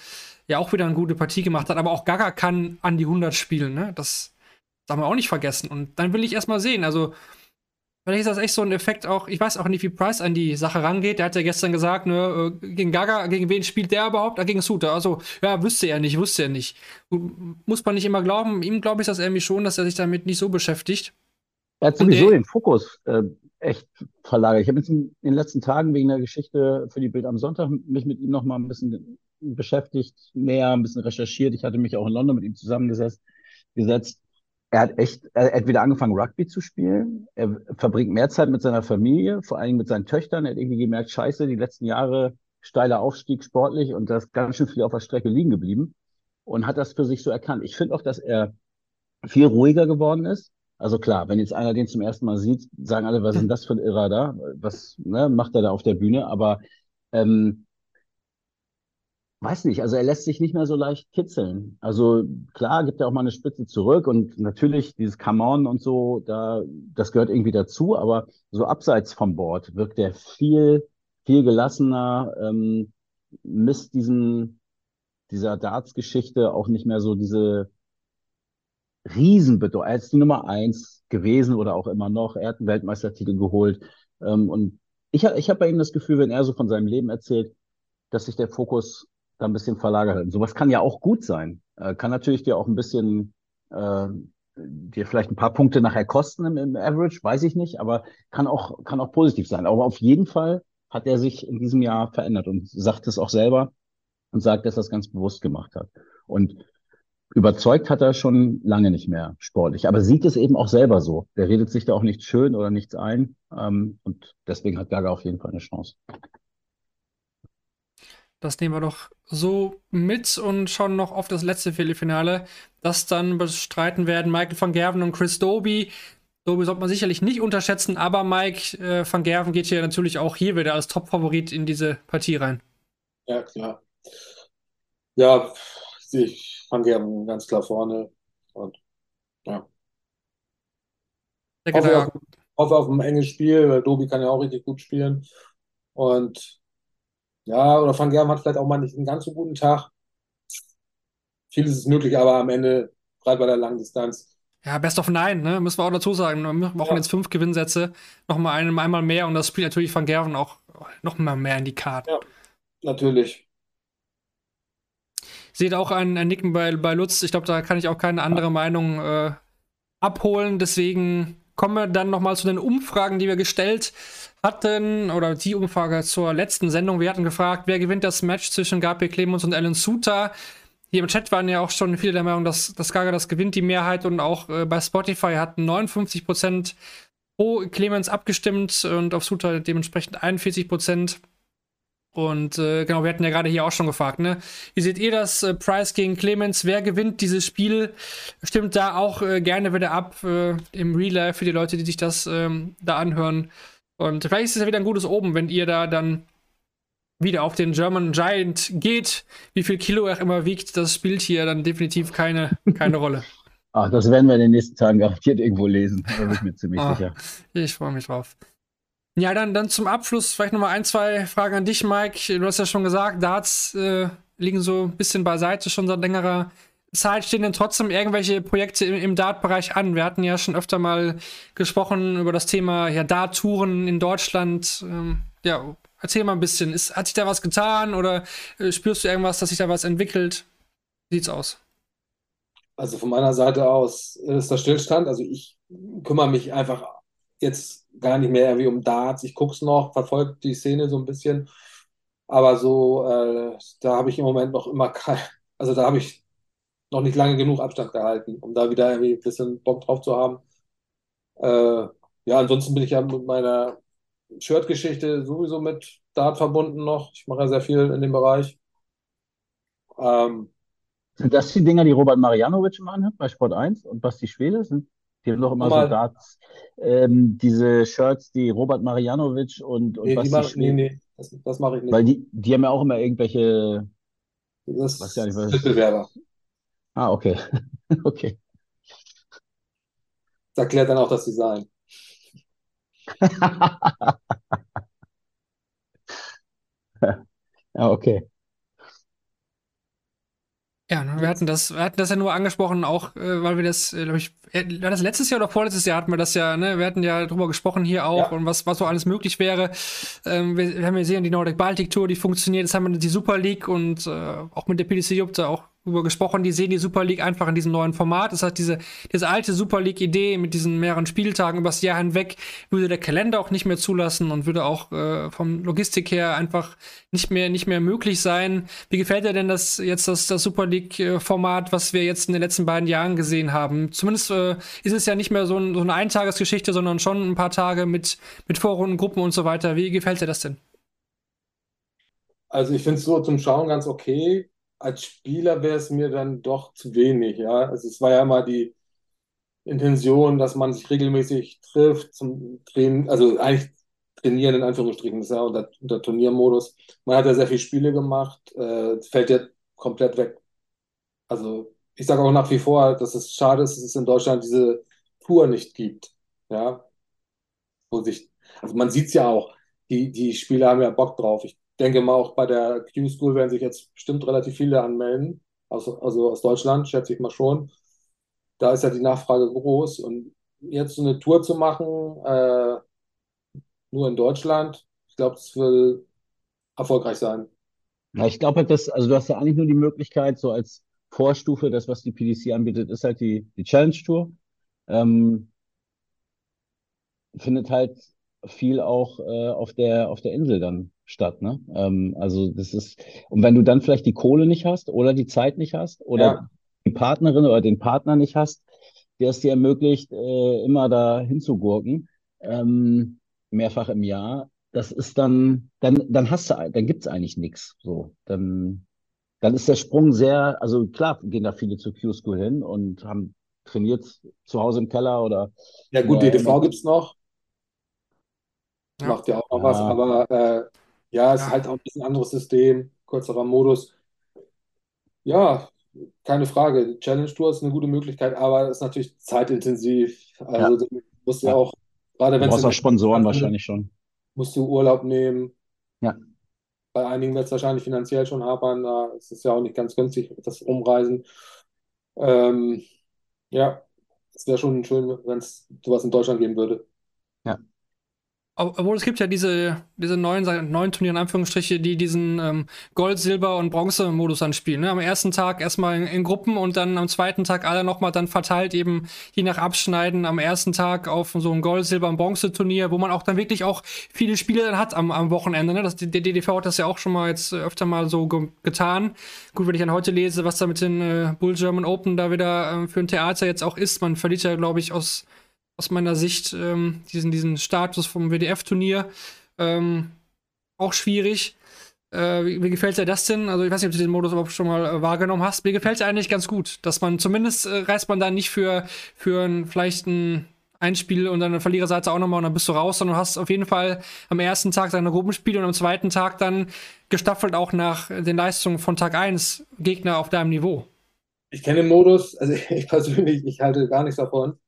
ja auch wieder eine gute Partie gemacht hat. Aber auch Gaga kann an die 100 spielen, ne? Das darf man auch nicht vergessen. Und dann will ich erstmal sehen. Also Vielleicht ist das echt so ein Effekt auch, ich weiß auch nicht, wie Price an die Sache rangeht. Der hat ja gestern gesagt, ne, äh, gegen Gaga, gegen wen spielt der überhaupt? Ah, gegen Suter. Also, ja, wüsste er nicht, wusste er nicht. Muss man nicht immer glauben. Ihm glaube ich das irgendwie schon, dass er sich damit nicht so beschäftigt. Er hat sowieso den Fokus äh, echt verlagert. Ich habe jetzt in den letzten Tagen wegen der Geschichte für die Bild am Sonntag mich mit ihm noch mal ein bisschen beschäftigt, näher ein bisschen recherchiert. Ich hatte mich auch in London mit ihm zusammengesetzt. Gesetzt er hat echt, er hat wieder angefangen, Rugby zu spielen. Er verbringt mehr Zeit mit seiner Familie, vor allem mit seinen Töchtern. Er hat irgendwie gemerkt, scheiße, die letzten Jahre steiler Aufstieg sportlich und da ist ganz schön viel auf der Strecke liegen geblieben und hat das für sich so erkannt. Ich finde auch, dass er viel ruhiger geworden ist. Also klar, wenn jetzt einer den zum ersten Mal sieht, sagen alle, was ist denn das für ein Irrer da? Was ne, macht er da auf der Bühne? Aber ähm, weiß nicht, also er lässt sich nicht mehr so leicht kitzeln. Also klar, gibt er auch mal eine Spitze zurück und natürlich dieses Come on und so, da, das gehört irgendwie dazu, aber so abseits vom Board wirkt er viel, viel gelassener, ähm, misst diesen, dieser Darts-Geschichte auch nicht mehr so diese Riesenbedeutung. Er ist die Nummer eins gewesen oder auch immer noch. Er hat einen Weltmeistertitel geholt. Ähm, und ich, ich habe bei ihm das Gefühl, wenn er so von seinem Leben erzählt, dass sich der Fokus da ein bisschen verlagert hat. Sowas kann ja auch gut sein. Äh, kann natürlich dir auch ein bisschen äh, dir vielleicht ein paar Punkte nachher kosten im, im, Average, weiß ich nicht, aber kann auch, kann auch positiv sein. Aber auf jeden Fall hat er sich in diesem Jahr verändert und sagt es auch selber und sagt, dass er das ganz bewusst gemacht hat. Und überzeugt hat er schon lange nicht mehr sportlich, aber sieht es eben auch selber so. Der redet sich da auch nichts schön oder nichts ein. Ähm, und deswegen hat Gaga auf jeden Fall eine Chance. Das nehmen wir doch so mit und schauen noch auf das letzte Viertelfinale, das dann bestreiten werden Michael van Gerven und Chris Doby. Doby sollte man sicherlich nicht unterschätzen, aber Mike äh, van Gerven geht hier natürlich auch hier wieder als Top-Favorit in diese Partie rein. Ja, klar. Ja, sehe ich Van Gerven ganz klar vorne. Und ja. Hoffe auf, hoffe auf ein enges Spiel, weil Dobi kann ja auch richtig gut spielen. Und ja, oder Van Gerven hat vielleicht auch mal nicht einen ganz so guten Tag. Vieles ist möglich, aber am Ende, gerade bei der langen Distanz, Ja, Best of Nine, ne? Müssen wir auch dazu sagen. Wir machen Ja. jetzt fünf Gewinnsätze, nochmal ein, einmal mehr und das spielt natürlich Van Gerven auch noch mal mehr in die Karten. Ja. natürlich. Seht auch ein, ein Nicken bei, bei Lutz. Ich glaube, da kann ich auch keine andere Meinung äh, abholen. Deswegen kommen wir dann noch mal zu den Umfragen, die wir gestellt hatten. Oder die Umfrage zur letzten Sendung. Wir hatten gefragt, wer gewinnt das Match zwischen Gabriel Clemens und Alan Suter. Hier im Chat waren ja auch schon viele der Meinung, dass, dass Gaga das gewinnt, die Mehrheit. Und auch äh, bei Spotify hatten 59% pro Clemens abgestimmt und auf Suter dementsprechend 41%. Und äh, genau, wir hatten ja gerade hier auch schon gefragt, ne? Wie seht ihr das? Äh, Price gegen Clemens, wer gewinnt dieses Spiel? Stimmt da auch äh, gerne wieder ab äh, im Real Life für die Leute, die sich das ähm, da anhören. Und vielleicht ist es ja wieder ein gutes Oben, wenn ihr da dann wieder auf den German Giant geht. Wie viel Kilo er immer wiegt, das spielt hier dann definitiv keine, keine Rolle. Ach, das werden wir in den nächsten Tagen garantiert irgendwo lesen. Da bin ich mir ziemlich Ah. sicher. Ich freue mich drauf. Ja, dann, dann zum Abschluss vielleicht nochmal ein, zwei Fragen an dich, Mike. Du hast ja schon gesagt, Darts äh, liegen so ein bisschen beiseite schon seit längerer Zeit. Stehen denn trotzdem irgendwelche Projekte im, im Dart-Bereich an? Wir hatten ja schon öfter mal gesprochen über das Thema ja, Dart-Touren in Deutschland. Ähm, ja, erzähl mal ein bisschen. Ist, hat sich da was getan oder äh, spürst du irgendwas, dass sich da was entwickelt? Wie sieht's aus? Also von meiner Seite aus ist der Stillstand. Also ich kümmere mich einfach jetzt gar nicht mehr irgendwie um Darts. Ich gucke es noch, verfolge die Szene so ein bisschen. Aber so, äh, da habe ich im Moment noch immer kein, also da habe ich noch nicht lange genug Abstand gehalten, um da wieder irgendwie ein bisschen Bock drauf zu haben. Äh, ja, ansonsten bin ich ja mit meiner Shirt-Geschichte sowieso mit Dart verbunden noch. Ich mache ja sehr viel in dem Bereich. Ähm, Sind das die Dinger, die Robert Marianovic immer anhat bei Sport 1 und Basti Schwede? Sind die haben doch immer so Nochmal. Darts, ähm, diese Shirts, die Robert Marianovic und, und nee, Basti mach, nee, Schwede, nee, das, das mache ich nicht. weil die, die haben ja auch immer irgendwelche, Das nicht, was- Mitbewerber. Ah, okay, okay. Das erklärt dann auch das Design. Ja, okay. Ja, ne, wir hatten das, wir hatten das ja nur angesprochen, auch äh, weil wir das, äh, glaube ich, äh, war das letztes Jahr oder vorletztes Jahr hatten wir das ja, ne? Wir hatten ja drüber gesprochen hier auch Ja. und was, was so alles möglich wäre. Ähm, wir, wir haben ja gesehen, die Nordic Baltic Tour, die funktioniert. Jetzt haben wir die Super League und äh, auch mit der PDC Jupp da auch drüber gesprochen. Die sehen die Super League einfach in diesem neuen Format. Das heißt, diese, diese alte Super League-Idee mit diesen mehreren Spieltagen übers Jahr hinweg würde der Kalender auch nicht mehr zulassen und würde auch äh, vom Logistik her einfach nicht mehr, nicht mehr möglich sein. Wie gefällt dir denn das jetzt das, das Super League-Format, was wir jetzt in den letzten beiden Jahren gesehen haben? Zumindest äh, ist es ja nicht mehr so, ein, so eine Eintagesgeschichte, sondern schon ein paar Tage mit, mit Vorrunden, und so weiter. Wie gefällt dir das denn? Also ich finde es so zum Schauen ganz okay. Als Spieler wäre es mir dann doch zu wenig, ja. Also es war ja immer die Intention, dass man sich regelmäßig trifft zum Training, also eigentlich trainieren in Anführungsstrichen, das ist ja unter, unter Turniermodus. Man hat ja sehr viele Spiele gemacht, äh, fällt ja komplett weg. Also ich sage auch nach wie vor, dass es schade ist, dass es in Deutschland diese Tour nicht gibt, ja. Wo sich, also man sieht es ja auch, die, die Spieler haben ja Bock drauf. Ich denke mal, auch bei der Q-School werden sich jetzt bestimmt relativ viele anmelden, also, also aus Deutschland, schätze ich mal schon. Da ist ja die Nachfrage groß. Und jetzt so eine Tour zu machen, äh, nur in Deutschland, ich glaube, das will erfolgreich sein. Ja, ich glaube halt, dass, also du hast ja eigentlich nur die Möglichkeit, so als Vorstufe, das, was die PDC anbietet, ist halt die, die Challenge Tour. Ähm, findet halt viel auch äh, auf der, auf der Insel dann statt. Ne? Ähm, also das ist, und wenn du dann vielleicht die Kohle nicht hast oder die Zeit nicht hast oder Ja. die Partnerin oder den Partner nicht hast, der es dir ermöglicht, äh, immer da hinzugurken, ähm, mehrfach im Jahr, das ist dann, dann, dann hast du, dann gibt's eigentlich nichts. So, dann, dann ist der Sprung sehr, also klar gehen da viele zur Q-School hin und haben trainiert zu Hause im Keller oder Ja, gut, DTV gibt es noch. Ja. Macht ja auch noch Ja. was, aber äh, ja, ist Ja. halt auch ein bisschen anderes System, kürzerer Modus. Ja, keine Frage. Challenge Tour ist eine gute Möglichkeit, aber ist natürlich zeitintensiv. Also du musst ja Ja. auch, gerade du wenn es brauchst in auch Sponsoren wahrscheinlich schon. musst du Urlaub nehmen. Ja. Bei einigen wird es wahrscheinlich finanziell schon hapern. Da ist es ja auch nicht ganz günstig, das Umreisen. Ähm, ja, es wäre schon schön, wenn es sowas in Deutschland geben würde. Ob- Obwohl es gibt ja diese, diese neuen, neuen Turniere in Anführungsstriche, die diesen ähm, Gold, Silber und Bronze-Modus anspielen. Ne? Am ersten Tag erstmal in, in Gruppen und dann am zweiten Tag alle nochmal dann verteilt eben je nach Abschneiden am ersten Tag auf so ein Gold, Silber und Bronze-Turnier, wo man auch dann wirklich auch viele Spiele dann hat am, am Wochenende. Ne? Das, der DDV hat das ja auch schon mal jetzt äh, öfter mal so ge getan. Gut, wenn ich dann heute lese, was da mit den äh, Bull German Open da wieder ähm, für ein Theater jetzt auch ist, man verliert ja, glaube ich, aus aus meiner Sicht ähm, diesen, diesen Status vom WDF-Turnier. Ähm, auch schwierig. Äh, wie, gefällt dir das denn? Also ich weiß nicht, ob du den Modus überhaupt schon mal äh, wahrgenommen hast. Mir gefällt es eigentlich ganz gut, dass man zumindest äh, reist man da nicht für, für ein, vielleicht ein Einspiel und dann eine Verliererseite auch nochmal und dann bist du raus, sondern du hast auf jeden Fall am ersten Tag deine Gruppenspiele und am zweiten Tag dann gestaffelt auch nach den Leistungen von Tag 1 Gegner auf deinem Niveau. Ich kenne den Modus, also ich persönlich, ich halte gar nichts davon.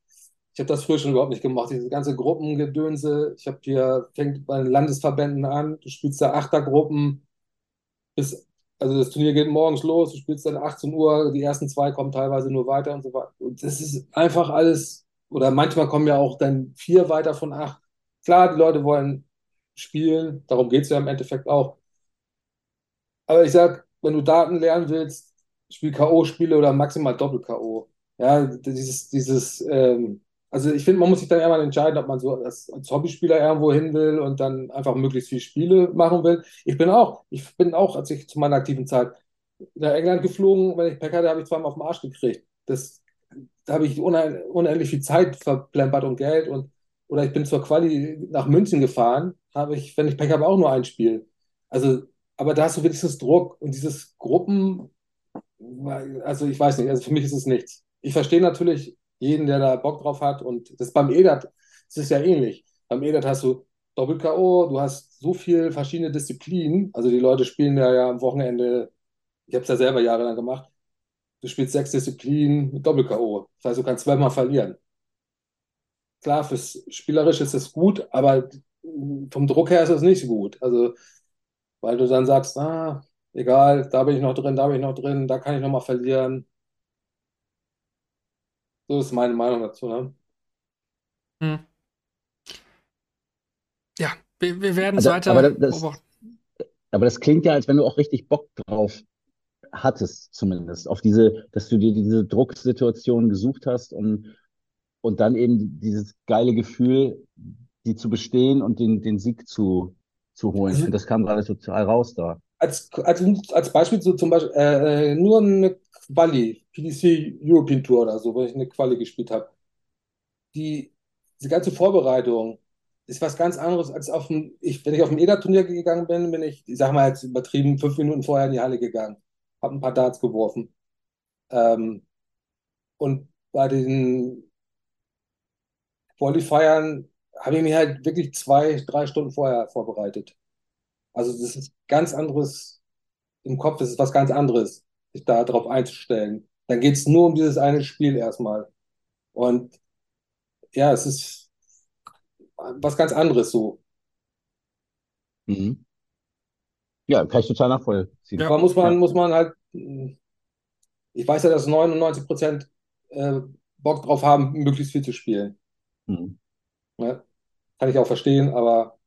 Ich habe das früher schon überhaupt nicht gemacht, diese ganze Gruppengedönse. Ich habe hier, fängt bei den Landesverbänden an, du spielst da Achtergruppen bis, also das Turnier geht morgens los, du spielst dann 18 Uhr, die ersten zwei kommen teilweise nur weiter und so weiter. Und das ist einfach alles, oder manchmal kommen ja auch dann vier weiter von acht. Klar, die Leute wollen spielen, darum geht es ja im Endeffekt auch. Aber ich sag, wenn du Daten lernen willst, spiel K.O.-Spiele oder maximal Doppel-K.O. Ja, dieses, dieses, ähm, also ich finde, man muss sich dann irgendwann entscheiden, ob man so als, als Hobbyspieler irgendwo hin will und dann einfach möglichst viele Spiele machen will. Ich bin auch, ich bin auch, als ich zu meiner aktiven Zeit nach England geflogen, wenn ich Pech hatte, habe ich zweimal auf den Arsch gekriegt. Das, da habe ich unendlich viel Zeit verplempert und Geld und oder ich bin zur Quali nach München gefahren, habe ich, wenn ich Pech habe, auch nur ein Spiel. Also, aber da hast du wenigstens Druck und dieses Gruppen, also ich weiß nicht, also für mich ist es nichts. Ich verstehe natürlich jeden, der da Bock drauf hat und das beim EDAT, das ist ja ähnlich. Beim EDAT hast du Doppel-K.O., du hast so viele verschiedene Disziplinen, also die Leute spielen ja, ja am Wochenende, ich habe es ja selber jahrelang gemacht, du spielst sechs Disziplinen mit Doppel-K.O. Das heißt, du kannst zwölfmal verlieren. Klar, fürs Spielerische ist es gut, aber vom Druck her ist es nicht gut. Also, weil du dann sagst, ah, egal, da bin ich noch drin, da bin ich noch drin, da kann ich noch mal verlieren. So ist meine Meinung dazu, ne? Hm. Ja, wir, wir werden es Also, weiter aber das- beobachten. Aber das klingt ja, als wenn du auch richtig Bock drauf hattest, zumindest, auf diese, dass du dir diese Drucksituation gesucht hast und, und dann eben dieses geile Gefühl, die zu bestehen und den, den Sieg zu, zu holen. Ich finde, das kam gerade total raus da. Als, als, als Beispiel so zum Beispiel äh, äh, nur eine Quali, PDC European Tour oder so, wo ich eine Quali gespielt habe. Die, diese ganze Vorbereitung ist was ganz anderes als auf dem, ich, wenn ich auf dem EDA-Turnier gegangen bin, bin ich, ich sag mal jetzt übertrieben, fünf Minuten vorher in die Halle gegangen, habe ein paar Darts geworfen. Ähm, und bei den Qualifiern habe ich mich halt wirklich zwei, drei Stunden vorher vorbereitet. Also das ist ganz anderes im Kopf, das ist was ganz anderes, sich da drauf einzustellen. Dann geht es nur um dieses eine Spiel erstmal. Und ja, es ist was ganz anderes so. Mhm. Ja, kann ich total nachvollziehen. Ja. Aber muss man, Ja. muss man halt, ich weiß ja, dass 99 Prozent äh, Bock drauf haben, möglichst viel zu spielen. Mhm. Ne? Kann ich auch verstehen, aber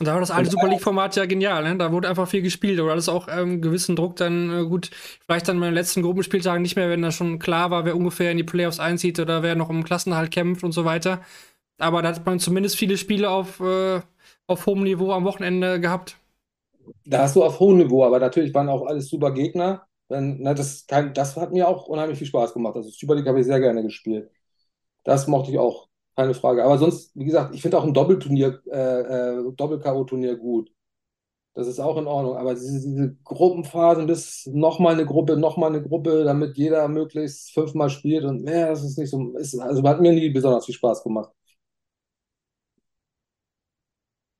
da war das alte Super League-Format ja genial, ne? Da wurde einfach viel gespielt, oder alles auch ähm, gewissen Druck dann äh, gut, vielleicht dann bei den letzten Gruppenspieltagen nicht mehr, wenn da schon klar war, wer ungefähr in die Playoffs einzieht oder wer noch um Klassenerhalt kämpft und so weiter. Aber da hat man zumindest viele Spiele auf, äh, auf hohem Niveau am Wochenende gehabt. Da hast du auf hohem Niveau, aber natürlich waren auch alles super Gegner. Wenn, na, das, kann, das hat mir auch unheimlich viel Spaß gemacht. Also Super League habe ich sehr gerne gespielt. Das mochte ich auch, keine Frage. Aber sonst, wie gesagt, ich finde auch ein Doppelturnier, äh, äh, Doppel-K.O.-Turnier gut. Das ist auch in Ordnung. Aber diese, diese Gruppenphasen bis nochmal eine Gruppe, nochmal eine Gruppe, damit jeder möglichst fünfmal spielt und mehr, das ist nicht so. Ist, also hat mir nie besonders viel Spaß gemacht.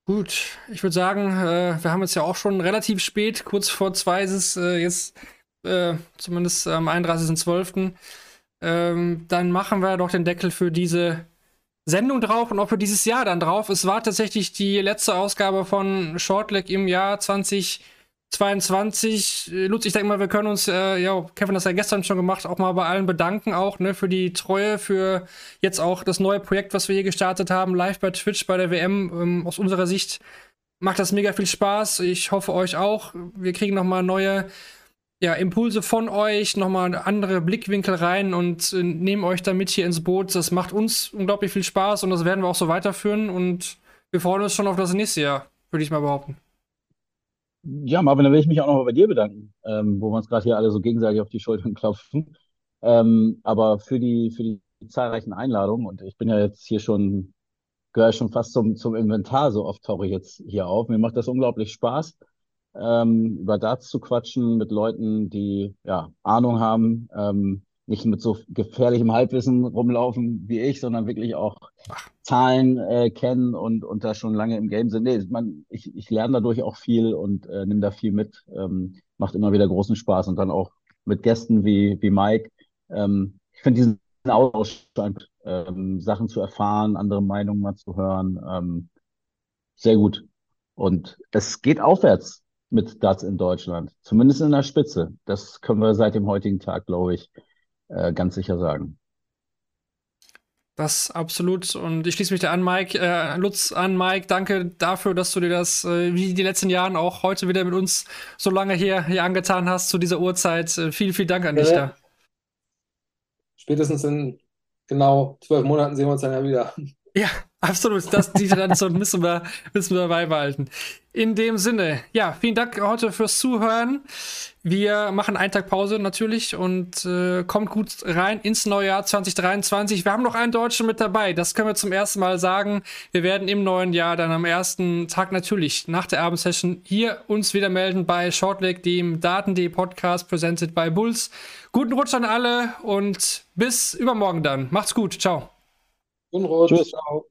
Gut, ich würde sagen, äh, wir haben jetzt ja auch schon relativ spät, kurz vor zwei ist es äh, jetzt äh, zumindest am 31.12. Ähm, dann machen wir doch den Deckel für diese Sendung drauf und auch für dieses Jahr dann drauf. Es war tatsächlich die letzte Ausgabe von Shortleg im Jahr 2022. Lutz, ich denke mal, wir können uns, äh, ja, Kevin hat das ja gestern schon gemacht, auch mal bei allen bedanken, auch ne, für die Treue, für jetzt auch das neue Projekt, was wir hier gestartet haben, live bei Twitch bei der WM. Ähm, aus unserer Sicht macht das mega viel Spaß. Ich hoffe euch auch. Wir kriegen noch mal neue ja, Impulse von euch, nochmal andere Blickwinkel rein und äh, nehmen euch damit hier ins Boot. Das macht uns unglaublich viel Spaß und das werden wir auch so weiterführen und wir freuen uns schon auf das nächste Jahr, würde ich mal behaupten. Ja, Marvin, dann will ich mich auch nochmal bei dir bedanken, ähm, wo wir uns gerade hier alle so gegenseitig auf die Schultern klopfen. Ähm, aber für die, für die zahlreichen Einladungen und ich bin ja jetzt hier schon, gehöre schon fast zum, zum Inventar, so oft tauche ich jetzt hier auf. Mir macht das unglaublich Spaß ähm, über Darts zu quatschen mit Leuten, die ja Ahnung haben, ähm, nicht mit so gefährlichem Halbwissen rumlaufen wie ich, sondern wirklich auch Zahlen äh, kennen und, und da schon lange im Game sind. Nee, man, ich, ich lerne dadurch auch viel und äh, nehme da viel mit. Ähm, macht immer wieder großen Spaß und dann auch mit Gästen wie, wie Mike. Ähm, ich finde diesen Austausch, ähm, Sachen zu erfahren, andere Meinungen mal zu hören, ähm, sehr gut. Und es geht aufwärts mit Darts in Deutschland. Zumindest in der Spitze. Das können wir seit dem heutigen Tag, glaube ich, äh, ganz sicher sagen. Das absolut. Und ich schließe mich da an, Mike, äh, Lutz an, Mike. Danke dafür, dass du dir das, äh, wie die letzten Jahren auch heute wieder mit uns so lange hier, hier angetan hast zu dieser Uhrzeit. Äh, vielen, vielen Dank an dich da. Spätestens in genau zwölf Monaten sehen wir uns dann ja wieder. Ja, absolut. Das, die Tradition müssen wir, müssen wir beibehalten. In dem Sinne, ja, vielen Dank heute fürs Zuhören. Wir machen einen Tag Pause natürlich und äh, kommt gut rein ins neue Jahr 2023. Wir haben noch einen Deutschen mit dabei. Das können wir zum ersten Mal sagen. Wir werden im neuen Jahr dann am ersten Tag natürlich nach der Abendsession hier uns wieder melden bei Shortleg, dem Daten.de Podcast presented by Bulls. Guten Rutsch an alle und bis übermorgen dann. Macht's gut. Ciao. Guten Rutsch. Tschüss. Ciao.